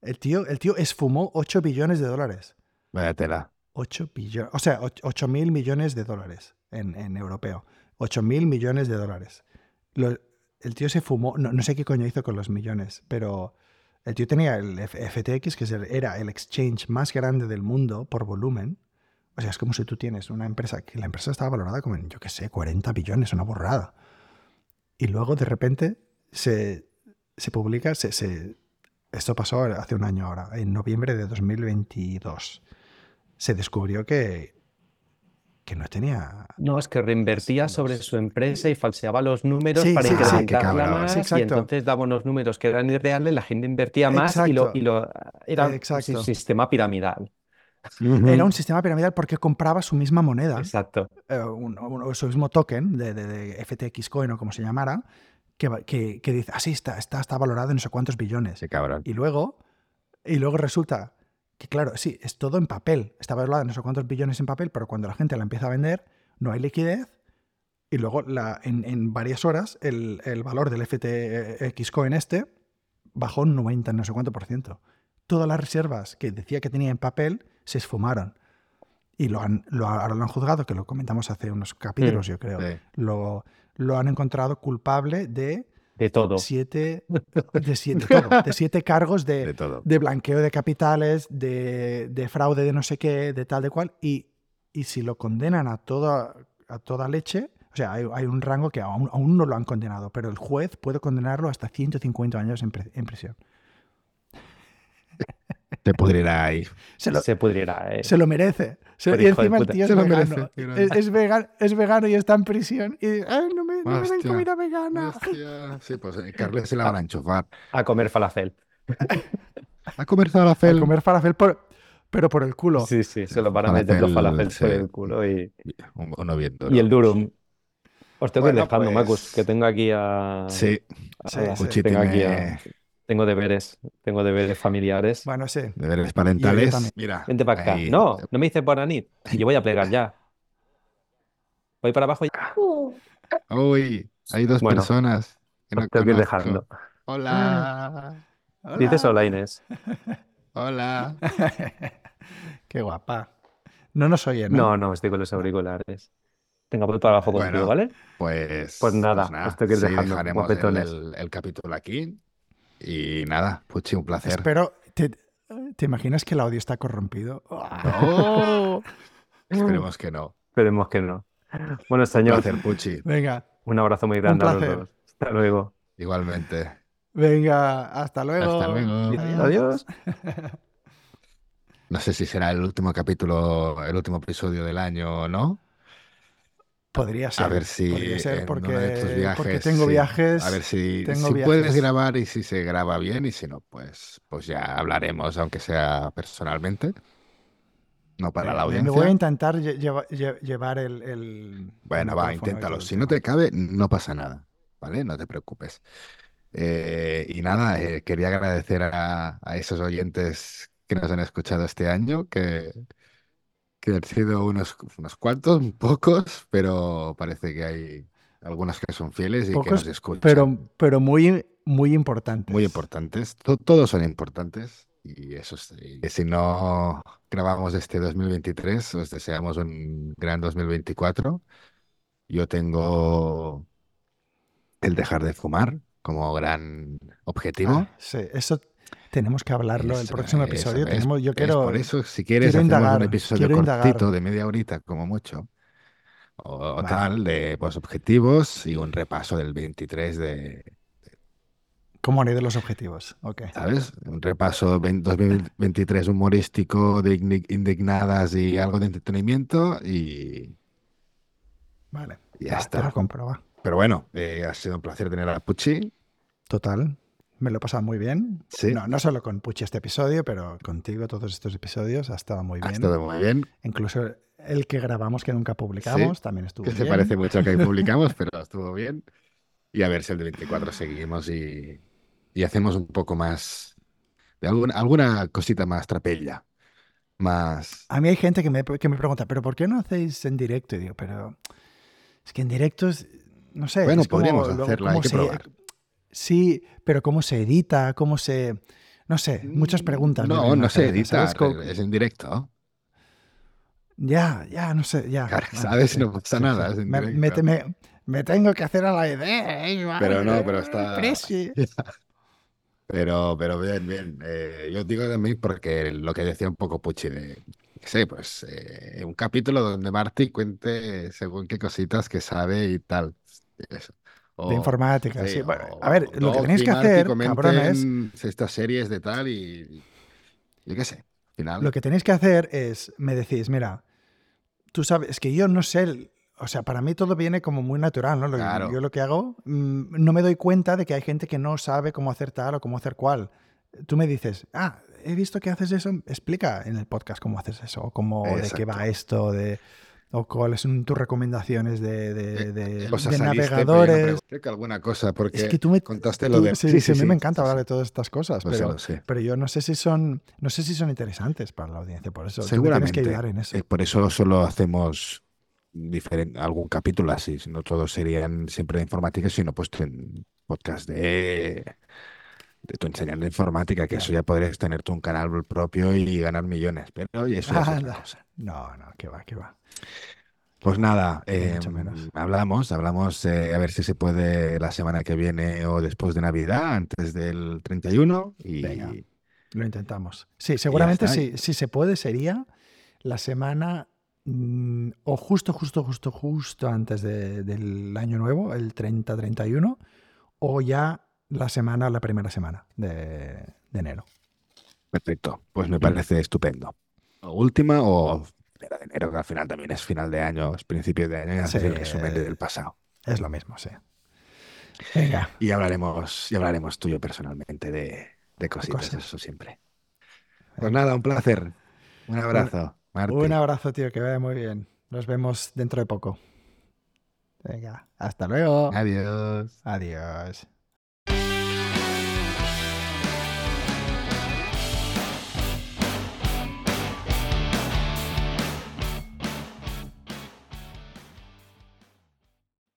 El tío, el tío esfumó 8 billones de dólares. Vaya tela. 8 billones, o sea, 8 mil millones de dólares en, en europeo. 8 mil millones de dólares. El tío se fumó, no, sé qué coño hizo con los millones, pero el tío tenía el FTX, que era el exchange más grande del mundo por volumen. O sea, es como si tú tienes una empresa que la empresa estaba valorada como en, yo qué sé, 40 billones, una borrada. Y luego de repente se, se publica, se, se, esto pasó hace un año ahora, en noviembre de 2022. Se descubrió que, que no tenía... No, es que reinvertía sobre su empresa y falseaba los números para incrementarla más y entonces daba unos números que eran irreales, la gente invertía más y lo, y lo era un sistema piramidal. Era un sistema piramidal porque compraba su misma moneda. Exacto. Eh, su mismo token de, de, de, FTX Coin o como se llamara, que, dice, así ah, está, está, está valorado en no sé cuántos billones. cabrón. Y luego, y luego resulta que, claro, sí, es todo en papel. Está valorado en no sé cuántos billones en papel, pero cuando la gente la empieza a vender, no hay liquidez. Y luego, la, en, varias horas, el, valor del FTX Coin este bajó un 90, no sé cuánto por ciento. Todas las reservas que decía que tenía en papel se esfumaron. Y lo han, lo, ahora lo han juzgado, que lo comentamos hace unos capítulos, mm, yo creo. Lo, lo han encontrado culpable de de todo. Siete, de, siete, de siete cargos de, de, blanqueo de capitales, de, de, fraude de no sé qué, de tal, de cual. Y, y si lo condenan a toda, a toda leche, o sea, hay, hay un rango que aún, aún, no lo han condenado, pero el juez puede condenarlo hasta 150 años en, en prisión. Se pudrirá ahí. Se, lo, se pudrirá, eh. Se lo merece. Y encima el tío es vegano. Es, vegano. es, vegano y está en prisión. Y Ay, no me, no me den comida vegana. Sí, pues eh, Carles se la van a enchufar. A comer falafel. a comer falafel. A comer falafel por, pero por el culo. Sí, sí, se lo van a meter los falafel por el culo y. Uno viendo, Y el durum. Os tengo bueno, dejando, pues... Marcus, que tengo aquí a. Sí, a... sí, sí. Tengo aquí a. Tengo deberes, tengo deberes familiares. Bueno, sí. Deberes parentales. Mira. Vente para acá. No, no me dices Bonanit. Yo voy a plegar ya. Voy para abajo ya. Uy, hay dos personas que no tengo que ir dejando. Hola. Hola. Dices hola, Inés. Hola. Qué guapa. No nos oyen, ¿no? No, no, estoy con los auriculares. Tengo voy para abajo contigo, ¿vale? Pues, pues nada, pues nada, estoy que ir dejando. el, el capítulo aquí. Y nada, Puchi, un placer. Espero, ¿te, ¿te imaginas que el audio está corrompido? No. Esperemos que no. Esperemos que no. Bueno, señor. Un placer, Puchi. Venga. Un abrazo muy grande a los dos. Hasta luego. Igualmente. Venga, hasta luego. Hasta luego. Adiós. No sé si será el último capítulo, el último episodio del año o no. Podría ser. A ver si podría ser porque, porque tengo viajes. A ver si, si puedes grabar y si se graba bien y si no, pues, pues ya hablaremos, aunque sea personalmente. No para la audiencia. Me voy a intentar llevar el, Bueno, va, inténtalo. Si no te cabe, no pasa nada. ¿Vale? No te preocupes. Eh, y nada, eh, quería agradecer a, esos oyentes que nos han escuchado este año, que, que han sido unos, unos cuantos, pocos, pero parece que hay algunos que son fieles y que nos escuchan. Pero, pero muy, muy importantes. Muy importantes. todos son importantes. Y eso y si no grabamos este 2023, os deseamos un gran 2024. Yo tengo el dejar de fumar como gran objetivo. Ah, sí, eso tenemos que hablarlo en el próximo episodio. tenemos, yo quiero, por eso, si quieres, hacemos un episodio cortito de media horita, como mucho. O, tal, de pues, objetivos y un repaso del 23 de, ¿Cómo haré de los objetivos? Okay. ¿Sabes? Un repaso 2023 humorístico de indignadas y algo de entretenimiento y. Vale. Ya está. Lo Pero bueno, eh, ha sido un placer tener a Pucci. Total. Me lo he pasado muy bien. Sí. No, no solo con Pucci este episodio, pero contigo todos estos episodios ha estado muy bien. Ha estado muy bien. Incluso el que grabamos que nunca publicamos también estuvo bien. Que se parece mucho al que publicamos, pero estuvo bien. Y a ver si el de 24 seguimos y, y hacemos un poco más, de alguna, alguna cosita más trapella. Más... A mí hay gente que me, que me pregunta, ¿pero por qué no hacéis en directo? Y digo, pero es que en directo es, no sé. Bueno, podríamos hacerlo, hay que probar. Sí, pero ¿cómo se edita? ¿Cómo se...? No sé, muchas preguntas. No, no se edita, es en directo. Ya, ya, no sé, ya. ¿Sabes? No pasa nada. Me, me, me, tengo que hacer a la idea. ¿eh? Pero no, pero está... Pero, pero bien, bien. Eh, yo digo de mí porque lo que decía un poco Pucci de, sé, pues eh, un capítulo donde Marty cuente según qué cositas que sabe y tal. De informática, sí. a ver, lo que tenéis que hacer, cabrones... Estas series de tal y... Yo qué sé, final... Lo que tenéis que hacer es, me decís, mira, tú sabes, es que yo no sé o sea, para mí todo viene como muy natural, ¿no? Yo lo que hago, mm, no me doy cuenta de que hay gente que no sabe cómo hacer tal o cómo hacer cual. Tú me dices, ah, he visto que haces eso, explica en el podcast cómo haces eso, o cómo, de qué va esto, de, o cuáles son tus recomendaciones de, de, de, navegadores. Creo que alguna cosa, porque es que tú me contaste lo de... Sí, sí, a mí me encanta hablar de todas estas cosas, pues pero, pero yo no sé si son no sé si son interesantes para la audiencia, por eso Seguramente. tienes que ayudar en eso. Eh, por eso solo hacemos diferente, algún capítulo así, no todos serían siempre de informática, sino pues en podcast de, de tu enseñando informática, que eso ya podrías tener tú un canal propio y ganar millones, pero eso es No, no, que va, que va. Pues nada, em, hablamos, hablamos eh, a ver si se puede la semana que viene o después de Navidad, antes del 31 y... lo intentamos. Sí, seguramente si, si se puede sería la semana Mm, o justo, justo, justo, justo antes del año nuevo, el 30-31, o ya la semana, la primera semana de, enero. Perfecto, pues me parece estupendo. última o de enero, que al final también es final de año, es principio de año, y el resumen del pasado. Es lo mismo, sí. Venga. Y hablaremos, y hablaremos tuyo personalmente de, de cositas, eso siempre. Pues nada, un placer. Un abrazo. Un abrazo, tío, que vaya muy bien. Nos vemos dentro de poco. Venga, hasta luego. Adiós. Adiós.